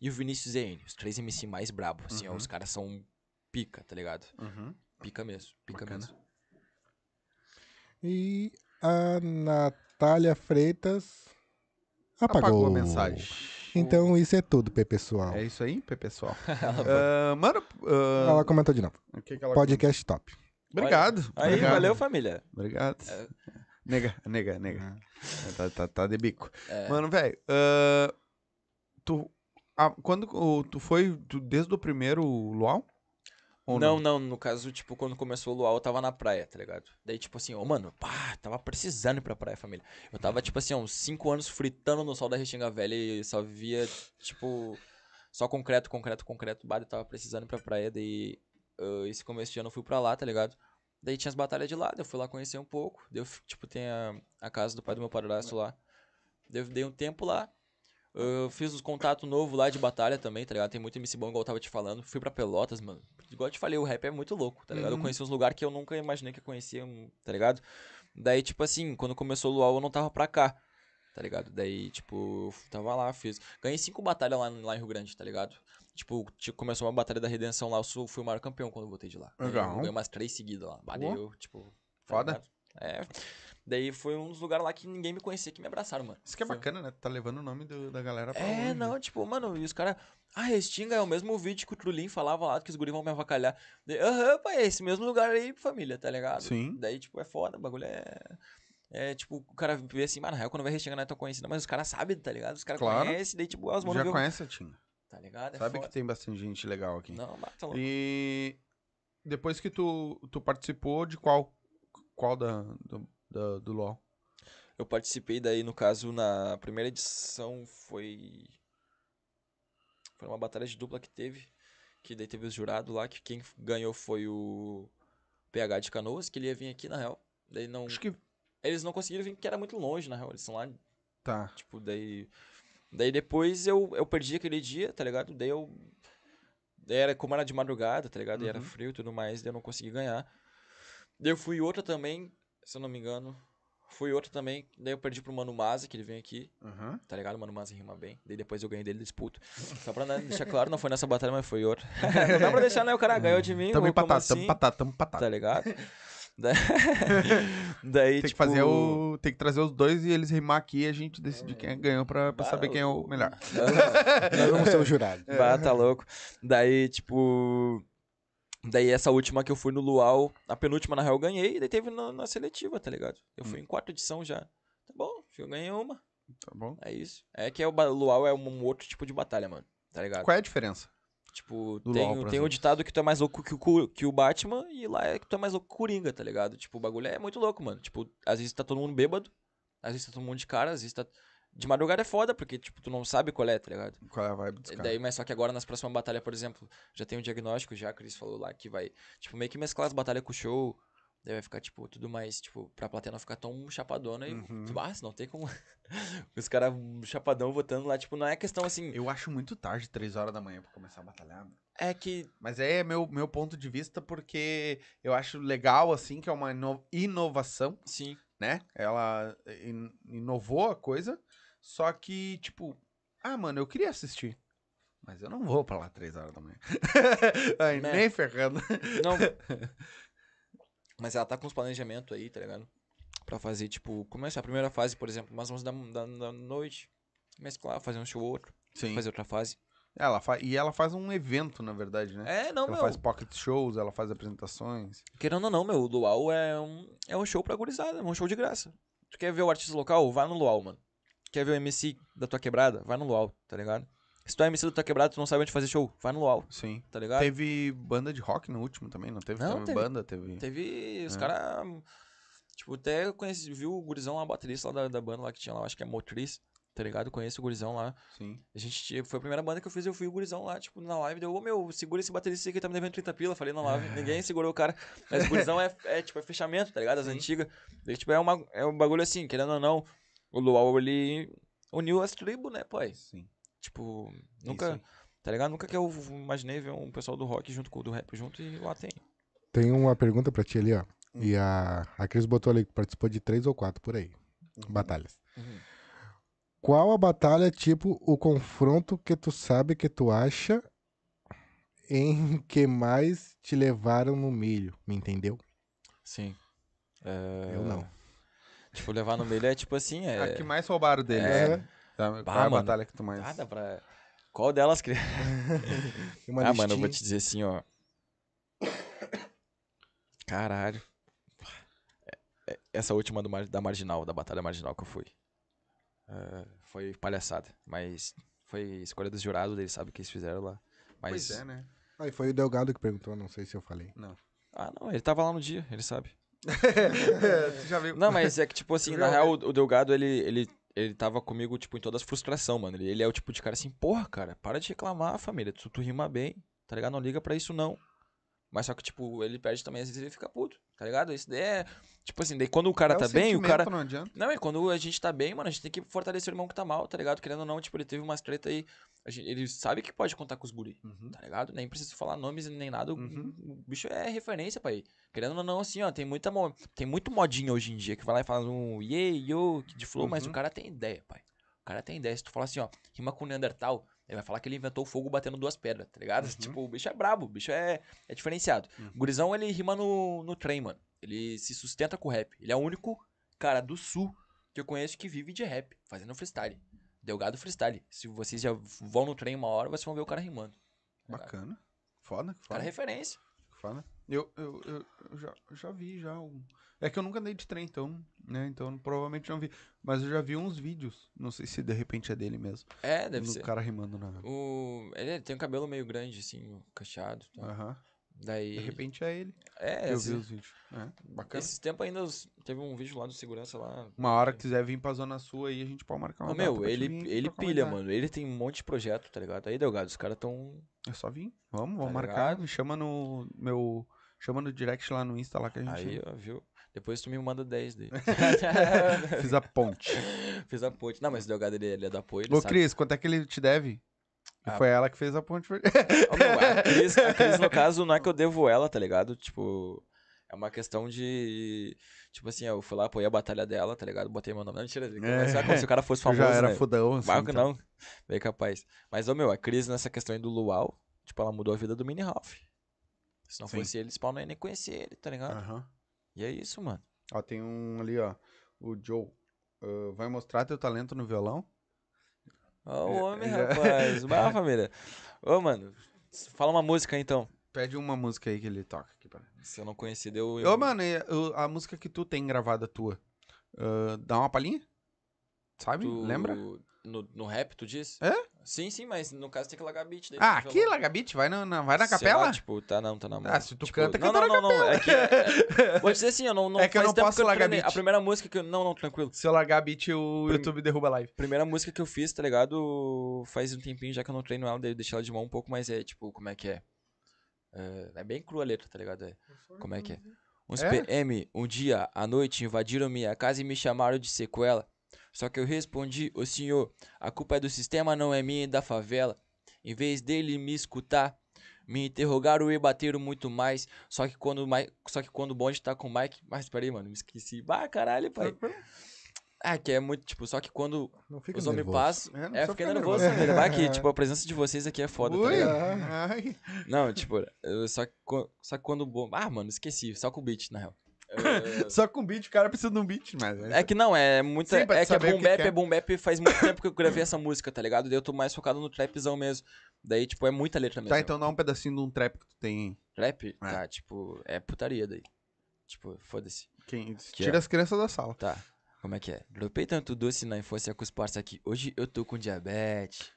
e o Vinícius ZN. Os três MC mais brabo, assim, ó. Uhum. Os caras são pica, tá ligado? Uhum. Pica mesmo, pica Bacana. mesmo. E a Natália Freitas apagou, Apagou a mensagem. Então isso é tudo, P pessoal. É isso aí, Pê, pessoal. Ah, mano, ah, Ela comentou de novo. o que que ela Podcast top. Obrigado. Aí, obrigado. valeu, família. Obrigado. Nega, nega, nega. Tá, tá, tá de bico. É. Mano, velho, ah, tu. ah, quando tu foi tu- desde o primeiro Luau? Ou não, não, no caso, tipo, quando começou o luau, eu tava na praia, tá ligado? Daí, tipo assim, ô, mano, pá, tava precisando ir pra praia, família. Eu tava, tipo assim, uns 5 anos fritando no sol da Restinga Velha e só via, tipo, só concreto, concreto, concreto. Bah, eu tava precisando ir pra praia, daí, ah, esse começo de ano eu fui pra lá, tá ligado? Daí tinha as batalhas de lá, eu fui lá conhecer um pouco. Daí, eu, f- tipo, tem a, a casa do pai do meu padrasto lá. Daí eu dei um tempo lá. Eu fiz os contatos novos lá de batalha também, tá ligado? Tem muito MC bom, igual eu tava te falando. Fui pra Pelotas, mano. Igual eu te falei, o rap é muito louco, tá ligado? Eu Uhum. conheci uns lugares que eu nunca imaginei que eu conhecia, tá ligado? Daí, tipo assim, quando começou o Luau, eu não tava pra cá, tá ligado? Daí, tipo, eu tava lá, fiz. Ganhei cinco batalhas lá, lá em Rio Grande, tá ligado? Tipo, tipo, começou uma batalha da redenção lá, eu sou- fui o maior campeão quando eu voltei de lá. Legal. Eu ganhei umas três seguidas lá. Bah, daí Pô. eu, tipo. tá Foda. ligado? É. Daí foi um dos lugares lá que ninguém me conhecia que me abraçaram, mano. Isso que é Foi- bacana, né? Tu Tá levando o nome do- da galera pra é, longe. não, tipo, mano, e os caras. Ah, Restinga é o mesmo vídeo que o Trulin falava lá, que os guris vão me avacalhar. Aham, pai, é esse mesmo lugar aí, família, tá ligado? Sim. Daí, tipo, é foda, o bagulho é. É, tipo, o cara vê assim, mano, na real, quando vai Restinga não é tão conhecido, mas os caras sabem, tá ligado? Os caras Claro. conhecem, daí, tipo, as mano Já o- conhece a Tinga. Tá ligado? É Sabe foda. que tem bastante gente legal aqui. Não, bata louco. E depois que tu, tu participou de qual? Qual da, do, da- do LoL? Eu participei daí, no caso, na primeira edição foi. Foi uma batalha de dupla que teve. Que daí teve os jurados lá, que quem ganhou foi o PH de Canoas, que ele ia vir aqui na real. Daí não. Acho que. Eles não conseguiram vir porque era muito longe, na real. Eles são lá, Tá. tipo, daí. Daí depois eu, eu perdi aquele dia, tá ligado? Daí eu. Daí era como era de madrugada, tá ligado? E era Uhum. frio e tudo mais, daí eu não consegui ganhar. Daí eu fui outra também, se eu não me engano. Fui outro também. Daí eu perdi pro Mano Maza, que ele vem aqui. Aham. Tá ligado? O Mano Maza rima bem. Daí depois eu ganhei dele disputo. Só pra né, deixar claro, não foi nessa batalha, mas foi outra. não dá pra deixar, né? O cara ganhou de mim. Tamo empatado, tamo assim? empatado, tamo empatado. Tá ligado? Da- Daí, Tem que tipo... fazer o. Tem que trazer os dois e eles rimar aqui e a gente decidir quem ganhou pra, pra Bah, saber quem é o melhor. Nós vamos ser o jurado. Bah, tá louco. Daí, tipo. Daí essa última que eu fui no Luau, a penúltima na real eu ganhei, e daí teve na, na seletiva, tá ligado? Eu fui em quarta edição já. Tá bom, eu ganhei uma. Tá bom? É isso. É que é o Luau é um, outro tipo de batalha, mano. Tá ligado? Qual é a diferença? Tipo, Do tem, LoL, tem o ditado que tu é mais louco que o, que o Batman, e lá é que tu é mais louco que o Coringa, tá ligado? Tipo, o bagulho é muito louco, mano. Tipo, às vezes tá todo mundo bêbado, às vezes tá todo mundo de cara, às vezes tá. De madrugada é foda, porque, tipo, tu não sabe qual é, tá ligado? Qual é a vibe dos E caras? Daí, mas só que agora nas próximas batalhas, por exemplo, já tem um diagnóstico, já a Cris falou lá que vai, tipo, meio que mesclar as batalhas com o show. Daí vai ficar, tipo, tudo mais, tipo, pra plateia não ficar tão chapadona e. Uhum. Ah, não tem como. Os caras chapadão votando lá, tipo, não é questão assim. Eu acho muito tarde, 3 horas da manhã, pra começar a batalhar. É que. Mas é meu, meu ponto de vista, porque eu acho legal, assim, que é uma ino- inovação, Sim. né? Ela in- inovou a coisa, só que, tipo, ah, mano, eu queria assistir. Mas eu não vou pra lá 3 horas da manhã. Ai, Né? nem ferrando. Não. Mas ela tá com os planejamentos aí, tá ligado? Pra fazer, tipo, começar a primeira fase, por exemplo, umas 11 da, da, da noite. Mesclar, fazer um show ou outro. Sim. Fazer outra fase. Ela fa... E ela faz um evento, na verdade, né? É, não, ela meu. faz pocket shows, ela faz apresentações. Querendo ou não, meu, o Luau é um, é um show pra gurizada, é um show de graça. Tu quer ver o artista local? Vai no Luau, mano. Quer ver o MC da tua quebrada? Vai no Luau, tá ligado? Se tu é MC da tua quebrada, tu não sabe onde fazer show, vai no Luau, Sim. tá ligado? Teve banda de rock no último também, não teve? Não, Teve teve. banda, teve. Teve os É. caras. Tipo, até eu conheci, viu o gurizão lá, baterista lá da, da banda lá que tinha lá, acho que é Motriz, tá ligado? Conheço o gurizão lá. Sim. A gente tinha- foi a primeira banda que eu fiz, eu fui o gurizão lá, tipo, na live, deu, ô meu, segura esse baterista aqui, tá me devendo 30 pila, falei na live, ninguém segurou o cara. Mas o gurizão é, é, tipo, é fechamento, tá ligado? As antigas. Daí, tipo, é, uma, é um bagulho assim, querendo ou não, o Luau, ele uniu as tribos, né, pai? Sim. Tipo, nunca, tá ligado? Nunca que eu imaginei ver um pessoal do rock junto com o do rap junto e lá tem. Tem uma pergunta pra ti ali, ó. E a, a Cris botou ali que participou de três ou quatro por aí. Batalhas. Uhum. Qual a batalha, tipo, o confronto que tu sabe que tu acha em que mais te levaram no milho? Me entendeu? Sim. É, Eu não. Tipo, levar no meio é tipo assim, é... A que mais roubaram deles. É. Tá, Qual Bah, é a mano. batalha que tu mais. Nada pra... Qual delas, cria? Ah, mano, eu vou te dizer assim, ó. Caralho. É- é- Essa última do mar- da Marginal, da Batalha Marginal que eu fui. É, foi palhaçada. Mas foi escolha dos jurados, eles sabem o que eles fizeram lá. Mas. Pois é, né? Aí foi o Delgado que perguntou, não sei se eu falei. Ah, não, ele tava lá no dia, ele sabe. tu já viu. Não, mas é que, tipo assim, na real, o, Delgado, ele, ele, ele tava comigo, tipo, em toda as frustração, mano. Ele, ele é o tipo de cara assim, porra, cara, para de reclamar, família. Tu, tu rima bem, tá ligado? Não liga pra isso, não. Mas só que, tipo, ele perde também, às vezes ele fica puto, tá ligado? Isso daí é. Tipo assim, daí quando o cara É tá bem, o cara. Não adianta. Não, é quando a gente tá bem, mano, a gente tem que fortalecer o irmão que tá mal, tá ligado? Querendo ou não, tipo, ele teve umas treta aí. a gente- ele sabe que pode contar com os guri, Uhum. tá ligado? Nem preciso falar nomes nem nada. o- Uhum. O bicho é referência ele. Querendo ou não, assim, ó, tem muita mo- tem muito modinha hoje em dia que vai lá e fala um yeah, yo, de flow, mas o Uhum. cara tem ideia, pai. O cara tem ideia. Se tu falar assim, ó, rima com Neandertal, ele vai falar que ele inventou o fogo batendo duas pedras, tá ligado? Uhum. Tipo, o bicho é brabo, o bicho é, é diferenciado. O gurizão, ele rima no, no trem, mano. Ele se sustenta com o rap. Ele é o único cara do sul que eu conheço que vive de rap, fazendo freestyle. Delgado freestyle. Se vocês já vão no trem uma hora, vocês vão ver o cara rimando. tá? Bacana. Foda, O cara foda. é referência. foda. Eu, eu, eu, eu já, já vi já um... É que eu nunca andei de trem, então, né? Então provavelmente não vi. Mas eu já vi uns vídeos. Não sei se de repente é dele mesmo. É, deve do ser. cara rimando na. O... Ele tem um cabelo meio grande, assim, cacheado. Tá? Aham. Daí. De repente é ele. É, eu esse- vi os vídeos. É, bacana. esses tempos ainda teve um vídeo lá do segurança lá. Uma hora que quiser vir pra zona sul aí, a gente pode marcar uma data meu, ele, vir ele pilha, mano. Ele tem um monte de projeto, tá ligado? Aí, Delgado, os caras tão. É só vir. Vamos, vamos Tá marcar. ligado? Me chama no meu. Chama no direct lá no Insta lá que a gente Aí, ó, viu? Depois tu me manda 10 dele. fiz a ponte. Fiz a ponte. Não, mas o Delgado ele, ele é do apoio. Ô. Cris, quanto é que ele te deve? E Ah. foi ela que fez a ponte. Ô, meu, a Cris, a Cris, no caso, não é que eu devo ela, tá ligado? Tipo, É uma questão de. Tipo assim, eu fui lá, apoiei a batalha dela, tá ligado? Botei meu nome. Não, mentira. É. Como se o cara fosse famoso. já era né? fodão, assim. Barco então. não. Bem capaz. Mas, ô meu, a crise nessa questão aí do Luau, tipo, ela mudou a vida do Mini Ralph. Se não Sim. fosse ele, pau não ia nem conhecer ele, tá ligado? Aham. E é isso, mano. Ó, tem um ali, ó. O Joe. ah, vai mostrar teu talento no violão? Ó, o Já- homem, rapaz. Bah, família. Ô, mano, fala uma música aí, então. Pede uma música aí que ele toca aqui para. Se eu não conhecer, deu. Ô, mano, e a música que tu tem gravada tua, ah, dá uma palhinha? Sabe? Lembra? No, no rap, tu diz? É? Sim, sim, mas no caso tem que largar beat daí. Ah, aqui, violão. Lagabit, vai na, na- vai na Sei capela? lá, tipo, tá não, tá na mão. Ah, se tu Tipo, canta, não, canta não, na não, não, é que, é- Vou te dizer assim, eu não, não É que eu não tempo posso largar treinei. beat. A primeira música que eu... Não, não, tranquilo. Se eu largar beat, o Prim- YouTube derruba a live. Primeira música que eu fiz, tá ligado? Faz um tempinho já que eu não treino ela, daí eu deixei ela de mão um pouco, mas é tipo, como é que é? É, é bem crua a letra, tá ligado? É, como é que é? Uns É? PM, um dia, à noite, invadiram minha casa e me chamaram de sequela. Só que eu respondi, ô senhor, a culpa é do sistema, não é minha e da favela. Em vez dele me escutar, me interrogaram e bateram muito mais. Só que quando, o só que quando o bonde tá com o Mike. Mas peraí, mano, me esqueci. Bah, caralho, pai. Ah, que é muito, tipo, só que quando fica os homens passam. É, não É, ficar nervoso, nervoso. Vai que, tipo, a presença de vocês aqui é foda, tá Ui, ligado? ai. Não, tipo, só, que, só que quando. Ah, mano, esqueci. Só com o beat, na real. Eh, Só com beat, o cara precisa de um beat, mas... É que não, é muita. Sim, é que é boom bap, que é. é boom bap faz muito tempo que eu gravei essa música, tá ligado? Daí eu tô mais focado no trapzão mesmo. Daí, tipo, é muita letra mesmo. Tá, então dá um pedacinho de um trap que tu tem. Trap? Tá, tipo, é putaria daí. Tipo, foda-se. Quem... Que Tira as crianças da sala. Tá. Como é que é? Dropei tanto doce na infância com os parça aqui. Hoje eu tô com diabetes.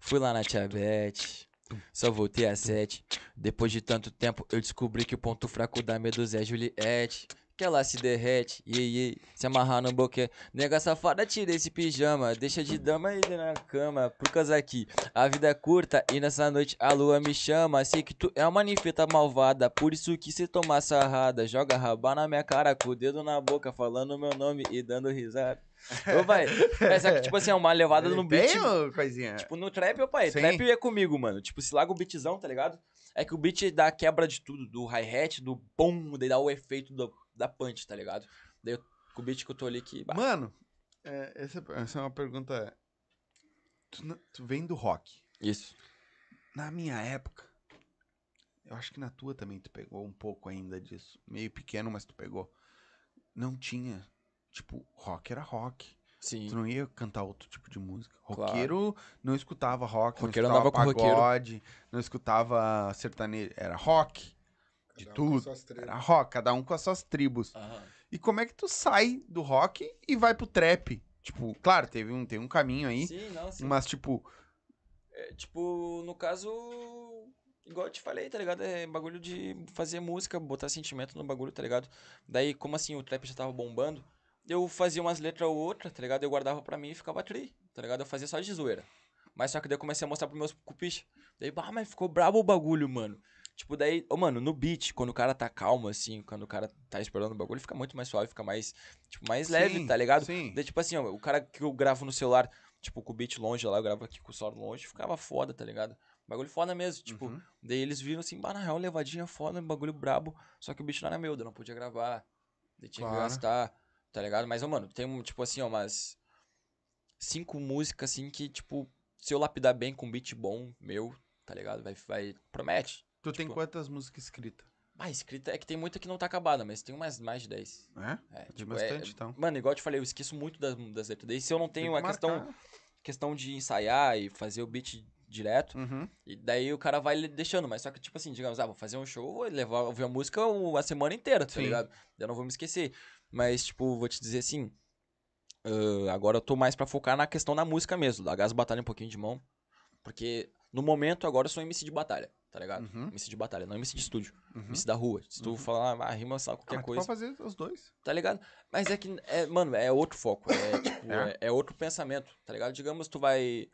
Fui lá na diabetes. Só voltei a sete. Depois de tanto tempo, eu descobri que o ponto fraco da Medusa é Juliette. Que ela se derrete, iê, iê, se amarrar no boquê. Nega safada, tira esse pijama. Deixa de dama e na cama. Por causa que a vida é curta e nessa noite a lua me chama. Sei que tu é uma ninfeta malvada. Por isso que se tomar sarrada, joga rabá na minha cara com o dedo na boca, falando meu nome e dando risada. Ô, pai, mas é que, tipo assim, é uma levada no beat. Tem, coisinha? Tipo, no trap, ô pai, Sim. trap é comigo, mano. Tipo, se larga o beatzão, tá ligado? É que o beat dá a quebra de tudo, do hi-hat, do pum, daí dá o efeito do- da punch, tá ligado? Daí eu- com o beat que eu tô ali que. bah, Mano, é, essa, essa é uma pergunta... Tu, tu vem do rock. Isso. Na minha época, eu acho que na tua também tu pegou um pouco ainda disso. Meio pequeno, mas tu pegou. Não tinha. Tipo, rock era rock. Sim. Tu não ia cantar outro tipo de música. Claro. Roqueiro não escutava rock, Roqueiro não escutava andava com pagode, não escutava sertanejo. Era rock. De Cada um com tudo. suas tribos. Era rock, cada um com as suas tribos. Aham. E como é que tu sai do rock e vai pro trap? Tipo, claro, teve um, tem um caminho aí, Sim, não, sim. mas tipo, É, tipo, no caso, igual eu te falei, tá ligado? É bagulho de fazer música, botar sentimento no bagulho, tá ligado? Daí, como assim, o trap já tava bombando, eu fazia umas letras ou outra, tá ligado? Eu guardava pra mim e ficava tri, tá ligado? Eu fazia só de zoeira. Mas só que daí eu comecei a mostrar pros meus cupiches. Daí, bah, mas ficou brabo o bagulho, mano. Tipo, daí, ô, mano, no beat, quando o cara tá calmo, assim, quando o cara tá esperando o bagulho, fica muito mais suave, fica mais, tipo, mais leve, sim, tá ligado? Sim. Daí, tipo assim, ó, o cara que eu gravo no celular, tipo, com o beat longe lá, eu gravo aqui com o solo longe, ficava foda, tá ligado? Bagulho foda mesmo, tipo. Uhum. Daí eles viram assim, bah, na real, levadinha foda, bagulho brabo, só que o bicho não era meu, eu não podia gravar. Daí tinha Claro. que gastar, tá ligado? Mas, mano, tem, tipo assim, ó, umas cinco músicas, assim, que, tipo, se eu lapidar bem com um beat bom, meu, tá ligado? Vai, vai, promete. Tu tem tipo- quantas músicas escritas? Ah, escrita é que tem muita que não tá acabada, mas tem umas mais de 10. É? É, Tem tipo, bastante, é, então. Mano, igual eu te falei, eu esqueço muito das, das letras. Daí se eu não Tem tenho a questão, questão de ensaiar e fazer o beat direto, Uhum. e daí o cara vai deixando. Mas só que, tipo assim, digamos, ah, vou fazer um show, vou levar, ouvir a música a semana inteira, tá Sim. ligado? Eu não vou me esquecer. Mas, tipo, vou te dizer assim, ah, agora eu tô mais pra focar na questão da música mesmo. Da Gás Batalha um pouquinho de mão. Porque no momento agora eu sou MC de batalha, tá ligado? Uhum. MC de batalha, não MC de estúdio. Uhum. MC da rua. Se tu Uhum. falar, ah, rima Ah, qualquer tu coisa pode fazer os dois. tá ligado? Mas é que, é, mano, é outro foco. É, tipo, É? é. é outro pensamento, tá ligado? Digamos, tu vai.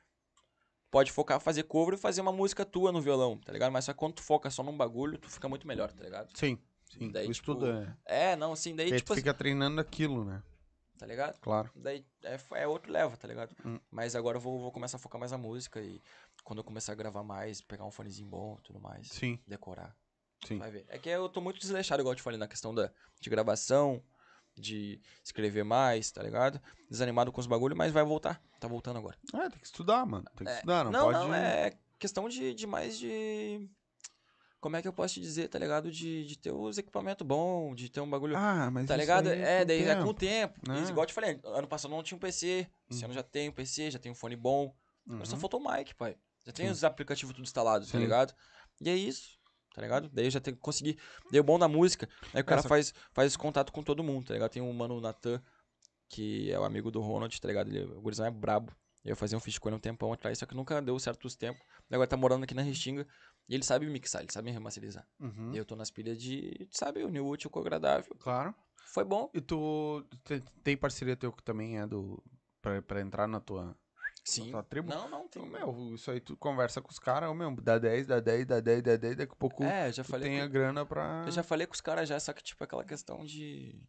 Pode focar, fazer cover e fazer uma música tua no violão, tá ligado? Mas só que quando tu foca só num bagulho, tu fica muito melhor, tá ligado? Sim. Sim. Daí, tu tipo, estuda. É, não, assim, daí, aí tipo, fica treinando aquilo, né? tá ligado? Claro. Daí é, é outro leva, tá ligado? Hum. Mas agora eu vou, vou começar a focar mais na música e quando eu começar a gravar mais, pegar um fonezinho bom e tudo mais, Sim. decorar. Sim. Vai ver. É que eu tô muito desleixado, igual eu te falei, na questão da, de gravação, de escrever mais, tá ligado? Desanimado com os bagulho, mas vai voltar. Tá voltando agora. É, tem que estudar, mano. Tem que É, estudar, não, não, pode... não, é questão de, de mais de. Como é que eu posso te dizer, tá ligado? De, de ter os equipamentos bons, de ter um bagulho. Ah, mas tá ligado? É, com daí é tempo. com o tempo. né? Igual eu te falei, ano passado não tinha um PC. Esse Uhum. ano já tem um PC, já tem um fone bom. Agora só Uhum. faltou o mic, pai. Já tem Sim. os aplicativos tudo instalados, tá ligado? E é isso, tá ligado? Daí eu já tenho que conseguir. O bom da música, aí o cara Essa- faz, faz esse contato com todo mundo, tá ligado? Tem um mano Natan, que é o amigo do Ronald, tá ligado? Ele, o gurizão é brabo. Eu fazia um feat com ele um tempão atrás, só que nunca deu certo os tempos. Agora tá morando aqui na Restinga e ele sabe mixar, ele sabe remasterizar. Uhum. E eu tô nas pilhas de, sabe, o New Útil com o agradável. Claro. Foi bom. E tu te- tem parceria teu que também é do... Pra, pra entrar na tua, Sim. na tua tribo? Não, não, tem. Então, meu, isso aí tu conversa com os caras, meu, dá 10, dá 10, dá 10, dá 10, daqui a pouco É, já tu falei. tem com- a grana pra... Eu já falei com os caras já, só que, tipo, aquela questão de.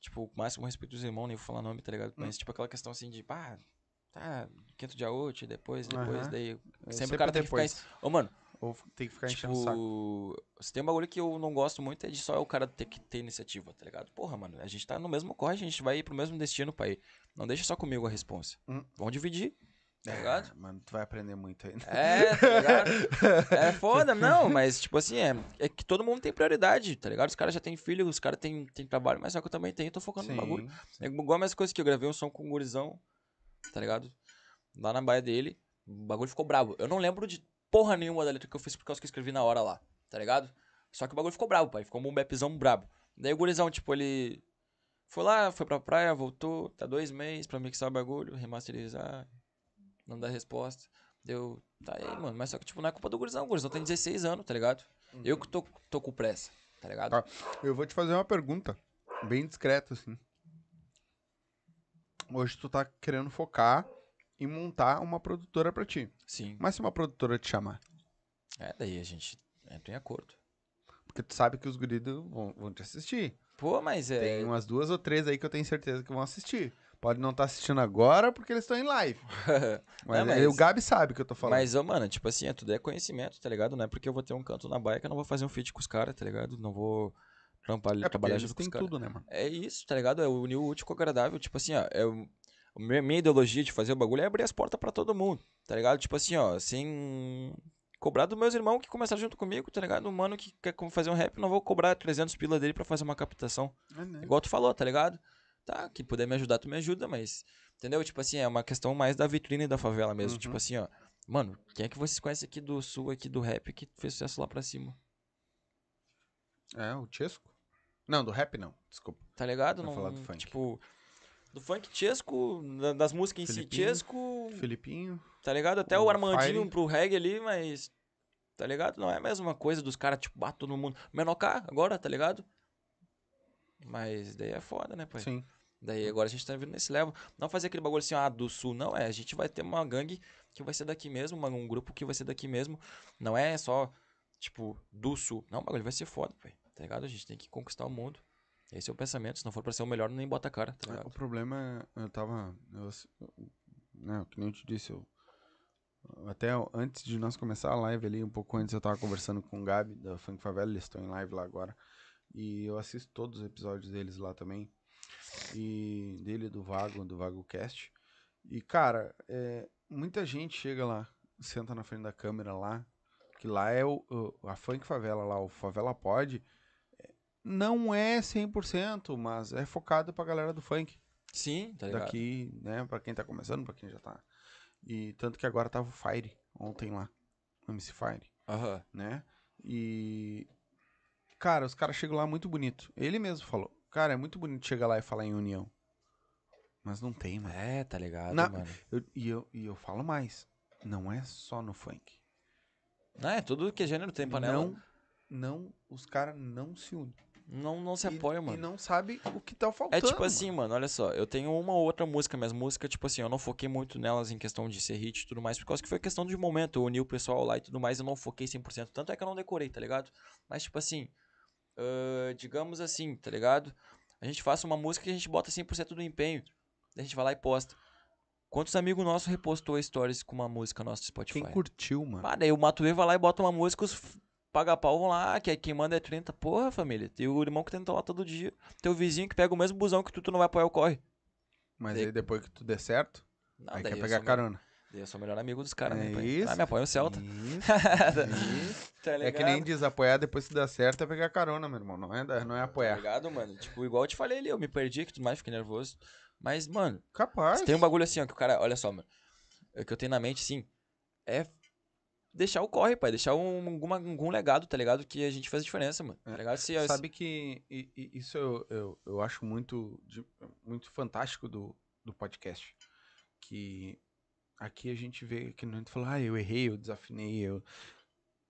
Tipo, o máximo respeito dos irmãos, nem vou falar nome, tá ligado? Hum. Mas, tipo, aquela questão assim de, pá, tá, quinto dia útil, depois, depois, Aham. daí. É, Sempre, o cara tem que ficar. depois. Ô, mano, Ou tem que ficar enchendo o saco. tipo. Se tem um bagulho que eu não gosto muito é de só o cara ter que ter iniciativa, tá ligado? Porra, mano, a gente tá no mesmo corre, a gente vai ir pro mesmo destino, pai. Não deixa só comigo a responsa. Hum. Vamos dividir, tá ligado? É, mano, tu vai aprender muito ainda. É, tá ligado? É foda, não, mas tipo assim, é, é que todo mundo tem prioridade, tá ligado? Os caras já têm filho, os caras têm, têm trabalho, mas só que eu também tenho, tô focando no bagulho. sim. É igual a mesma coisa que eu gravei um som com o gurizão, tá ligado? Lá na baia dele, o bagulho ficou brabo. Eu não lembro de porra nenhuma da letra que eu fiz por causa que eu escrevi na hora lá, tá ligado? Só que o bagulho ficou brabo, pai, ficou um bepzão brabo. Daí o gurizão, tipo, ele foi lá, foi pra praia, voltou, tá dois meses pra mixar o bagulho, remasterizar, não dá resposta. Deu, tá aí, mano, mas só que, tipo, não é culpa do gurizão, o gurizão tem 16 anos, tá ligado? Eu que tô, tô com pressa, tá ligado? Eu vou te fazer uma pergunta, bem discreta, assim. Hoje tu tá querendo focar em montar uma produtora pra ti. Sim. Mas se uma produtora te chamar, É, daí a gente entra em acordo. porque tu sabe que os guridos vão, vão te assistir. Pô, mas é. Tem umas duas ou três aí que eu tenho certeza que vão assistir. Pode não estar assistindo agora porque eles estão em live. Mas, Não, mas- aí o Gabi sabe o que eu tô falando. Mas, mano, tipo assim, é, tudo é conhecimento, tá ligado? Não é porque eu vou ter um canto na baia que eu não vou fazer um feat com os caras, tá ligado? Não vou trampar, é trabalhar junto com os caras. tudo, né, mano? É isso, tá ligado? É unir o útil com o agradável. Tipo assim, ó, é minha ideologia de fazer o bagulho é abrir as portas pra todo mundo, tá ligado? Tipo assim, ó, sem cobrar dos meus irmãos que começaram junto comigo, tá ligado? Um mano que quer fazer um rap, não vou cobrar 300 pila dele pra fazer uma captação. É, né? Igual tu falou, tá ligado? Tá, que puder me ajudar, tu me ajuda, mas. Entendeu? Tipo assim, é uma questão mais da vitrine da favela mesmo. Uhum. Tipo assim, ó. Mano, quem é que vocês conhecem aqui do sul, aqui do rap, que fez sucesso lá pra cima? É, o Chesco? Não, do rap não, desculpa. Tá ligado? Não, falar do funk. Tipo. Do funk Chesco, da- das músicas em si, Felipinho. Chesco, Filipinho. tá ligado? Até o, o Armandinho Fire. pro reggae ali, mas. Tá ligado? Não é a mesma coisa dos caras, tipo, bato todo mundo. Menocá agora, tá ligado? Mas daí é foda, né, pai? Sim. Daí agora a gente tá vindo nesse level. Não fazer aquele bagulho assim, ah, do sul. Não é. A gente vai ter uma gangue que vai ser daqui mesmo, uma- um grupo que vai ser daqui mesmo. Não é só, tipo, do sul. Não, o bagulho vai ser foda, pai. Tá ligado? A gente tem que conquistar o mundo. Esse é o pensamento. Se não for pra ser o melhor, nem bota a cara, tá É, o problema é, eu tava. Eu, não, que nem eu te disse, eu, até antes de nós começar a live ali, um pouco antes eu tava conversando com o Gabi da Funk Favela, eles estão em live lá agora. E eu assisto todos os episódios deles lá também. E dele do Vago, do Vago Cast. E, cara, é, muita gente chega lá, senta na frente da câmera lá, que lá é o, o- a Funk Favela lá, o Favela Pod. Não é 100%, mas é focado pra galera do funk Sim, tá ligado? daqui, né, Pra quem tá começando, pra quem já tá. E tanto que agora tava o Fire ontem lá, o MC Fire, Aham. né? E cara, os caras chegam lá muito bonito. Ele mesmo falou: "Cara, é muito bonito chegar lá e falar em união". Mas não tem, mano. É, tá ligado, Na- mano. Eu- e, eu, e eu falo mais, não é só no funk. Não, é tudo que é gênero tem panela. Não, não, os caras não se unem. Não, não se E- apoia, e, mano. não sabe o que tá É faltando. tipo assim, mano, olha só, eu tenho uma ou outra música, mas música, tipo assim, eu não foquei muito nelas em questão de ser hit e tudo mais, por causa que foi questão de momento, eu uni o pessoal lá e tudo mais, eu não foquei 100%, tanto é que eu não decorei, tá ligado? Mas, tipo assim, ah, digamos assim, tá ligado? A gente faça uma música que a gente bota 100% do empenho, a gente vai lá e posta. Quantos amigos nossos repostou stories com uma música nossa do Spotify? Quem curtiu, mano? Ah, daí o Matuê vai lá e bota uma música, os paga pau vão lá, que é quem manda é 30. Porra, família. Tem o irmão que tenta lá todo dia. Teu vizinho que pega o mesmo busão que tu, tu não vai apoiar o corre. Mas Daí- aí depois que tu der certo, Não, aí quer pegar sou carona. Daí eu sou o melhor amigo dos caras, É né, isso. Ah, me apoia o Celta. Isso, isso. Tá É que nem diz, apoiar depois que dá certo é pegar carona, meu irmão. Não é, não é Tá apoiar. ligado, mano? Tipo, igual eu te falei ali, eu me perdi, que tudo mais, fiquei nervoso. Mas, mano, Capaz. tem um bagulho assim, ó, que o cara, olha só, mano. O que eu tenho na mente, assim, é deixar o corre, pai. Deixar um, alguma, algum legado, tá ligado? Que a gente faz diferença, mano. Tá ligado? Se, Sabe que i- i- isso eu, eu, eu acho muito, de- muito fantástico do, do podcast. Que aqui a gente vê que a gente fala, ah, eu errei, eu desafinei, eu.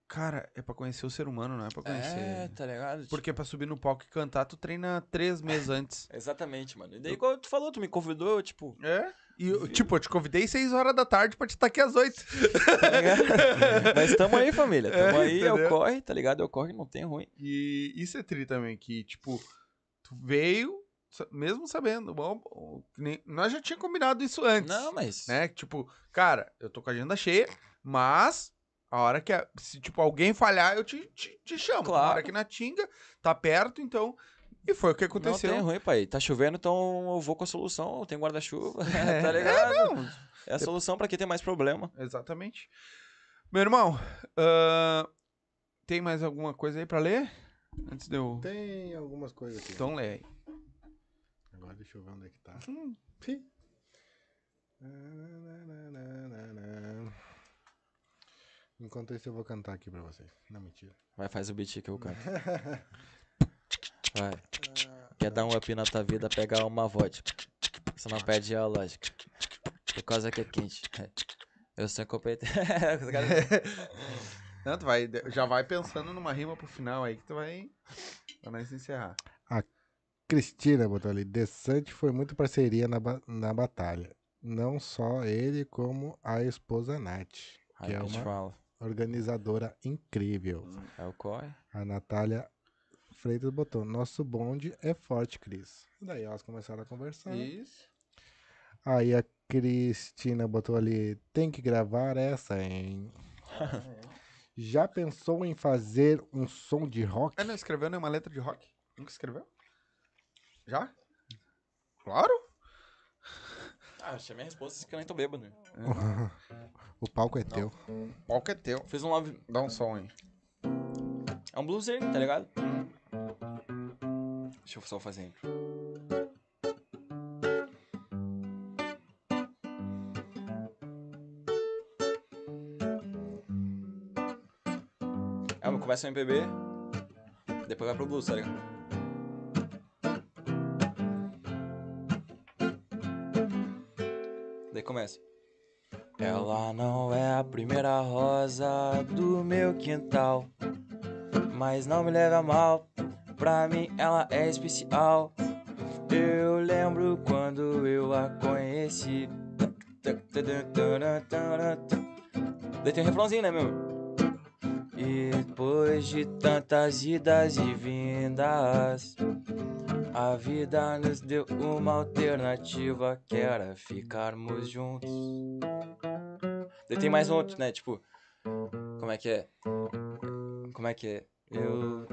Cara, é pra conhecer o ser humano, não é pra conhecer. É, tá ligado? Porque pra subir no palco e cantar, tu treina três meses antes. Exatamente, mano. E daí, igual tu falou, tu me convidou, eu, tipo, É? E, eu, tipo, eu te convidei seis horas da tarde pra te estar aqui às oito. tá ligado? Mas tamo aí, família. Tamo É, aí, é o entendeu? corre, tá ligado? O corre, não tem ruim. E isso é tri também, que, tipo, tu veio, mesmo sabendo, bom, nós já tínhamos combinado isso antes. Não, mas. Né? Que, Tipo, cara, eu tô com a agenda cheia, mas a hora que, a- se, tipo, alguém falhar, eu te, te, te chamo. Claro. Na hora que na Tinga, tá perto, então... E foi o que Não aconteceu. tem ruim, pai. Tá chovendo, então eu vou com a solução. Eu tenho guarda-chuva. É, tá é, ligado? não, É a solução pra quem tem mais problema. Exatamente. Meu irmão, ahn, tem mais alguma coisa aí pra ler? Antes de eu... Tem algumas coisas aqui. Então lê aí. Agora deixa eu ver onde é que tá. Hum. Enquanto isso eu vou cantar aqui pra vocês. Não, mentira. Vai, faz o beat que eu canto. Vai. Quer dar um up na tua vida, pegar uma vodka. Você não perde a lógica. Por causa que é quente. Eu sou incompetente. Não, tu vai, já vai pensando numa rima pro final aí que tu vai. Pra nós encerrar. Cristina botou ali. Desante foi muito parceria na, ba- na batalha. Não só ele, como a esposa Nath, que Aí é uma organizadora incrível. É o corre. A Natália Freitas botou. Nosso bonde é forte, Cris. E daí elas começaram a conversar. Isso. Aí a Cristina botou ali, tem que gravar essa, hein? Já pensou em fazer um som de rock? É, não escreveu nenhuma letra de rock? Nunca escreveu? Já? Claro. Ah, achei minha resposta que eu nem tô bêbado. né? o palco é teu. Qual que é teu? Fiz um love. Dá um som aí. É um bluesinho, tá ligado? Deixa eu só fazer. É, mas começa o MPB, depois vai pro blues, tá ligado? Daí começa. Ela não é a primeira rosa do meu quintal. Mas não me leve a mal, pra mim ela é especial. Eu lembro quando eu a conheci. Daí tem um refrãozinho, né, meu? E depois de tantas idas e vindas, a vida nos deu uma alternativa que era ficarmos juntos. Daí tem mais outro, né? Tipo, como é que é? Como é que é? Eu.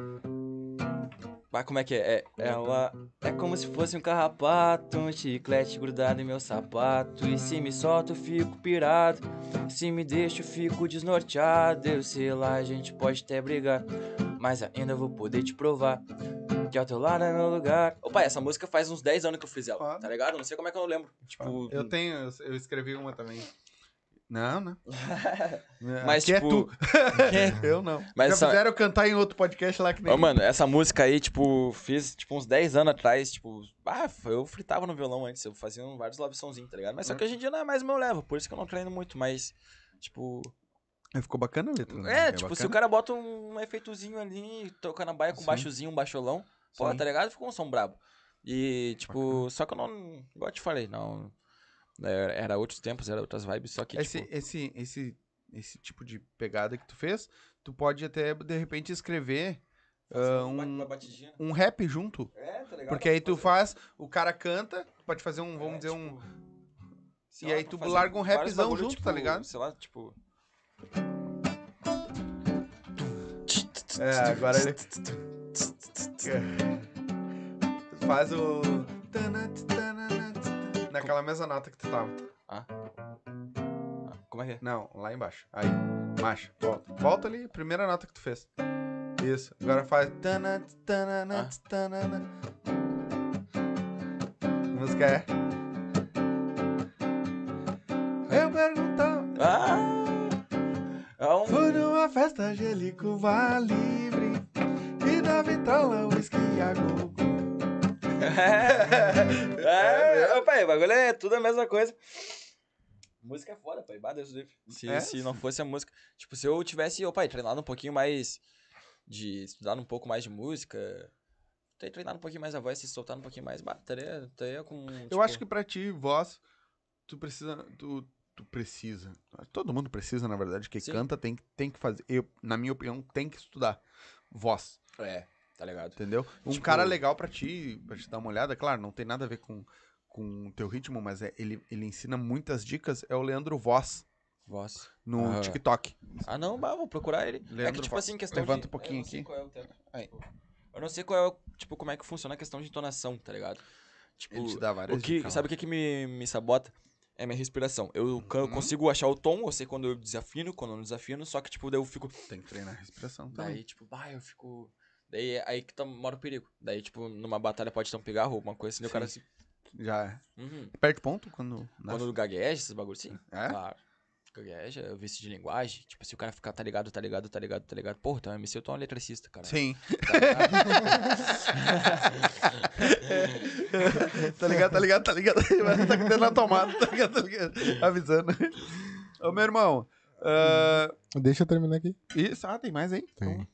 Ah, como é que é? é? Ela é como se fosse um carrapato, um chiclete grudado em meu sapato. E se me solto, eu fico pirado. Se me deixo, eu fico desnorteado. Eu sei lá, a gente pode até brigar. Mas ainda vou poder te provar que ao teu lado é meu lugar. Opa, essa música faz uns 10 anos que eu fiz ela, tá ligado? Não sei como é que eu não lembro. Tipo, Eu tenho, eu escrevi uma também. Não, não. Mas, Aqui tipo, é tu. eu não. Mas Já essa- fizeram eu cantar em outro podcast lá que nem. Ô, mano, essa música aí, tipo, fiz, tipo, uns 10 anos atrás, tipo, ah, eu fritava no violão antes, eu fazia vários love sonzinhos, tá ligado? Mas só que hoje em dia não é mais meu level, por isso que eu não treino muito, mas, tipo... Aí Ficou bacana a letra. né? É, tipo, se o bacana. cara bota um efeitozinho ali, toca na baia com Sim. baixozinho, um baixolão, pô, Sim. tá ligado? Ficou um som brabo. E, tipo, só que eu não, igual eu te falei, não... Era, era outros tempos, era outras vibes, só que, Esse, tipo... esse, esse, esse tipo de pegada que tu fez, tu pode até, de repente, escrever uma- um, um rap junto. É, tá ligado? Porque aí tu faz, o cara canta, tu pode fazer um, vamos É, dizer, um. tipo, sei E lá, aí tu larga um rapzão bagulho, junto, tipo, tá ligado? Sei lá, tipo. É, agora ele. Faz o. Naquela mesma nota que tu tava. Ah, como é que é? Não, lá embaixo. Aí. Marcha. Volta. Volta ali, primeira nota que tu fez. Isso. Agora faz. tana, Ah. tanana. A música é. Eu perguntava. Ah! É um... Fui numa festa angélico vá livre Que da vitrola, whisky e a gogo é, é, pai, o bagulho é tudo a mesma coisa. Música é foda, pai. Bah, Deus do livre. Se, É? se não fosse a música. Tipo, se eu tivesse, ô pai, treinado um pouquinho mais. De estudar um pouco mais de música. Ter treinado um pouquinho mais a voz, se soltar um pouquinho mais. Bah, estaria, estaria com. Eu tipo, acho que pra ti, voz Tu precisa Tu, tu precisa Todo mundo precisa, na verdade Quem Sim. canta tem, que- tem que fazer eu, Na minha opinião, tem que estudar Voz É, tá ligado? Entendeu? Um Tipo- cara legal pra ti, pra te dar uma olhada, claro, não tem nada a ver com com o teu ritmo, mas é, ele, ele ensina muitas dicas, é o Leandro Voz, Voz. no Aham. TikTok. Ah, não, bah, vou procurar ele. é Leandro que, tipo Voz. assim, questão Levanta de... um pouquinho eu não sei aqui. qual é. Eu não sei qual é, o- tipo, como é que funciona a questão de entonação, tá ligado? Tipo, Ele te dá várias o que, dicas. sabe o que, que me, me sabota? É minha respiração. Eu Uhum. consigo achar o tom, eu sei quando eu desafino, quando eu não desafino, só que, tipo, daí eu fico... Tem que treinar a respiração também. Daí, tipo, bah, eu fico... Daí é aí que tá, mora o perigo. Daí, tipo, numa batalha pode ter um pigarro, alguma coisa assim, daí o cara se... Já é. Uhum. Perde ponto quando. Quando gagueja, esses bagulhos, sim. É? Claro. Gagueja, vício de linguagem. Tipo, se o cara ficar tá ligado, tá ligado, tá ligado, tá ligado. Porra, então MC, eu tô um eletricista, cara. Sim. Tá tá ligado, tá ligado, tá ligado. Mas tá dentro da tomada, tá ligado, tá ligado. Avisando. Ô, meu irmão. ah, Deixa eu terminar aqui. isso, ah, tem mais aí? Tem.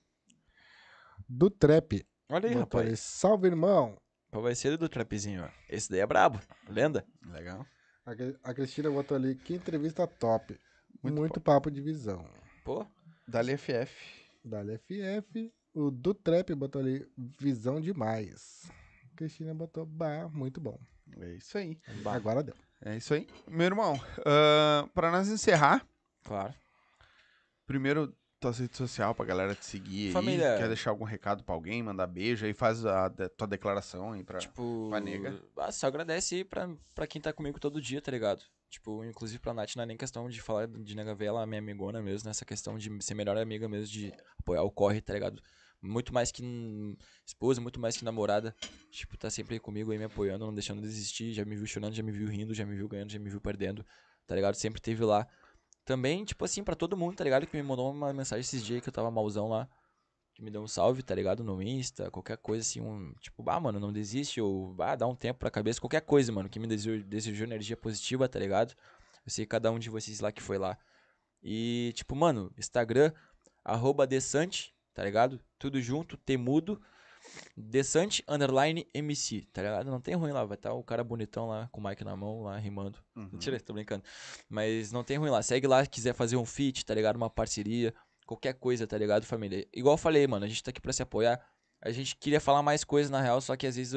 Do Trap. Olha aí, ali, rapaz. Salve, irmão. Qual vai ser do trapzinho, ó? Esse daí é brabo. Lenda. Legal. A, a Cristina botou ali, que entrevista top. Muito Muito, papo de visão. Pô. Dali FF. Dali FF. O do Trap botou ali, visão demais. Cristina botou, bah, muito bom. É isso aí. Agora deu. É isso aí. Meu irmão, ah, pra nós encerrar, Claro. primeiro tua rede social pra galera te seguir Família. aí. Quer deixar algum recado pra alguém, mandar beijo aí, faz a de- tua declaração aí pra... Tipo. pra nega. Ah, só agradece aí pra, pra quem tá comigo todo dia, tá ligado? Tipo, inclusive pra Nath não é nem questão de falar de nega ver ela é minha amigona mesmo, nessa questão de ser melhor amiga mesmo, de apoiar o corre, tá ligado? Muito mais que esposa, muito mais que namorada. Tipo, tá sempre aí comigo aí me apoiando, não deixando de desistir. Já me viu chorando, já me viu rindo, já me viu ganhando, já me viu perdendo, tá ligado? Sempre teve lá. Também, tipo assim, pra todo mundo, tá ligado? Que me mandou uma mensagem esses dias que eu tava malzão lá. Que me deu um salve, tá ligado? No Insta, qualquer coisa assim, um. Tipo, ah, mano, não desiste, ou ah, dá um tempo pra cabeça, qualquer coisa, mano, que me desejou, desejou energia positiva, tá ligado? Eu sei cada um de vocês lá que foi lá. E, tipo, mano, Instagram, arroba Desante, tá ligado? Tudo junto, temudo. Desante underline MC, tá ligado? Não tem ruim lá, vai estar o cara bonitão lá, com o mic na mão, lá, rimando. Uhum. Mentira, tô brincando. Mas não tem ruim lá. Segue lá, quiser fazer um feat, tá ligado? Uma parceria, qualquer coisa, tá ligado, família? Igual eu falei, mano, a gente tá aqui pra se apoiar. A gente queria falar mais coisas na real, só que às vezes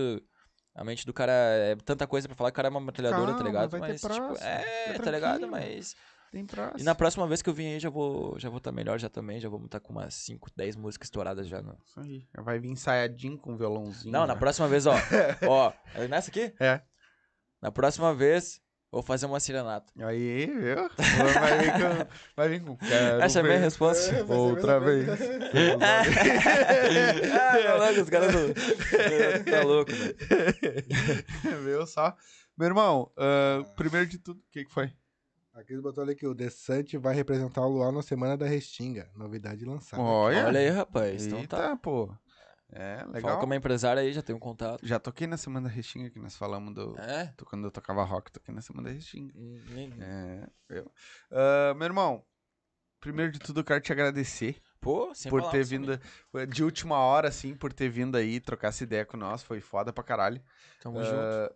a mente do cara é tanta coisa pra falar, o cara é uma metralhadora, tá ligado? Mas, tipo, é, tá ligado? Mas. Tem próximo. E na próxima vez que eu vim aí, já vou já vou tá melhor já também, já vamos estar com umas 5, 10 músicas estouradas já. No... Isso aí. Já vai vir ensaiadinho com violãozinho. Não, na já. próxima vez, ó. ó, é nessa aqui? É. Na próxima vez, vou fazer uma serenata. Aí, viu? Vai vir com... Vai vir com... quero Essa é a minha resposta. Outra vez. ah, tá louco, os caras não. Tá louco, velho. Viu só? Meu irmão, ah, primeiro de tudo, o que que foi? A Cris botou ali que o Desante vai representar o Luau na Semana da Restinga. Novidade lançada. Olha. Olha aí, rapaz. Então Eita, tá. pô. É, Fala legal. com uma empresária aí, já tem um contato. Já toquei na Semana da Restinga, que nós falamos do... É? do- Quando eu tocava rock, toquei na Semana da Restinga. Hum, nem- É, viu? Ah, meu irmão, primeiro de tudo eu quero te agradecer Pô, sem por ter vindo de última hora, assim, por ter vindo aí trocar essa ideia com nós. Foi foda pra caralho. Tamo Ah, junto.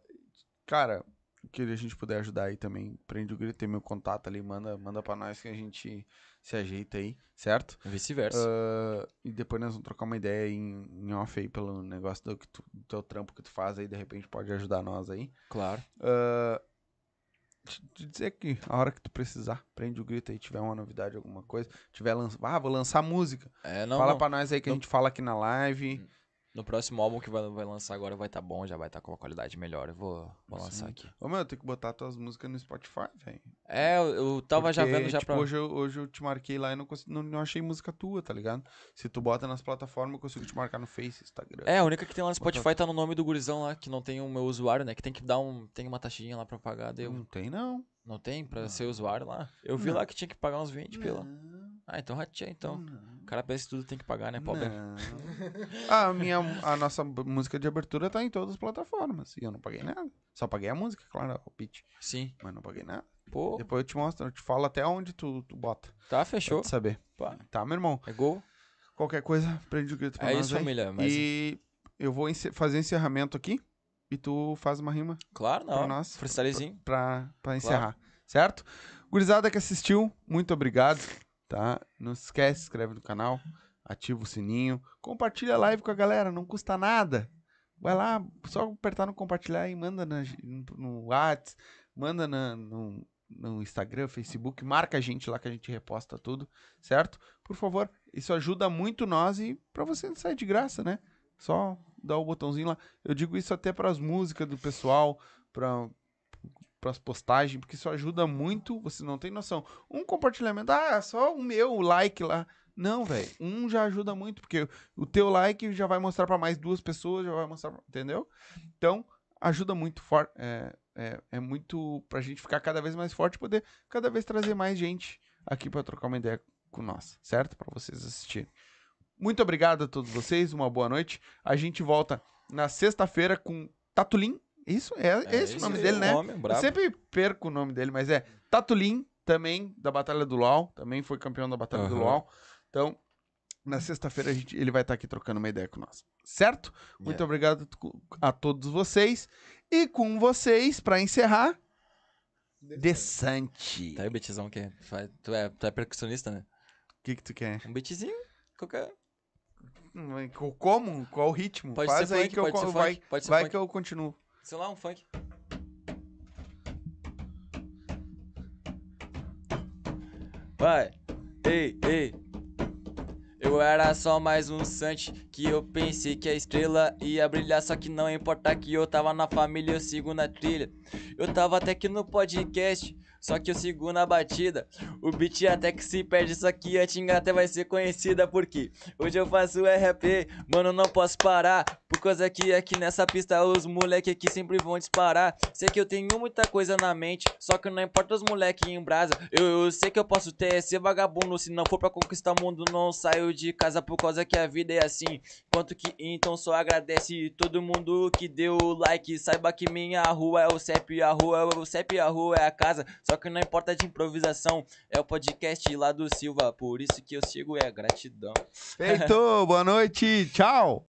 Cara, que a gente puder ajudar aí também, prende o grito, tem meu contato ali, manda, manda pra nós que a gente se ajeita aí, certo? Vice-versa. Ah, e depois nós vamos trocar uma ideia em, em off aí pelo negócio do, que tu- do teu trampo que tu faz aí, de repente pode ajudar nós aí. claro. Ah, te, dizer que a hora que tu precisar, prende o grito aí, tiver uma novidade, alguma coisa, tiver lança, ah, vou lançar música. É, não, Fala não. pra nós aí que a não. gente fala aqui na live. No próximo álbum que vai, vai lançar agora vai estar bom, já vai estar com uma qualidade melhor. Eu vou, vou lançar aqui. Ô, meu, tem que botar tuas músicas no Spotify, velho. É, eu, eu tava já Porque, vendo já tipo, pra. hoje, eu, hoje eu te marquei lá e não, consegui, não, não achei música tua, tá ligado? Se tu bota nas plataformas, eu consigo te marcar no Face, Instagram. É, a única que tem lá no Spotify tá no nome do gurizão lá, que não tem o meu usuário, né? Que tem que dar um. Tem uma taxinha lá pra pagar. Daí eu, Não tem, não. não tem pra ser usuário lá? Eu vi Não. lá que tinha que pagar uns 20 pila. Ah, então rateia então. não. O cara pensa que tudo tem que pagar, né, pobre? A, minha, a nossa música de abertura tá em todas as plataformas. E eu não paguei nada. Só paguei a música, claro, o pitch. Sim. Mas não paguei nada. Pô, Depois eu te mostro, eu te falo até onde tu, tu bota. tá, Pra fechou. te saber. Pá, Tá, meu irmão? é gol. Qualquer coisa, prende o grito pra É nós isso, aí. família. Mas, E eu vou encer- fazer encerramento aqui. E tu faz uma rima claro, pra não. nós. Freestylezinho. pra, pra encerrar, certo? Gurizada que assistiu, muito obrigado, tá? Não esquece, se inscreve no canal, ativa o sininho, compartilha a live com a galera, não custa nada. Vai lá, só apertar no compartilhar e manda na, no, WhatsApp, manda na- no, no Instagram, Facebook, marca a gente lá que a gente reposta tudo, certo? Por favor, isso ajuda muito nós e pra você não sair de graça, né? Só dar o botãozinho lá. Eu digo isso até pras músicas do pessoal, pra, pras postagens, porque isso ajuda muito, você não tem noção. Um compartilhamento, ah, só o meu like lá. Não, velho, um já ajuda muito, porque o teu like já vai mostrar pra mais duas pessoas, já vai mostrar, entendeu? Então, ajuda muito forte, é, é, é muito pra gente ficar cada vez mais forte e poder cada vez trazer mais gente aqui pra trocar uma ideia com nós, certo? Pra vocês assistirem. Muito obrigado a todos vocês, uma boa noite. A gente volta na sexta-feira com Tatulim. Isso, é, é esse o nome aí, dele, né? Nome, Eu brabo. sempre perco o nome dele, mas é Tatulim, também da Batalha do Luau, também foi campeão da Batalha do Aham. Luau. Então, na sexta-feira ele vai estar aqui trocando uma ideia com nós. Certo? Muito Yeah. obrigado a todos vocês. E com vocês, pra encerrar, Desante. Tá aí o beatzão que é- faz- tu, é, tu é percussionista, né? O que que tu quer? Um beatzinho, qualquer. Hum, co- Como? Qual o ritmo? Pode Faz ser aí funk, que eu pode co- ser vai, funk, pode ser vai funk. que eu continuo. Sei lá, um funk. Vai, ei, ei. Eu era só mais um sante que eu pensei que a estrela ia brilhar, só que não importa que eu tava na família, eu sigo na trilha. Eu tava até aqui no podcast, só que eu sigo na batida. O beat até que se perde, só que a Tinga até vai ser conhecida porque hoje eu faço RP, mano, não posso parar. Por causa que aqui nessa pista os moleque aqui sempre vão disparar. Sei que eu tenho muita coisa na mente, só que não importa os moleque em brasa. Eu, eu sei que eu posso ter ser vagabundo, se não for pra conquistar o mundo, não saio de casa por causa que a vida é assim. Quanto que então só agradece todo mundo que deu like. Saiba que minha rua é o CEP, a rua é o CEP, a rua é a casa. Só que não importa de improvisação, é o podcast lá do Silva. Por isso que eu sigo é gratidão. Feito, boa noite, tchau.